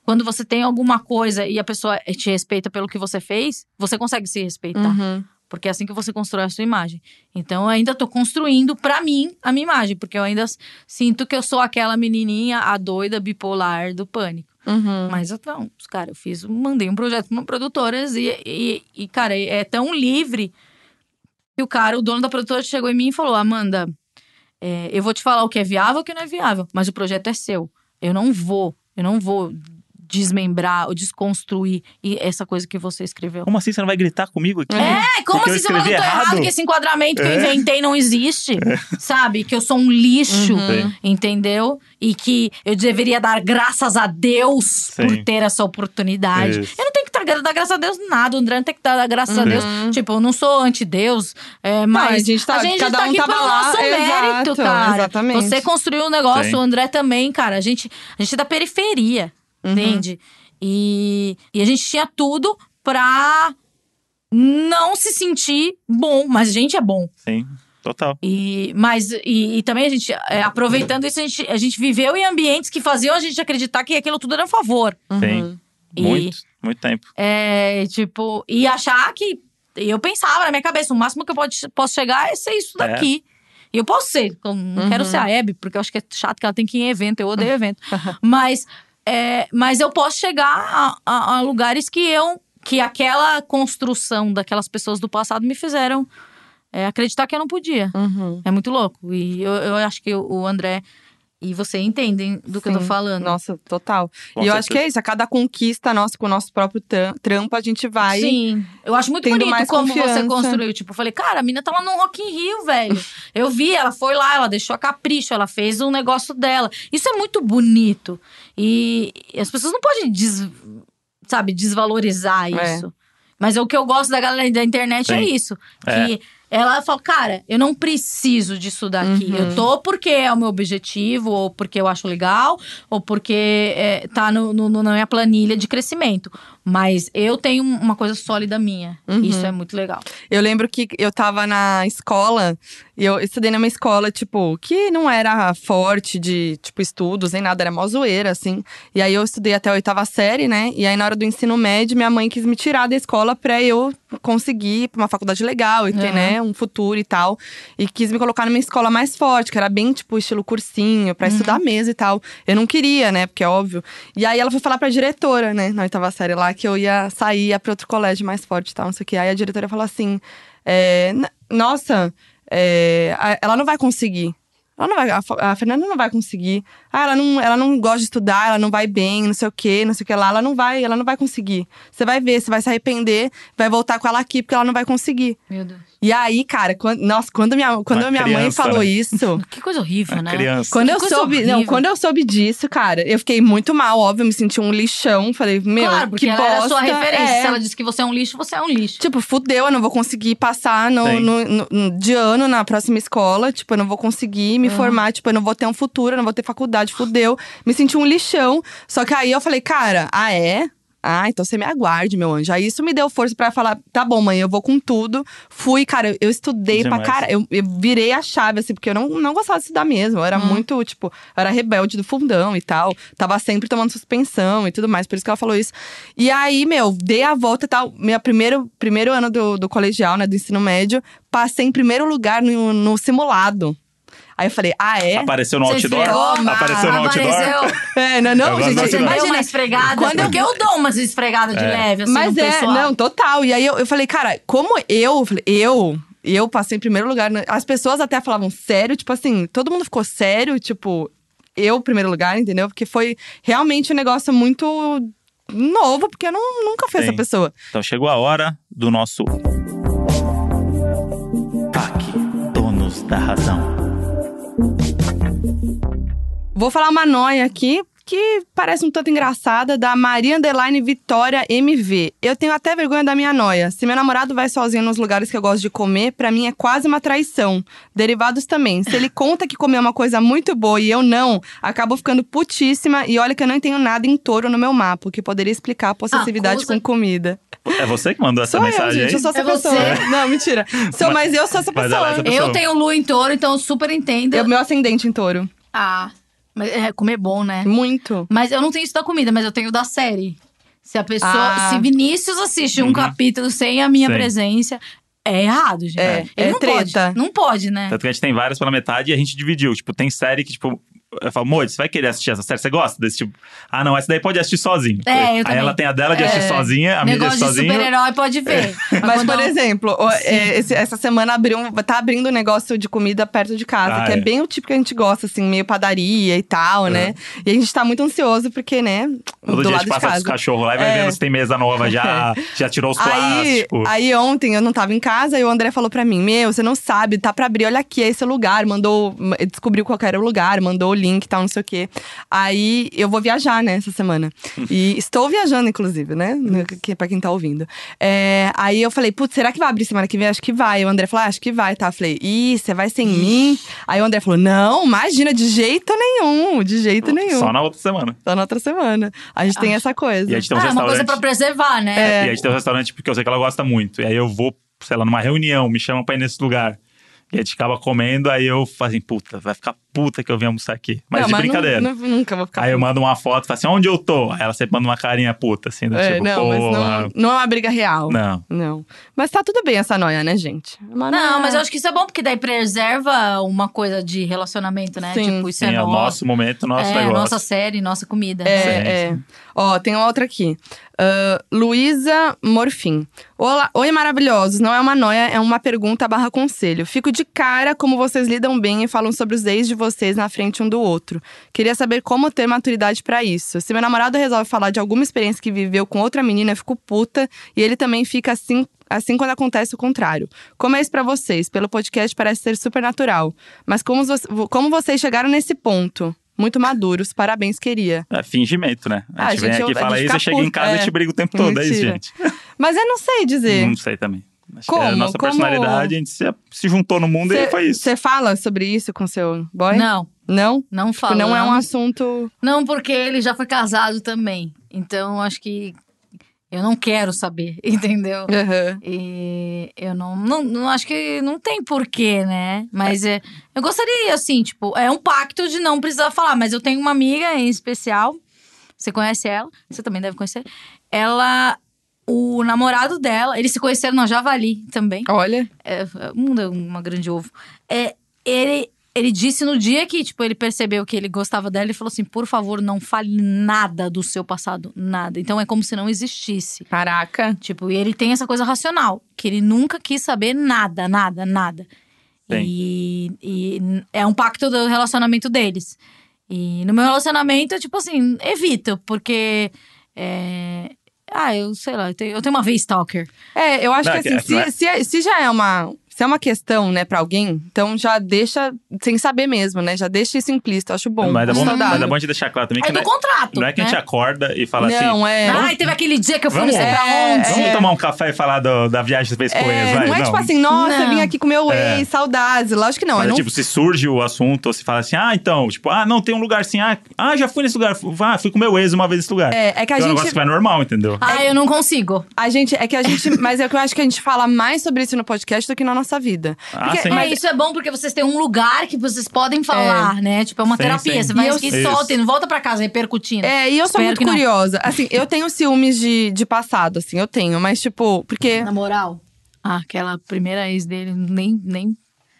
S3: quando você tem alguma coisa e a pessoa te respeita pelo que você fez, você consegue se respeitar.
S2: Uhum.
S3: Porque é assim que você constrói a sua imagem. Então eu ainda tô construindo pra mim a minha imagem, porque eu ainda sinto que eu sou aquela menininha, a doida bipolar do pânico.
S2: Uhum.
S3: Mas então, cara, eu fiz, mandei um projeto pra uma produtora e, e, e, cara, é tão livre que o cara, o dono da produtora, chegou em mim e falou: Amanda, é, eu vou te falar o que é viável e o que não é viável, mas o projeto é seu. Eu não vou, eu não vou desmembrar ou desconstruir essa coisa que você escreveu.
S1: Como assim você não vai gritar comigo aqui?
S3: É, como
S1: Porque eu
S3: assim você tô
S1: escrevi
S3: errado,
S1: errado?
S3: que esse enquadramento que eu
S1: É.
S3: inventei não existe? Sabe? Que eu sou um lixo,
S1: Sim.
S3: entendeu? E que eu deveria dar graças a Deus por
S1: Sim.
S3: ter essa oportunidade.
S1: Isso.
S3: Eu não tenho que dar, graças a Deus nada, o André não tem que dar graças a Deus. Tipo, eu não sou anti-Deus, é, mas
S2: a gente tá- cada um
S3: aqui pelo
S2: lá,
S3: nosso mérito,
S2: exato,
S3: cara.
S2: exatamente.
S3: Você construiu um negócio,
S1: Sim.
S3: o André também, cara. A gente, a gente é da periferia,
S2: Uhum.
S3: entende? E, e a gente tinha tudo pra não se sentir bom, mas a gente é bom.
S1: Sim, total.
S3: E, mas, e, e também a gente, é, aproveitando isso, a gente, a gente viveu em ambientes que faziam a gente acreditar que aquilo tudo era a favor.
S1: Sim.
S3: E-
S1: Muito, muito tempo.
S3: É, tipo, e achar que. Eu pensava na minha cabeça, o máximo que eu pode, posso chegar é ser isso
S1: É.
S3: daqui. E eu posso ser, eu não quero ser a Hebe, porque eu acho que é chato que ela tem que ir em evento, eu odeio evento. mas, é, mas eu posso chegar a, a- a lugares que eu. que aquela construção daquelas pessoas do passado me fizeram é, acreditar que eu não podia.
S2: Uhum.
S3: É muito louco. E eu, eu acho que o André, E você entendem do que eu tô falando.
S2: Nossa, total.
S1: Com
S2: e eu acho que
S1: certeza.
S2: é isso. A cada conquista nossa com o nosso próprio tram- trampo, a gente vai.
S3: Sim, eu acho muito bonito
S2: mais
S3: como você
S2: confiança.
S3: construiu. Tipo, eu falei, cara, a mina tá lá no Rock in Rio, velho. Eu vi, ela foi lá, ela deixou a capricho, ela fez um negócio dela. Isso é muito bonito. E as pessoas não podem, des- sabe, desvalorizar
S2: É.
S3: isso. Mas o que eu gosto da galera da internet é
S1: Sim.
S3: isso.
S1: É.
S3: Ela fala, cara, eu não preciso disso daqui.
S2: Uhum.
S3: Eu tô porque é o meu objetivo, ou porque eu acho legal, ou porque é, tá no, no- no- na minha planilha de crescimento. Mas eu tenho uma coisa sólida minha.
S2: Uhum.
S3: Isso é muito legal.
S2: Eu lembro que eu tava na escola, e eu estudei numa escola, tipo, que não era forte de, tipo, estudos nem nada, era mó zoeira, assim. E aí eu estudei até a oitava série, né? E aí na hora do ensino médio, minha mãe quis me tirar da escola pra eu conseguir ir pra uma faculdade legal e ter,
S3: Uhum.
S2: né, um futuro e tal. E quis me colocar numa escola mais forte, que era bem, tipo, estilo cursinho, pra estudar mesmo e tal. Eu não queria, né? Porque é óbvio. E aí ela foi falar pra diretora, né, na oitava série lá, que eu ia sair, ia pra outro colégio mais forte tal, não sei o que. Aí a diretora falou assim: é, "N- Nossa, é, ela não vai conseguir. Ela não vai, a, Fernanda não vai conseguir. Ah, ela não, ela não gosta de estudar, ela não vai bem, não sei o que, não sei o que lá. Ela não vai, ela não vai conseguir. Você vai ver, você vai se arrepender, vai voltar com ela aqui, porque ela não vai conseguir.
S3: Meu Deus.
S2: E aí, cara, quando, nossa, quando minha, quando
S1: Uma
S2: minha mãe
S1: criança,
S2: falou
S1: né?
S2: isso.
S3: Que coisa horrível, né?
S1: Criança.
S2: Quando
S3: Que
S2: eu soube, não,
S3: horrível.
S2: quando eu soube disso, cara, eu fiquei muito mal, óbvio, me senti um lixão. Falei, meu,
S3: claro, porque
S2: que
S3: ela
S2: bosta.
S3: era a sua referência.
S2: É.
S3: Se ela disse que você é um lixo, você é um lixo.
S2: Tipo, fudeu, eu não vou conseguir passar no- no- no- de ano na próxima escola. Tipo, eu não vou conseguir me formar. Tipo, eu não vou ter um futuro, eu não vou ter faculdade. Fudeu. Me senti um lixão. Só que aí eu falei, cara, ah, é? Ah, então você me aguarde, meu anjo. Aí isso me deu força pra falar, tá bom, mãe, eu vou com tudo. Fui, cara, eu, eu estudei pra
S1: Demais.
S2: cara. Eu, eu virei a chave, assim, porque eu não, não gostava de estudar mesmo. Eu era muito, tipo, eu era rebelde do fundão e tal. Tava sempre tomando suspensão e tudo mais. Por isso que ela falou isso. E aí, meu, dei a volta e tal. Meu primeiro, primeiro ano do, do colegial, né, do ensino médio, passei em primeiro lugar no, no simulado. Aí eu falei, ah, é?
S1: Apareceu no
S3: Você
S1: outdoor?
S3: esfregou,
S1: Apareceu no outdoor?
S3: apareceu.
S2: É, não, não, gente.
S3: Você deu uma
S2: Imagina,
S3: esfregada.
S2: quando eu-
S3: porque eu dou umas esfregadas de
S1: É.
S3: leve, assim,
S2: Mas
S3: no
S2: é,
S3: pessoal.
S2: não, total. E aí eu, eu falei, cara, como eu, eu, eu passei em primeiro lugar. né? As pessoas até falavam sério, tipo assim, todo mundo ficou sério, tipo, eu, primeiro lugar, entendeu? Porque foi realmente um negócio muito novo, porque eu não, nunca fui
S1: Sim.
S2: essa pessoa.
S1: Então chegou a hora do nosso TAC, donos da razão.
S2: Vou falar uma noia aqui que parece um tanto engraçada, da Maria Underline Vitória MV. Eu tenho até vergonha da minha noia. Se meu namorado vai sozinho nos lugares que eu gosto de comer, pra mim é quase uma traição. Derivados também. Se ele conta que comeu uma coisa muito boa e eu não, acabo ficando putíssima e olha que eu não tenho nada em touro no meu mapa, o que poderia explicar a possessividade
S3: coisa-
S2: com comida.
S1: É você que mandou essa
S2: Sou eu,
S1: mensagem
S2: gente,
S1: aí?
S2: eu sou essa
S3: É
S2: pessoa.
S3: você?
S2: Não, mentira. Sou, mas, eu sou essa
S1: Mas é
S2: pessoa.
S1: essa pessoa.
S3: Eu tenho lua em touro, então eu super entendo.
S2: É o meu ascendente em touro.
S3: Ah, mas é, comer é bom, né?
S2: Muito.
S3: Mas eu não tenho isso da comida, mas eu tenho da série. Se a pessoa.
S2: Ah.
S3: Se Vinícius assiste um
S1: Uhum.
S3: capítulo sem a minha
S1: Sim.
S3: presença, é errado, gente.
S2: É,
S3: Ele
S2: é
S3: não
S2: treta.
S3: Pode. Não pode, né?
S1: Tanto que a gente tem várias pela metade e a gente dividiu. Tipo, tem série que, tipo, eu falo, Moody, você vai querer assistir essa série? Você gosta desse tipo? Ah, não, essa daí pode assistir sozinho.
S3: É, eu
S1: Aí
S3: também.
S1: ela tem a dela de assistir
S3: É.
S1: sozinha, a minha de assistir
S3: de
S1: sozinho.
S3: super-herói pode ver.
S2: Mas,
S3: quando
S2: por exemplo, é, esse- essa semana abriu, um- tá abrindo um negócio de comida perto de casa,
S1: Ah,
S2: que é.
S1: é.
S2: bem o tipo que a gente gosta, assim, meio padaria e tal, né? E a gente tá muito ansioso, porque, né,
S1: Todo
S2: do
S1: dia a
S2: lado
S1: gente
S2: de
S1: passa os cachorros lá e vai
S2: É.
S1: vendo se tem mesa nova já, já tirou os
S2: Aí,
S1: plásticos.
S2: aí ontem eu não tava em casa e o André falou pra mim: Meu, você não sabe, tá pra abrir, olha aqui, é esse lugar. Mandou, descobriu qual que era o lugar, mandou o link e tal, não sei o quê. Aí eu vou viajar, né, essa semana. E estou viajando, inclusive, né? no- que- Pra quem tá ouvindo. É, aí eu falei, putz, será que vai abrir semana que vem? Acho que vai. O André falou, ah, acho que vai, tá? Eu falei, ih, você vai sem mim? Aí o André falou, não, imagina, de jeito nenhum, de jeito nenhum.
S1: Só na outra semana.
S2: Só na outra semana. A gente tem essa coisa.
S1: E a gente tem um
S3: Ah, é uma
S1: restaurante.
S3: coisa pra preservar, né?
S2: É.
S1: E a gente tem um restaurante porque eu sei que ela gosta muito. E aí eu vou, sei lá, numa reunião, me chamam pra ir nesse lugar. E a gente acaba comendo, aí eu falo assim, puta, vai ficar puta que eu vim almoçar aqui. Mas
S2: Não,
S1: de
S2: nu-
S1: brincadeira.
S2: nu- nunca vou ficar
S1: Aí eu mando uma foto, falo assim, onde eu tô? Aí ela sempre manda uma carinha puta, assim, do
S2: É,
S1: tipo,
S2: não, mas não, não é uma briga real.
S1: Não.
S2: Não. Mas tá tudo bem essa noia, né, gente? É uma
S3: Não,
S2: noia-
S3: mas eu acho que isso é bom, porque daí preserva uma coisa de relacionamento, né?
S2: Sim.
S3: Tipo, isso
S1: Sim,
S3: é,
S1: é o
S3: nosso.
S1: nosso momento, nosso
S3: é,
S1: negócio.
S3: nossa série, nossa comida.
S2: É,
S1: Sim,
S2: é.
S1: sim.
S2: Ó, tem uma outra aqui. Ah, Luísa Morfim. Olá, oi, maravilhosos. Não é uma noia, é uma pergunta barra conselho. Fico de cara como vocês lidam bem e falam sobre os ex de vocês na frente um do outro. Queria saber como ter maturidade pra isso. Se meu namorado resolve falar de alguma experiência que viveu com outra menina, eu fico puta e ele também fica assim Assim quando acontece o contrário. Como é isso pra vocês? Pelo podcast parece ser super natural. Mas como, vo- como vocês chegaram nesse ponto? Muito maduros. Parabéns, queria.
S1: É fingimento, né? A
S2: Ah,
S1: gente vem
S2: gente,
S1: aqui e fala isso, eu chego em casa e
S2: é.
S1: te brigo o tempo todo, é isso,
S2: Mentira.
S1: gente.
S2: Mas eu não sei dizer.
S1: Não sei também. Acho
S2: Como?
S1: que é a nossa
S2: Como-
S1: personalidade, a gente se, se juntou no mundo e foi isso.
S2: Você fala sobre isso com seu boy?
S3: Não,
S2: Não?
S3: não
S2: Tipo,
S3: fala.
S2: não é um assunto.
S3: Não, porque ele já foi casado também. Então, acho que eu não quero saber, entendeu?
S2: Aham.
S3: E eu não, não, não acho que não tem porquê, né? Mas é, eu gostaria, assim, tipo, é um pacto de não precisar falar. Mas eu tenho uma amiga em especial, você conhece ela, você também deve conhecer. Ela, o namorado dela, eles se conheceram na Javali também.
S2: Olha.
S3: É, mundo é uma grande ovo. É, ele, ele disse no dia que, tipo, ele percebeu que ele gostava dela, ele falou assim: por favor, não fale nada do seu passado, nada. Então é como se não existisse.
S2: Caraca.
S3: Tipo, e ele tem essa coisa racional, que ele nunca quis saber nada, nada, nada. E, e é um pacto do relacionamento deles. E no meu relacionamento, tipo assim, evito, porque. é, ah, eu sei lá, eu tenho, eu tenho uma vez stalker.
S2: É, eu acho
S1: Não,
S2: que
S1: é
S2: assim,
S1: que- não é-
S2: se, se, se já é uma. Se é uma questão, né, pra alguém, então já deixa sem saber mesmo, né? Já deixa isso implícito. Eu acho bom.
S1: mas, é bom
S2: saudável.
S1: mas é bom a gente deixar claro também
S3: É
S1: que
S3: do
S1: não é,
S3: contrato.
S1: não é que a gente
S3: né?
S1: acorda e fala assim.
S2: Não, é.
S3: Ai, teve aquele dia que eu fui
S1: Vamos-
S3: não sei pra
S2: É,
S3: onde.
S1: Vamos
S2: é.
S1: tomar um café e falar do- da viagem que você fez com o ex,
S2: É,
S1: vai?
S2: não é tipo assim, nossa,
S3: Não.
S2: vim aqui com meu
S1: É.
S2: ex, saudades. Lógico que não.
S1: Mas é
S2: não
S1: tipo, se surge o assunto, ou se fala assim, ah, então, tipo, ah, não, tem um lugar assim, ah, ah já fui nesse lugar, ah, fui com meu ex uma vez nesse lugar.
S2: É, é que a
S1: é um
S2: gente-
S1: negócio que vai normal, entendeu?
S3: Ah, eu não consigo.
S2: A gente, é que a gente, mas é que eu acho que a gente fala mais sobre isso no podcast do que na nossa vida.
S1: Ah,
S2: Porque-.
S3: Mas isso é bom porque vocês têm um lugar que vocês podem falar, né? Tipo, é uma
S1: Sim,
S3: terapia.
S1: sim.
S3: Você vai
S2: E eu-
S3: aqui,
S1: Isso.
S3: solta e não volta pra casa repercutindo.
S2: É, e eu sou
S3: Espero
S2: muito
S3: que não.
S2: curiosa. Assim, eu tenho ciúmes de, de passado, assim, eu tenho, mas tipo, porque.
S3: Na moral. Ah, aquela primeira ex dele, nem. nem...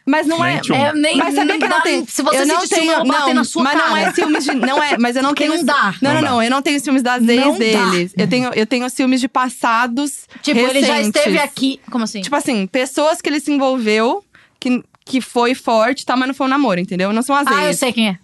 S2: Mas não é.
S3: É, nem
S2: Mas sabia que não
S3: dá-
S2: tenho.
S3: Se você
S2: eu não
S3: sentir ciúme,
S2: tenho, não,
S3: na sua
S2: mas
S3: cara.
S2: não é ciúmes de. Não é, mas eu não
S3: Porque
S2: tenho.
S3: não dá.
S2: Não, não,
S1: Não
S2: eu não tenho ciúmes das
S3: Não
S2: ex
S3: dá.
S2: deles. Eu tenho, eu tenho ciúmes de passados.
S3: Tipo, ele já
S2: recentes.
S3: esteve aqui. Como assim?
S2: Tipo assim, pessoas que ele se envolveu, que, que foi forte, tá, mas não foi um namoro, entendeu? Não são as
S3: ah, eu
S2: ex,
S3: sei quem é.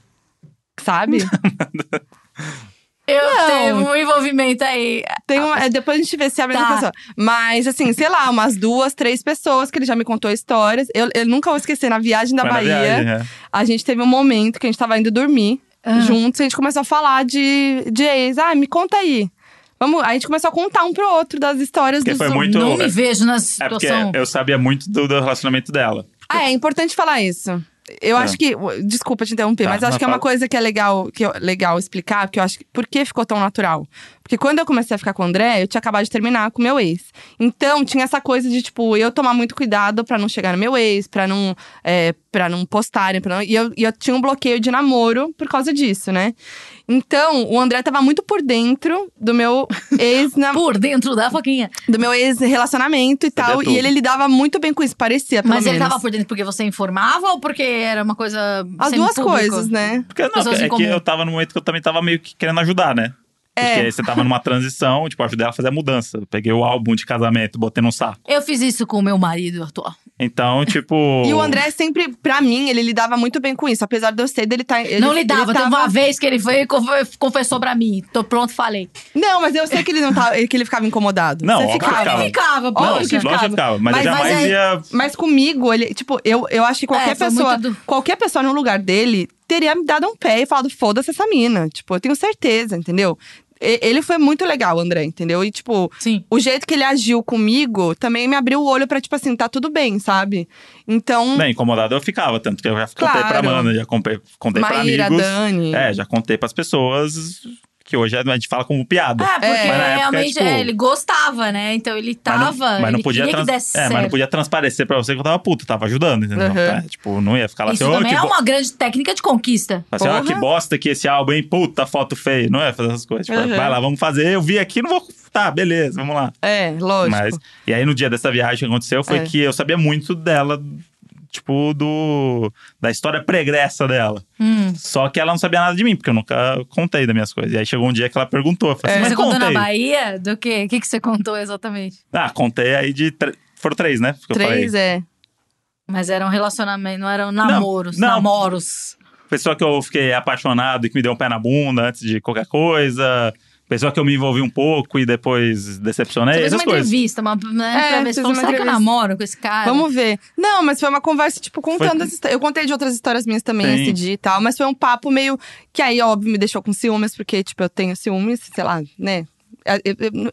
S2: sabe?
S3: Eu
S2: Não.
S3: tenho um envolvimento aí.
S2: Tem uma, é, depois a gente vê se é a mesma
S3: Tá.
S2: pessoa. Mas, assim, sei lá, umas duas, três pessoas que ele já me contou histórias. Eu, eu nunca vou esquecer, na viagem da
S1: na
S2: Bahia,
S1: viagem, é.
S2: a gente teve um momento que a gente tava indo dormir
S3: Ah.
S2: juntos e a gente começou a falar de, de ex. Ah, me conta aí. Vamos, aí a gente começou a contar um pro outro das histórias
S1: Porque
S2: dos
S1: foi muito-
S3: Não me vejo na
S1: É porque
S3: situação.
S1: eu sabia muito do, do relacionamento dela.
S2: Ah, é importante falar isso. Eu
S1: É.
S2: acho que. Desculpa te interromper,
S1: Tá,
S2: mas acho que é uma coisa que é legal, que legal explicar, porque eu acho que. Por que ficou tão natural? Porque quando eu comecei a ficar com o André, eu tinha acabado de terminar com o meu ex. Então, tinha essa coisa de, tipo, eu tomar muito cuidado pra não chegar no meu ex, pra não, é, pra não postarem. Pra não, e, eu, e eu tinha um bloqueio de namoro por causa disso, né? Então, o André tava muito por dentro do meu ex na,
S3: Por dentro da foquinha.
S2: do meu ex-relacionamento e tal.
S1: tudo.
S2: E ele lidava muito bem com isso, parecia, pelo
S3: Mas ele
S2: menos.
S3: tava por dentro porque você informava ou porque era uma coisa.
S2: As duas coisas, né?
S1: Porque não,
S3: Pessoas
S1: é que eu tava no momento que eu também tava meio que querendo ajudar, né?
S2: É.
S1: Porque você tava numa transição, tipo, ajudei ela a fazer a mudança. Eu peguei o álbum de casamento, botei num saco.
S3: Eu fiz isso com o meu marido atual.
S1: Então, tipo.
S2: E o André sempre, pra mim, ele lidava muito bem com isso. Apesar de eu ser dele tá. Ele,
S3: não
S2: ele
S3: lidava. Teve
S2: tava-
S3: uma vez que ele foi e conf- confessou pra mim. Tô pronto, falei.
S2: Não, mas eu sei que ele não tava, que ele ficava incomodado.
S1: Não,
S2: Você ficava.
S1: ficava.
S3: Ficava,
S1: Não.
S2: Óbvio que
S1: que ficava. Mas,
S2: Mas- mas
S1: jamais
S2: é-
S1: ia.
S2: Mas comigo, ele, tipo, eu, eu acho que qualquer
S3: É,
S2: pessoa.
S3: do-
S2: Qualquer pessoa no lugar dele teria me dado um pé e falado, foda-se essa mina. Tipo, eu tenho certeza, entendeu? E- Ele foi muito legal, André, entendeu? E, tipo,
S3: Sim.
S2: o jeito que ele agiu comigo também me abriu o olho pra, tipo assim, tá tudo bem, sabe? Então.
S1: Bem, incomodado eu ficava, tanto que eu já contei pra
S2: Claro.
S1: Amanda, já contei, contei pra
S2: Maíra,
S1: amigos.
S2: Dani.
S1: É, já contei pras pessoas que hoje a gente fala como piada.
S3: É, porque
S2: É.
S1: Mas na época,
S3: realmente
S1: tipo,
S3: é, ele gostava, né? Então ele
S1: Mas não-
S3: tava.
S1: mas não
S3: ele
S1: podia trans-
S3: que desse
S1: É,
S3: certo.
S1: mas não podia transparecer pra você que eu tava puto, tava ajudando, entendeu?
S2: Uhum.
S1: É, tipo, não ia ficar lá
S3: Isso
S1: assim,
S3: também
S1: que
S3: é
S1: bo-
S3: uma grande técnica de conquista.
S1: Assim, ó,
S2: Porra.
S1: que bosta que esse álbum, hein? Puta, foto feia. Não é fazer essas coisas. Tipo,
S2: Uhum.
S1: vai lá, vamos fazer. Eu vi aqui, não vou. Tá, beleza, vamos lá.
S2: É, lógico.
S1: Mas. E aí, no dia dessa viagem que aconteceu, foi
S2: É.
S1: que eu sabia muito dela, tipo, do. Da história pregressa dela.
S3: Hum.
S1: Só que ela não sabia nada de mim, porque eu nunca contei das minhas coisas. E aí chegou um dia que ela perguntou. Eu falei assim,
S3: Você
S1: mas
S3: contou
S1: conta
S3: na
S1: aí.
S3: Bahia? Do quê? O que, que você contou exatamente?
S1: Ah, contei aí de. tre- Foram três, né? Que eu
S2: Três, é.
S3: Mas eram relacionamentos, não eram namoros.
S1: não.
S3: Namoros.
S1: pessoa que eu fiquei apaixonado e que me deu um pé na bunda antes de qualquer coisa. Pessoa que eu me envolvi um pouco e depois decepcionei,
S3: Você fez
S1: essas
S3: uma
S1: coisas.
S3: entrevista, uma, né,
S2: É,
S3: pra ver se será que eu namoro com esse cara?
S2: Vamos ver. Não, mas foi uma conversa, tipo, contando
S1: Foi-
S2: as histórias. Eu contei de outras histórias minhas também
S1: Sim.
S2: esse dia e tal, mas foi um papo meio. Que aí, óbvio, me deixou com ciúmes, porque, tipo, eu tenho ciúmes, sei lá, né? É, é-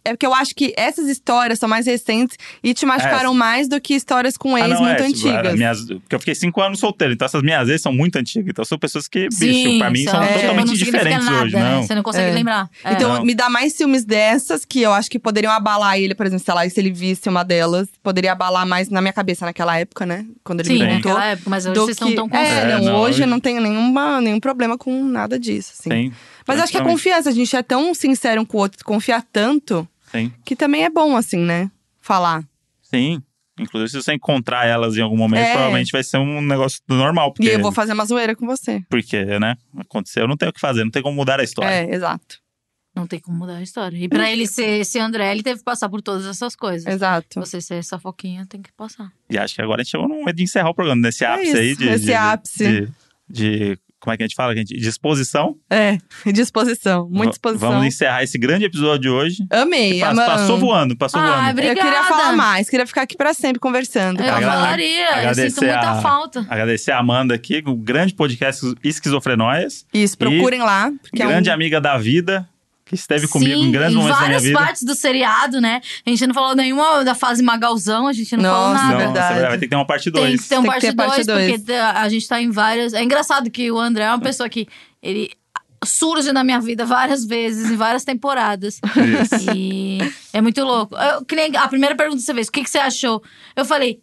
S2: é porque eu acho que essas histórias são mais recentes e te machucaram mais do que histórias com ex
S1: Ah, não,
S2: muito
S1: é, tipo,
S2: antigas.
S1: as minhas, porque eu fiquei cinco anos solteiro, então essas minhas ex são muito antigas. Então são pessoas que, bicho,
S3: Sim,
S1: pra mim são
S3: são-
S1: totalmente
S3: não
S1: diferentes
S3: nada,
S1: hoje,
S3: né?
S1: não.
S3: Você não consegue
S2: É.
S3: lembrar. É.
S2: Então,
S1: Não.
S2: me dá mais ciúmes dessas que eu acho que poderiam abalar ele, por exemplo, sei lá, se ele visse uma delas, poderia abalar mais na minha cabeça naquela época, né? Quando ele
S3: Sim,
S2: me contou.
S3: naquela época, mas hoje vocês estão
S2: que-
S3: tão
S2: É,
S3: conscientes.
S1: É,
S2: não, hoje- eu não tenho nenhuma, nenhum problema com nada disso, assim.
S1: Sim,
S2: Mas acho que a confiança, a gente é tão sincero um com o outro, confia tanto,
S1: Sim,
S2: que também é bom, assim, né? Falar.
S1: sim. Inclusive, se você encontrar elas em algum momento,
S2: É.
S1: provavelmente vai ser um negócio normal. Porque,
S2: E eu vou fazer uma zoeira com você.
S1: porque, né? Aconteceu, não tem o que fazer, não tem como mudar a história.
S2: É, exato.
S3: Não tem como mudar a história. E pra ele ser esse André, ele teve que passar por todas essas coisas.
S2: Exato.
S3: Você ser essa foquinha, tem que passar.
S1: E acho que agora a gente chegou no momento de encerrar o programa, nesse ápice
S2: É isso,
S1: aí de.
S2: esse
S1: de,
S2: ápice.
S1: De, de- Como é que a gente fala, gente? Disposição.
S2: É, disposição. Muita disposição.
S1: Vamos encerrar esse grande episódio de hoje.
S2: Amei,
S1: Pass-
S2: ama-
S1: Passou voando, passou
S3: Ah,
S1: voando.
S3: é Obrigada.
S2: Eu queria falar mais, queria ficar aqui pra sempre conversando.
S3: Eu
S1: Agra-
S3: falaria, eu
S1: agradecer
S3: sinto muita
S1: a-
S3: falta.
S1: Agradecer a Amanda aqui, o grande podcast Esquizofrenóias.
S2: Isso, procurem lá. Porque
S1: grande
S2: é um...
S1: amiga da vida, que esteve comigo
S3: Sim,
S1: em grandes momentos da minha
S3: várias
S1: vida.
S3: partes do seriado, né? A gente não falou nenhuma da fase Magalzão, a gente não falou nada.
S1: Não,
S2: verdade.
S1: essa vai ter que ter uma parte
S3: Tem
S1: 2.
S3: que ter um
S2: Tem que ter parte
S3: 2,
S2: dois.
S3: porque a gente tá em várias. É engraçado que o André é uma pessoa que ele surge na minha vida várias vezes, em várias temporadas. E é muito louco. Eu, que nem a primeira pergunta que você fez, o que, que você achou? Eu falei.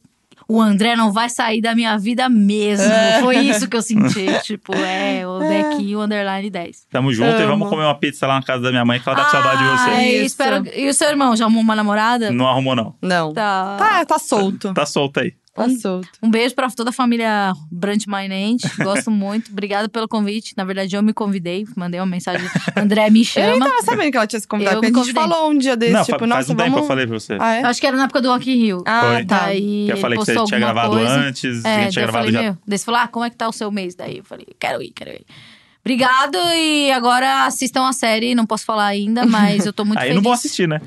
S3: O André não vai sair da minha vida mesmo.
S2: É.
S3: Foi isso que eu senti. tipo, é, o Dequinho, underline 10.
S1: Tamo junto e
S2: Amo.
S1: vamos comer uma pizza lá na casa da minha mãe, que ela tá com saudade de você.
S3: Ah, e,
S2: Isso.
S3: espero... e o seu irmão, já arrumou uma namorada?
S1: Não arrumou, não.
S2: Não.
S3: Tá.
S2: Tá, tá solto.
S1: Tá solto aí.
S2: Tá solto.
S3: Um beijo pra toda a família Brant Mainente. Gosto muito. Obrigada pelo convite. Na verdade, eu me convidei. Mandei uma mensagem. André me
S2: Eu nem
S3: chama.
S2: tava sabendo que ela tinha se convidado,
S3: Eu
S2: porque a
S3: me
S2: gente
S3: convidei.
S2: falou um dia desse,
S1: não,
S2: tipo,
S1: fa-
S2: nossa,
S1: faz um tempo
S2: vamos...
S1: eu falei pra você.
S2: Ah, é?
S3: Acho que era na época do Rock in Rio.
S2: Ah,
S1: Foi.
S2: tá.
S1: Que eu falei que você tinha gravado
S3: coisa.
S1: antes,
S3: É,
S1: tinha
S3: eu
S1: gravado
S3: falei,
S1: já.
S3: meu, daí você falou, ah, como é que tá o seu mês? Daí eu falei, quero ir, quero ir. Obrigado e agora assistam a série, não posso falar ainda, mas eu tô muito
S1: Aí
S3: feliz.
S1: não vou assistir, né?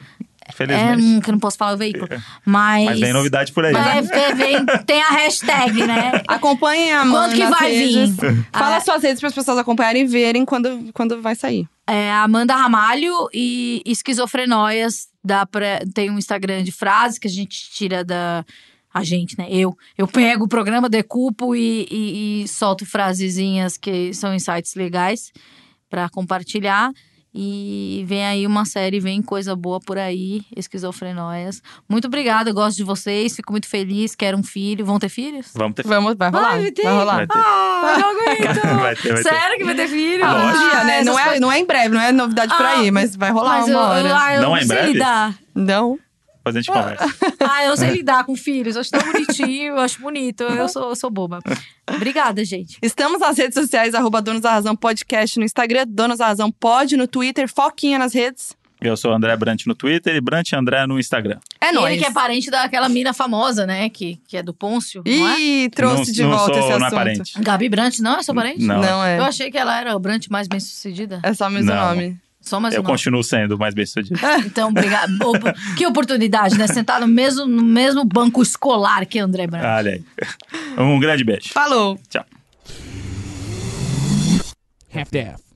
S3: É,
S1: Infelizmente.
S3: hum, que eu não posso falar o veículo. Mas.
S1: Mas vem novidade por aí.
S3: Mas é, vem- tem a hashtag, né?
S2: Acompanhem a Amanda
S3: Quando que vai
S2: redes.
S3: vir?
S2: Fala
S3: Ah.
S2: suas redes para as pessoas acompanharem e verem quando, quando vai sair.
S3: É Amanda Ramalho e Esquizofrenóias. Dá pra, tem um Instagram de frases que a gente tira da. A gente, né? Eu. Eu pego o programa, decupo e, e, e solto frasezinhas que são insights legais pra compartilhar. E vem aí uma série, vem coisa boa por aí, esquizofrenóias. Muito obrigada, eu gosto de vocês, fico muito feliz, quero um filho. Vão ter filhos?
S1: Vamos ter.
S2: Vamos, vai rolar.
S3: Vai ter?
S2: Vai rolar.
S1: Vai ter.
S3: Ah, não aguento!
S1: Vai ter, vai ter.
S3: Sério que vai ter filho?
S2: Ah, um
S1: Lógico.
S2: dia, né? Não é,
S3: coisas-
S2: não é em breve, não é novidade por
S3: Ah,
S2: aí, mas vai rolar
S3: Mas
S2: uma
S3: eu,
S2: hora.
S3: eu, eu
S1: Não
S3: não
S1: é em breve?
S3: lidar.
S2: Não?
S1: Depois a gente conversa.
S3: Ah, eu sei lidar com filhos. Eu acho tão bonitinho, eu acho bonito. Eu sou, eu sou boba. Obrigada, gente.
S2: Estamos nas redes sociais, arroba Donos da Razão Podcast no Instagram, Donos da Razão Pod no Twitter, Foquinha nas redes.
S1: Eu sou André Brant no Twitter e Brant André no Instagram.
S2: É
S3: Ele
S2: nóis.
S3: que é parente daquela mina famosa, né? Que, que é do Pôncio, não é?
S2: Ih, trouxe
S1: Não-
S2: de
S1: não
S2: volta
S1: sou-
S2: esse
S1: não é
S2: assunto.
S1: parente.
S3: Gabi Brant, não é sua parente?
S1: Não.
S2: Não é.
S3: Eu achei que ela era o Brant mais bem sucedida.
S2: É só o mesmo
S1: Não.
S2: nome.
S3: Só mais
S1: Eu
S3: um nome.
S1: continuo sendo mais bem sucedido.
S3: Então, obrigada. Op- que oportunidade, né? Sentar no mesmo, no mesmo banco escolar que André Brant.
S1: Olha aí. Um grande beijo.
S2: Falou!
S1: Tchau.
S4: half-daff.